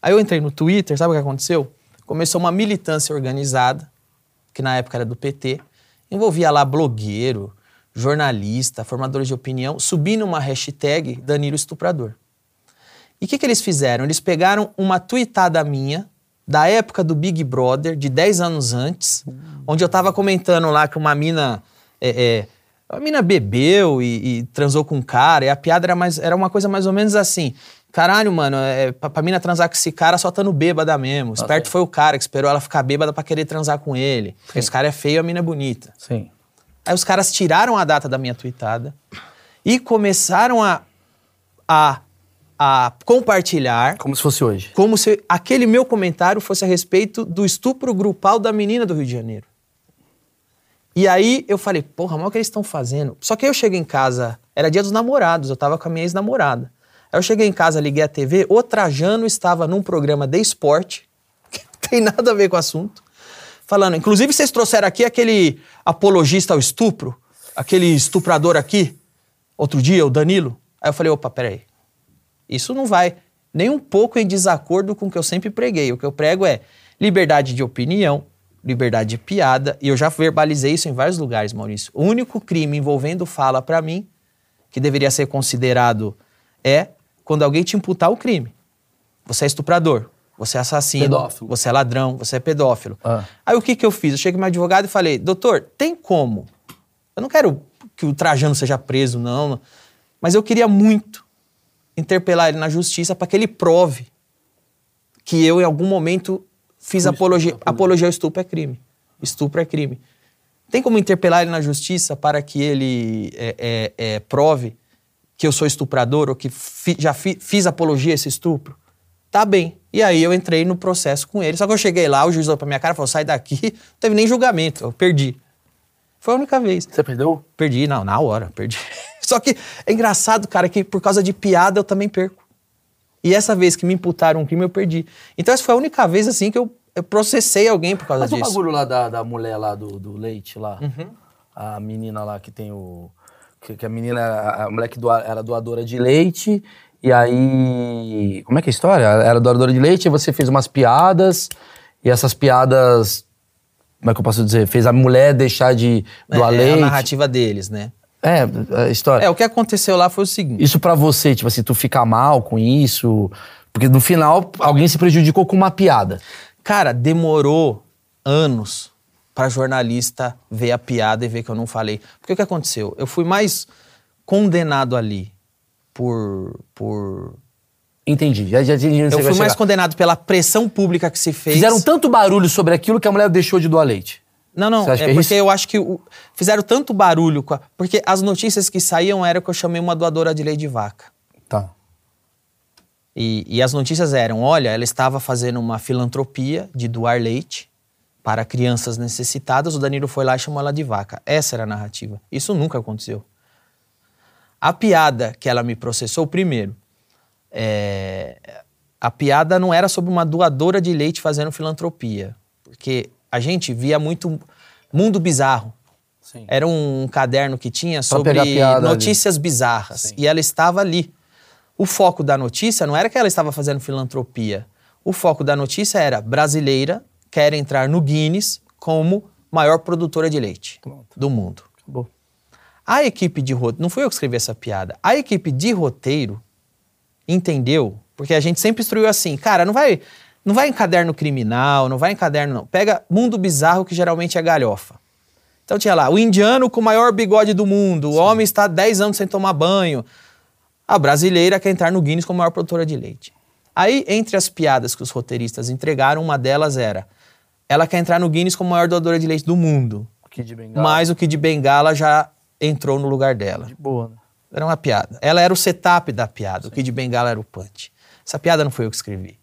Aí eu entrei no Twitter, sabe o que aconteceu? Começou uma militância organizada, que na época era do PT, envolvia lá blogueiro, jornalista, formadores de opinião, subindo uma hashtag Danilo Estuprador. E o que, que eles fizeram? Eles pegaram uma tweetada minha, da época do Big Brother, de 10 anos antes, onde eu tava comentando lá que uma mina. É, é, a mina bebeu e, e transou com um cara, e a piada era, mais, era uma coisa mais ou menos assim. Caralho, mano, é, pra, pra mina transar com esse cara só estando bêbada mesmo. Esperto foi o cara que esperou ela ficar bêbada pra querer transar com ele. Porque esse cara é feio a mina é bonita. Sim. Aí os caras tiraram a data da minha tweetada e começaram a, a, a compartilhar Como se fosse hoje. como se aquele meu comentário fosse a respeito do estupro grupal da menina do Rio de Janeiro. E aí eu falei, porra, mas o que eles estão fazendo? Só que aí eu cheguei em casa, era dia dos namorados, eu tava com a minha ex-namorada. Aí eu cheguei em casa, liguei a TV, o Trajano estava num programa de esporte, que não tem nada a ver com o assunto, falando, inclusive vocês trouxeram aqui aquele apologista ao estupro, aquele estuprador aqui, outro dia, o Danilo. Aí eu falei, opa, peraí, isso não vai nem um pouco em desacordo com o que eu sempre preguei. O que eu prego é liberdade de opinião, liberdade de piada, e eu já verbalizei isso em vários lugares, Maurício. O único crime envolvendo fala pra mim que deveria ser considerado é quando alguém te imputar o crime. Você é estuprador, você é assassino, Pedófilo. você é ladrão, você é pedófilo. Ah. Aí o que, que eu fiz? Eu cheguei pro meu advogado e falei, doutor, tem como? Eu não quero que o Trajano seja preso, não, mas eu queria muito interpelar ele na justiça para que ele prove que eu, em algum momento, fiz apologia, apologia ao estupro é crime. Estupro é crime. Tem como interpelar ele na justiça para que ele é, é, é, prove que eu sou estuprador ou que fi- já fi- fiz apologia a esse estupro? Tá bem. E aí eu entrei no processo com ele. Só que eu cheguei lá, o juiz olhou pra minha cara e falou: sai daqui. Não teve nem julgamento, eu perdi. Foi a única vez. Você perdeu? Perdi, não, na hora, perdi. Só que é engraçado, cara, que por causa de piada eu também perco. E essa vez que me imputaram um crime, eu perdi. Então essa foi a única vez, assim, que eu, eu processei alguém por causa Mas o disso. bagulho lá da, da mulher lá do, do leite lá, Uhum. a menina lá que tem o... Que, que a menina, a, a mulher que doa- era doadora de leite E aí. Como é que é a história? Ela Era doadora de leite, e você fez umas piadas, e essas piadas. Como é que eu posso dizer? Fez a mulher deixar de doar é, é a leite. narrativa deles, né? É, a história. É, o que aconteceu lá foi o seguinte. Isso pra você, tipo assim, tu fica mal com isso? Porque no final alguém se prejudicou com uma piada. Cara, demorou anos pra jornalista ver a piada e ver que eu não falei. Porque o que aconteceu? Eu fui mais condenado ali por. por... Entendi. Já, já você Eu fui mais chegar. condenado pela pressão pública que se fez. Fizeram tanto barulho sobre aquilo que a mulher deixou de doar leite. Não, não, é é porque isso? eu acho que o- fizeram tanto barulho. com a- porque as notícias que saíam eram que eu chamei uma doadora de leite de vaca. Tá. E, e as notícias eram: olha, ela estava fazendo uma filantropia de doar leite para crianças necessitadas. O Danilo foi lá e chamou ela de vaca. Essa era a narrativa. Isso nunca aconteceu. A piada que ela me processou, primeiro, é, a piada não era sobre uma doadora de leite fazendo filantropia. Porque a gente via muito Mundo Bizarro. Sim. Era um caderno que tinha sobre piada ali. notícias bizarras. E ela estava ali. O foco da notícia não era que ela estava fazendo filantropia. O foco da notícia era brasileira quer entrar no Guinness como maior produtora de leite do mundo. Acabou. A equipe de roteiro, não fui eu que escrevi essa piada, a equipe de roteiro entendeu, porque a gente sempre instruiu assim, cara, não vai, não vai em caderno criminal, não vai em caderno não, pega mundo bizarro que geralmente é galhofa. Então tinha lá, o indiano com o maior bigode do mundo, o homem está 10 anos sem tomar banho, a brasileira quer entrar no Guinness como maior produtora de leite. Aí, entre as piadas que os roteiristas entregaram, uma delas era, ela quer entrar no Guinness como maior doadora de leite do mundo. Kid Bengala. Mas o Kid Bengala já entrou no lugar dela. De boa, né? Era uma piada. Ela era o setup da piada. O Kid Bengala era o punch. Essa piada não foi eu que escrevi.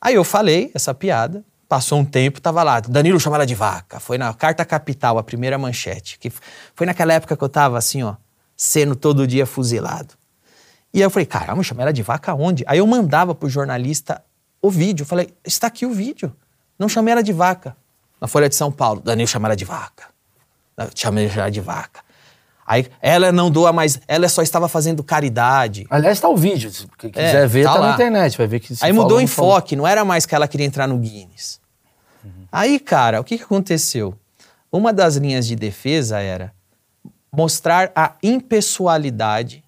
Aí eu falei essa piada. Passou um tempo, tava lá. Danilo chama ela de vaca. Foi na Carta Capital, a primeira manchete. Que foi naquela época que eu tava assim, ó, sendo todo dia fuzilado. E aí eu falei, caramba, chama ela de vaca aonde? Aí eu mandava pro jornalista o vídeo. Eu falei, está aqui o vídeo. Não chamei ela de vaca. Na Folha de São Paulo, Danilo chama ela de vaca. Chamei ela de vaca. Aí ela não doa mais, ela só estava fazendo caridade. Aliás, tá o vídeo. Se É, quiser ver, tá tá, na internet. Vai ver que Aí mudou o não falou. enfoque, não era mais que ela queria entrar no Guinness. Aí, cara, o que, que aconteceu? Uma das linhas de defesa era mostrar a impessoalidade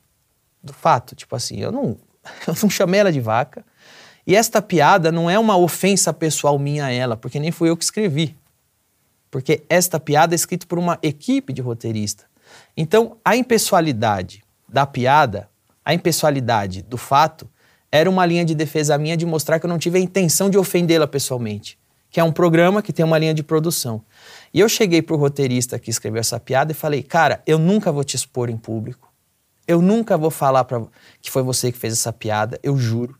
do fato. Tipo assim, eu não, eu não chamei ela de vaca. E esta piada não é uma ofensa pessoal minha a ela, porque nem fui eu que escrevi. Porque esta piada é escrita por uma equipe de roteirista. Então, a impessoalidade da piada, a impessoalidade do fato, era uma linha de defesa minha de mostrar que eu não tive a intenção de ofendê-la pessoalmente. Que é um programa que tem uma linha de produção. E eu cheguei pro roteirista que escreveu essa piada e falei: Cara, eu nunca vou te expor em público. Eu nunca vou falar pra, que foi você que fez essa piada, eu juro.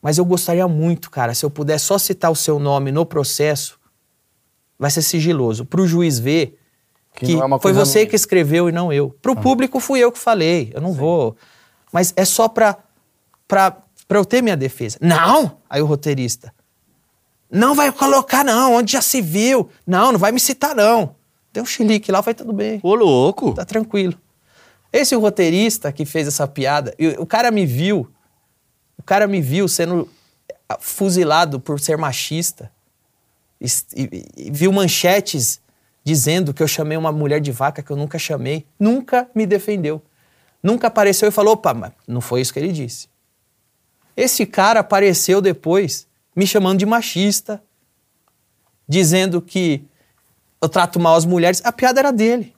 Mas eu gostaria muito, cara, se eu puder só citar o seu nome no processo, vai ser sigiloso. Pro juiz ver Que que, é foi você que escreveu e não eu. Pro público fui eu que falei, eu não vou. Mas é só pra eu ter minha defesa. Não! Aí o roteirista. Não vai colocar, não, onde já se viu. Não, não vai me citar, não. Deu um chilique lá, foi tudo bem. Ô, louco. Tá tranquilo. Esse roteirista que fez essa piada, e o cara me viu, o cara me viu sendo fuzilado por ser machista. E, e- e viu manchetes dizendo que eu chamei uma mulher de vaca que eu nunca chamei. Nunca me defendeu. Nunca apareceu e falou: opa, mas não foi isso que ele disse. Esse cara apareceu depois me chamando de machista, dizendo que eu trato mal as mulheres. A piada era dele.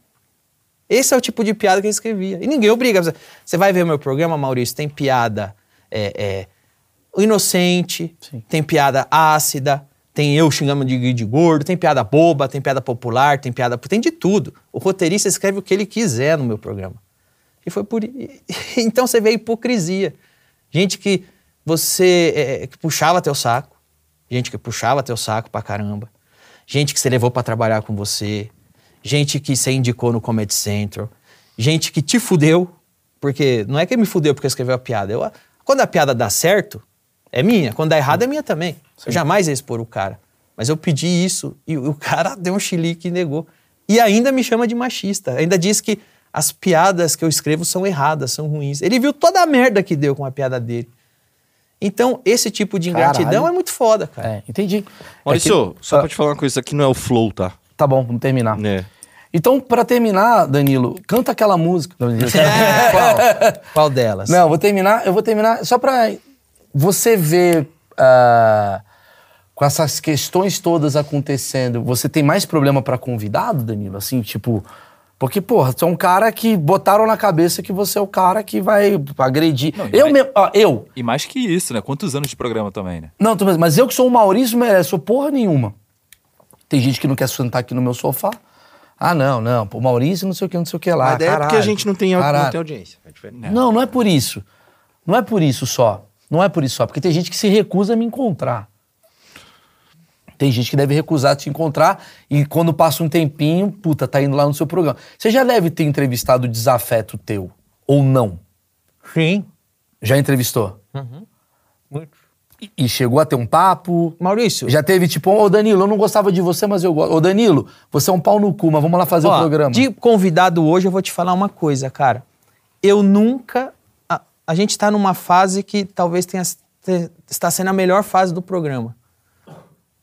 Esse é o tipo de piada que ele escrevia. E ninguém obriga. Você vai ver meu programa, Maurício, tem piada é, é, inocente, Sim. tem piada ácida, tem eu xingando de, de gordo, tem piada boba, tem piada popular, tem piada. Tem de tudo. O roteirista escreve o que ele quiser no meu programa. E foi por. Então você vê a hipocrisia. Gente que você. é, que puxava teu saco. Gente que puxava teu saco pra caramba. Gente que você levou pra trabalhar com você. Gente que você indicou no Comedy Central. Gente que te fudeu. Porque não é que me fudeu porque escreveu a piada. Eu, quando a piada dá certo, é minha. Quando dá errado, é minha também. Eu jamais ia expor o cara. Mas eu pedi isso e o cara deu um chilique e negou. E ainda me chama de machista. Ainda diz que As piadas que eu escrevo são erradas, são ruins. Ele viu toda a merda que deu com a piada dele. Então, esse tipo de ingratidão Caralho. é muito foda, cara. É, entendi. Maurício, É que- só Ah, pra te falar uma coisa, isso aqui não é o flow, tá? Tá bom, vamos terminar. É. Então, pra terminar, Danilo, canta aquela música. Não, Qual? Qual delas? Não, eu vou terminar, eu vou terminar só pra você ver ah, com essas questões todas acontecendo, você tem mais problema pra convidado, Danilo? Assim, tipo, porque, porra, você é um cara que botaram na cabeça que você é o cara que vai agredir. Não, eu vai- mesmo, ó, eu, E mais que isso, né? Quantos anos de programa também, né? não, mas eu que sou o Maurício sou porra nenhuma. Tem gente que não quer sentar aqui no meu sofá. Ah, não, não, pô, Maurício não sei o que, não sei o que lá. Mas é porque a caralho, gente não tem, não caralho. tem audiência. É. Não, não é por isso. Não é por isso só. Não é por isso só. Porque tem gente que se recusa a me encontrar. Tem gente que deve recusar te encontrar e quando passa um tempinho, puta, tá indo lá no seu programa. Você já deve ter entrevistado o desafeto teu, ou não? Sim. Já entrevistou? Muito. E- chegou a ter um papo? Maurício, Já teve tipo, ô Danilo, eu não gostava de você, mas eu gosto. Ô Danilo, você é um pau no cu, mas vamos lá fazer Ó, o programa. De convidado hoje, eu vou te falar uma coisa, cara. Eu nunca. A, a gente tá numa fase que talvez tenha, te- está sendo a melhor fase do programa.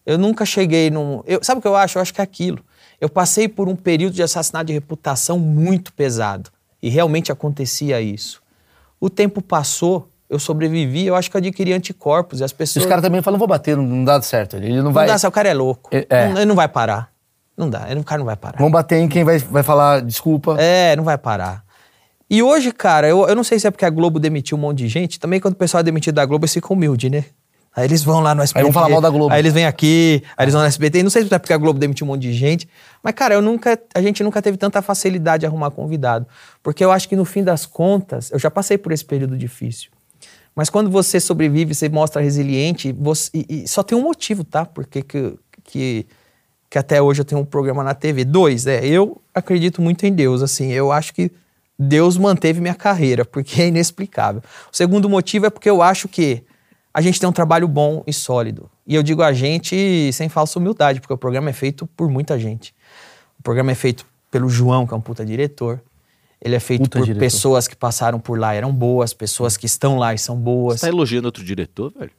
Eu nunca cheguei num. Eu, sabe o que eu acho? Eu acho que é aquilo. Eu passei por um período de assassinato de reputação muito pesado. E realmente acontecia isso. O tempo passou, eu sobrevivi, eu acho que eu adquiri anticorpos. E as E pessoas. os caras também falam, vou bater, não, não dá certo. Ele não Não vai. dá, o cara é louco. É, é. Não- ele não vai parar. Não dá, ele- o cara não vai parar. Vão bater em quem vai, vai falar desculpa. É, não vai parar. E hoje, cara, eu, eu não sei se é porque a Globo demitiu um monte de gente. Também quando o pessoal é demitido da Globo, eles ficam humilde, né? Aí eles vão lá no SBT. vão falar mal da Globo. Aí eles vêm aqui, aí eles vão no SBT. E não sei se é porque a Globo demitiu um monte de gente. Mas, cara, eu nunca, a gente nunca teve tanta facilidade de arrumar convidado. Porque eu acho que no fim das contas, eu já passei por esse período difícil. Mas quando você sobrevive, você mostra resiliente, você, e, e só tem um motivo, tá? Porque que, que, que até hoje eu tenho um programa na TV. Dois, é, eu acredito muito em Deus, assim, eu acho que Deus manteve minha carreira, porque é inexplicável. O segundo motivo é porque eu acho que a gente tem um trabalho bom e sólido. E eu digo a gente sem falsa humildade, porque o programa é feito por muita gente. O programa é feito pelo João, que é um puta diretor. Ele é feito Puta por diretor. pessoas que passaram por lá e eram boas, pessoas que estão lá e são boas. Você tá elogiando outro diretor, velho?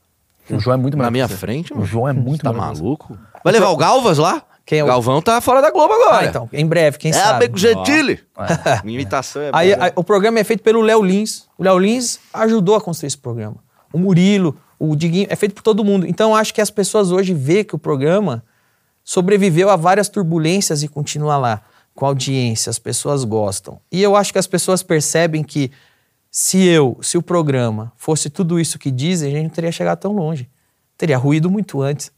O João é muito Na minha você. frente, O mano? João é muito Tá maluco? Vai levar o Galvas lá? Quem é o- Galvão tá fora da Globo agora. Ah, então, em breve, quem é sabe. a Beco Gentili. Minha imitação é Aí, boa, né? aí, o programa é feito pelo Léo Lins. O Léo Lins ajudou a construir esse programa. O Murilo, o Diguinho, é feito por todo mundo. Então, eu acho que as pessoas hoje vê que o programa sobreviveu a várias turbulências e continua lá, com audiência, as pessoas gostam. E eu acho que as pessoas percebem que se eu, se o programa fosse tudo isso que dizem, a gente não teria chegado tão longe. Teria ruído muito antes.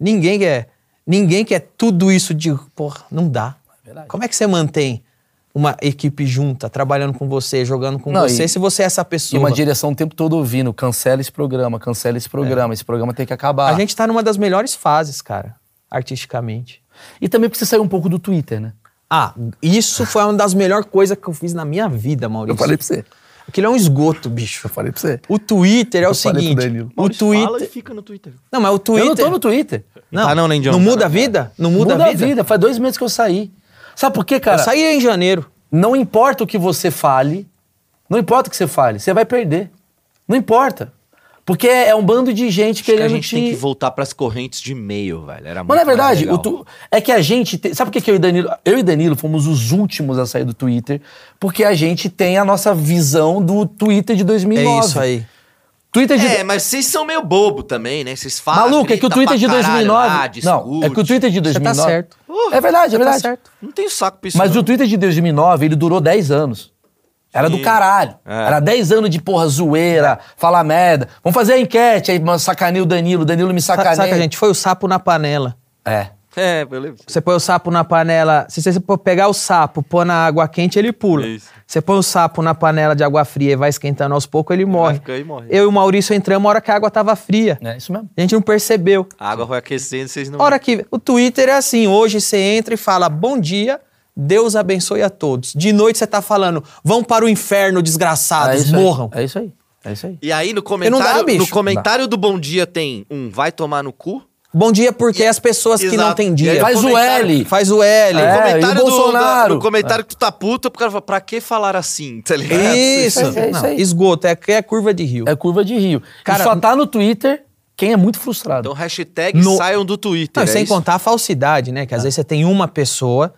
Ninguém quer, ninguém quer tudo isso de, porra, não dá. Como é que você mantém uma equipe junta, trabalhando com você, jogando com Não, você, e- se você é essa E pessoa? uma direção o tempo todo ouvindo, cancela esse programa, cancela esse programa, esse programa tem que acabar. A gente tá numa das melhores fases, cara, artisticamente. E também porque você saiu um pouco do Twitter, né? Ah, isso foi uma das melhores coisas que eu fiz na minha vida, Maurício. Eu falei pra você. Aquilo é um esgoto, bicho. Eu falei pra você. O Twitter é o Eu falei pro seguinte. Danilo. O Maurício fala e Twitter. fica no Twitter. Não, mas o Twitter. Eu não tô no Twitter. Não, Tá não, nem John. Não muda a vida? Não muda, Muda, a vida? Faz dois meses que eu saí. Sabe por quê, Eu cara? saí em janeiro. Não importa o que você fale, não importa o que você fale, você vai perder. Não importa. Porque é um bando de gente Acho que a querendo gente te... tem que voltar pras correntes de e-mail, velho. Era Mas é verdade, tu- é que a gente. tem- Sabe por que, que eu e Danilo. Eu e Danilo fomos os últimos a sair do Twitter? Porque a gente tem a nossa visão do Twitter de 2009. É isso aí. Twitter de. É, mas vocês são meio bobo também, né? Vocês falam. Maluco, é que o grita Twitter de caralho 2009. lá, não, é que o Twitter de Você tá 2009. certo. É verdade, é tá verdade. certo. Não tenho saco pra isso. Mas não. o Twitter de 2009, ele durou 10 anos. Era do caralho. É. Era 10 anos de porra zoeira, falar merda. Vamos fazer a enquete aí, mano, sacaneia o Danilo, o Danilo me sacaneia. Saca, gente, foi o sapo na panela. É. É, beleza. Você põe o sapo na panela. Se você for pegar o sapo, pôr na água quente, ele pula. Isso. Você põe o sapo na panela de água fria e vai esquentando aos poucos, ele morre. ficar aí morre. Eu e o Maurício entramos a hora que a água tava fria. É isso mesmo. A gente não percebeu. A água vai aquecendo, vocês não. Hora que. O Twitter é assim: hoje você entra e fala bom dia, Deus abençoe a todos. De noite você tá falando, vão para o inferno, é desgraçados, aí. morram. É isso aí. É isso aí. E aí no comentário, dá, no comentário do Bom Dia tem um vai tomar no cu Bom dia porque as pessoas que não Exato. têm E aí dia. Faz o comentário- L. Faz o L. É, comentário e o do- Bolsonaro? da- no comentário que tu tá puto, o cara fala, pra que falar assim, tá ligado? Isso. É, é isso Não, aí. esgoto, é, é curva de rio. É curva de rio. Cara, e só tá no Twitter quem é muito frustrado. Então, hashtag No- saiam do Twitter. Não, é sem isso? contar a falsidade, né? Que às vezes você tem uma pessoa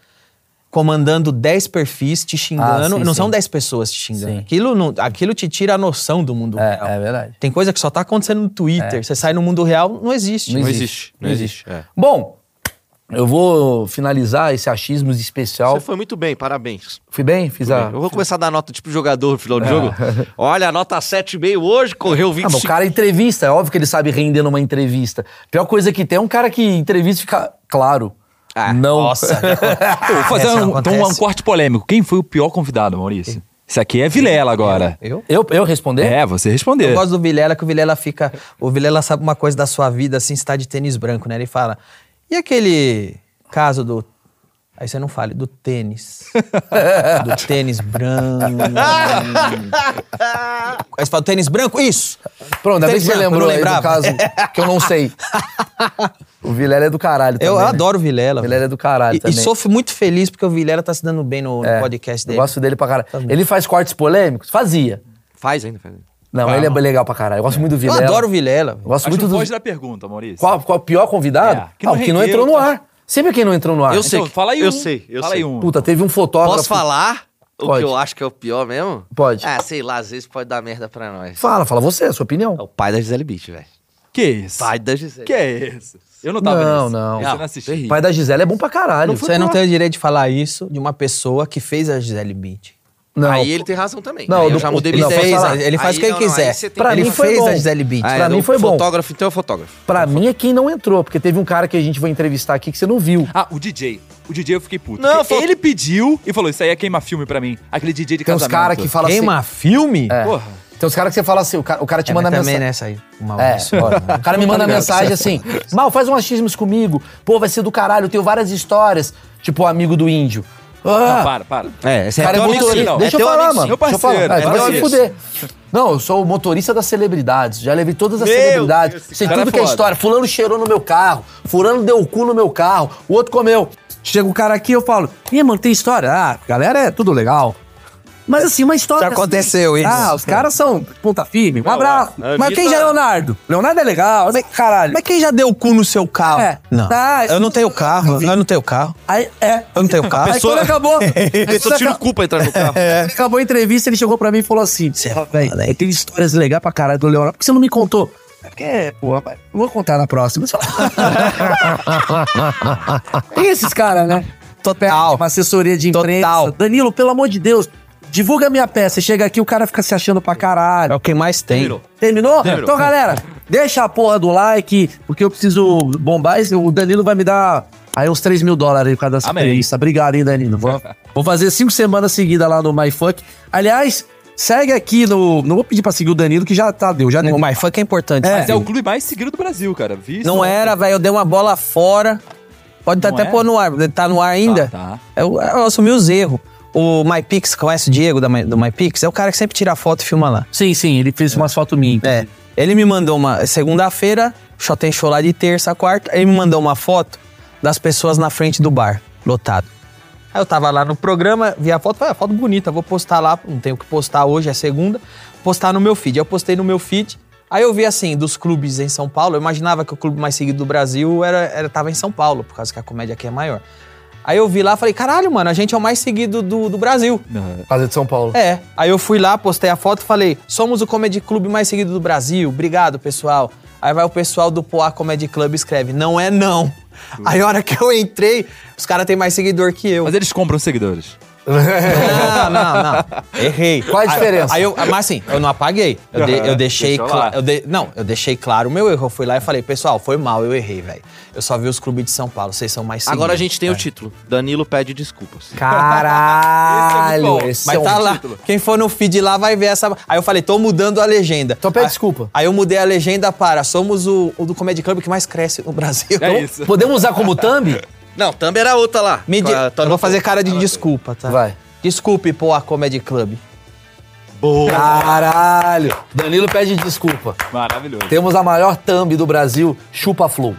comandando 10 perfis te xingando. Ah, sim, não sim. são 10 pessoas te xingando. Sim. Aquilo, não- aquilo te tira a noção do mundo É, real. é verdade. Tem coisa que só tá acontecendo no Twitter. Você sai no mundo real, não existe. Não existe. Não existe. é. Bom, eu vou finalizar esse achismo especial. Você foi muito bem, parabéns. Fui bem? Fiz a. Eu vou começar a dar nota tipo jogador no final do jogo. Olha, nota 7,5 hoje, correu Ah, 25. mas o cara entrevista, é óbvio que ele sabe render numa entrevista. A pior coisa que tem é um cara que entrevista e fica claro. Ah, não. Nossa. Vou fazer Essa um, então um corte polêmico. Quem foi o pior convidado, Maurício? Isso aqui é Vilela agora. Eu? Eu, eu responder? É, você responder. Eu gosto do Vilela, que o Vilela fica. O Vilela sabe uma coisa da sua vida, assim, você tá de tênis branco, né? Ele fala. E aquele caso do. Aí você não fale, do tênis. do tênis branco. Aí você fala, tênis branco? Isso! Pronto, ainda bem que Tênis você branco, lembrou aí do caso que eu não sei. O Vilela é do caralho também. Eu né? adoro o Vilela. O Vilela é do caralho E, e também. sou muito feliz porque o Vilela tá se dando bem no, no É, podcast Eu dele. gosto dele pra caralho. Também. Ele faz cortes polêmicos? Fazia. Faz ainda, faz ainda. Não, ele é legal pra caralho. Eu gosto muito do Eu Vilela. adoro o Vilela. Eu gosto Acho muito do. pode dar pergunta, Maurício. Qual, qual o pior convidado? É, que Ah, não o que não entrou no tá? ar. Sempre quem não entrou no ar. Eu sei. Então, fala aí Eu um. sei, eu fala sei. aí um. Puta, teve um fotógrafo. Posso falar o Pode. que eu acho que é o pior mesmo? Pode. Ah, sei lá, às vezes pode dar merda pra nós. Fala, fala você, a sua opinião. É o pai da Gisele Beach, velho. Que isso? Pai da Gisele. Que é isso? Eu não tava Não, nisso. não. Você Não, não assistiu. terrível. O pai da Gisele é bom pra caralho. Você não tem o direito de falar isso de uma pessoa que fez a Gisele Beach. Não. Aí ele tem razão também. Não, eu já mudei ele Não, fez, ele faz Aí o que ele não, não, quiser. Pra mim foi fez bom. a Gisele Beach. Ah, pra é, mim foi bom. Fotógrafo, então é fotógrafo. Pra mim é quem não entrou, porque teve um cara que a gente vai entrevistar aqui que você não viu. Ah, o DJ. O DJ eu fiquei puto. Não, Porque fo- Ele pediu e falou, isso aí é queima filme pra mim. Aquele DJ de Tem uns casamento. caras que falam assim. Queima filme? É. Porra. Tem uns caras que você fala assim, o cara, o cara te É, manda mas também mensagem. nessa aí. o É, ó, o cara me manda mensagem assim: Mal, faz um achismos comigo. Pô, vai ser do caralho, eu tenho várias histórias. Tipo o amigo do índio. Não, Ah, para, para. É, esse o cara é teu amigo motorista. não. Deixa É eu teu falar, amigo, mano. Meu Deixa eu falar. parceiro, então vai parceiro. se fuder. Não, eu sou o motorista das celebridades. Já levei todas as Meu celebridades. Deus, Sei tudo é que é história. Fulano cheirou no meu carro. Fulano deu o cu no meu carro. O outro comeu. Chega o cara aqui eu falo: Ih, mano, tem história? Ah, galera, é tudo legal. Mas assim, uma história. Já aconteceu isso. Ah, os caras são ponta firme. Um Não, abraço. a Mas quem já é Leonardo? Leonardo é legal. Mas, caralho. Mas quem já deu o cu no seu carro? É. Não. Tá, eu não tenho carro. Eu não tenho carro. Aí, é. Eu não tenho carro. Aí quando acabou. A aí pessoa tira o cu pra entrar no carro. Acabou a entrevista, ele chegou pra mim e falou assim: Cê é "Ó, velho, foda, hein?" eu tenho histórias legais pra caralho do Leonardo. Por que você não me contou? É porque, pô, rapaz, vou contar na próxima. Tem esses caras, né? Total. Uma assessoria de imprensa. Total. Danilo, pelo amor de Deus, divulga minha peça. Você chega aqui, o cara fica se achando pra É caralho. o que mais tem. Terminou. Terminou? Terminou. Então, galera, deixa a porra do like, porque eu preciso bombar. O Danilo vai me dar aí uns 3 mil dólares aí por causa dessa Amém. entrevista. Obrigado, hein, Danilo. Vou, vou fazer cinco semanas seguidas lá no MyFuck. Aliás, segue aqui no. Não vou pedir pra seguir o Danilo, que já tá, deu. Já deu. O MyFunk é importante. Mas é o clube mais seguido do Brasil, cara. Vi isso Não era, velho. Eu dei uma bola fora. Pode Não até é? pôr no ar. Tá no ar ainda? Tá, tá. Eu, eu assumi os erros. O MyPix, conhece o Diego da do MyPix? É o cara que sempre tira foto e filma lá. Sim, sim, ele fez umas fotos minhas. É. Ele me mandou uma. Segunda-feira, só tem show lá de terça, quarta. Ele me mandou uma foto das pessoas na frente do bar, lotado. Aí eu tava lá no programa, vi a foto, falei, ah, foto bonita, vou postar lá, não tenho o que postar hoje, é segunda, postar no meu feed. Aí eu postei no meu feed, aí eu vi assim, dos clubes em São Paulo, eu imaginava que o clube mais seguido do Brasil era, era, tava em São Paulo, por causa que a comédia aqui é maior. Aí eu vi lá, falei, caralho, mano, a gente é o mais seguido do, do Brasil. Não, Fazer de São Paulo. É. Aí eu fui lá, postei a foto e falei: somos o Comedy Club mais seguido do Brasil. Obrigado, pessoal. Aí vai o pessoal do Poá Comedy Club e escreve: não é não. Aí a hora que eu entrei, os caras têm mais seguidor que eu. Mas eles compram seguidores. Não, não, não. Errei. Qual a Aí- diferença? Aí, eu, mas assim, eu não apaguei. Eu, de- eu deixei claro. lá. não, eu deixei claro o meu erro. Eu fui lá e falei, pessoal, foi mal, eu errei, velho. Eu só vi os clubes de São Paulo, vocês são mais seguidos. Agora a gente tem o título. Danilo pede desculpas. Caralho! Esse é esse Mas é um tá lá. título. Quem for no feed lá vai ver essa. Aí eu falei, tô mudando a legenda. Então pede Aí- desculpa. Aí eu mudei a legenda para somos o, o do Comedy Club que mais cresce no Brasil. É isso. Podemos usar como thumb? Não, também era outra lá. Me di- a- eu vou fazer cara de desculpa, tá? Vai. Desculpe, pô, a Comedy Club. Caralho! Danilo pede desculpa. Maravilhoso. Temos a maior thumb do Brasil, Chupa Flow.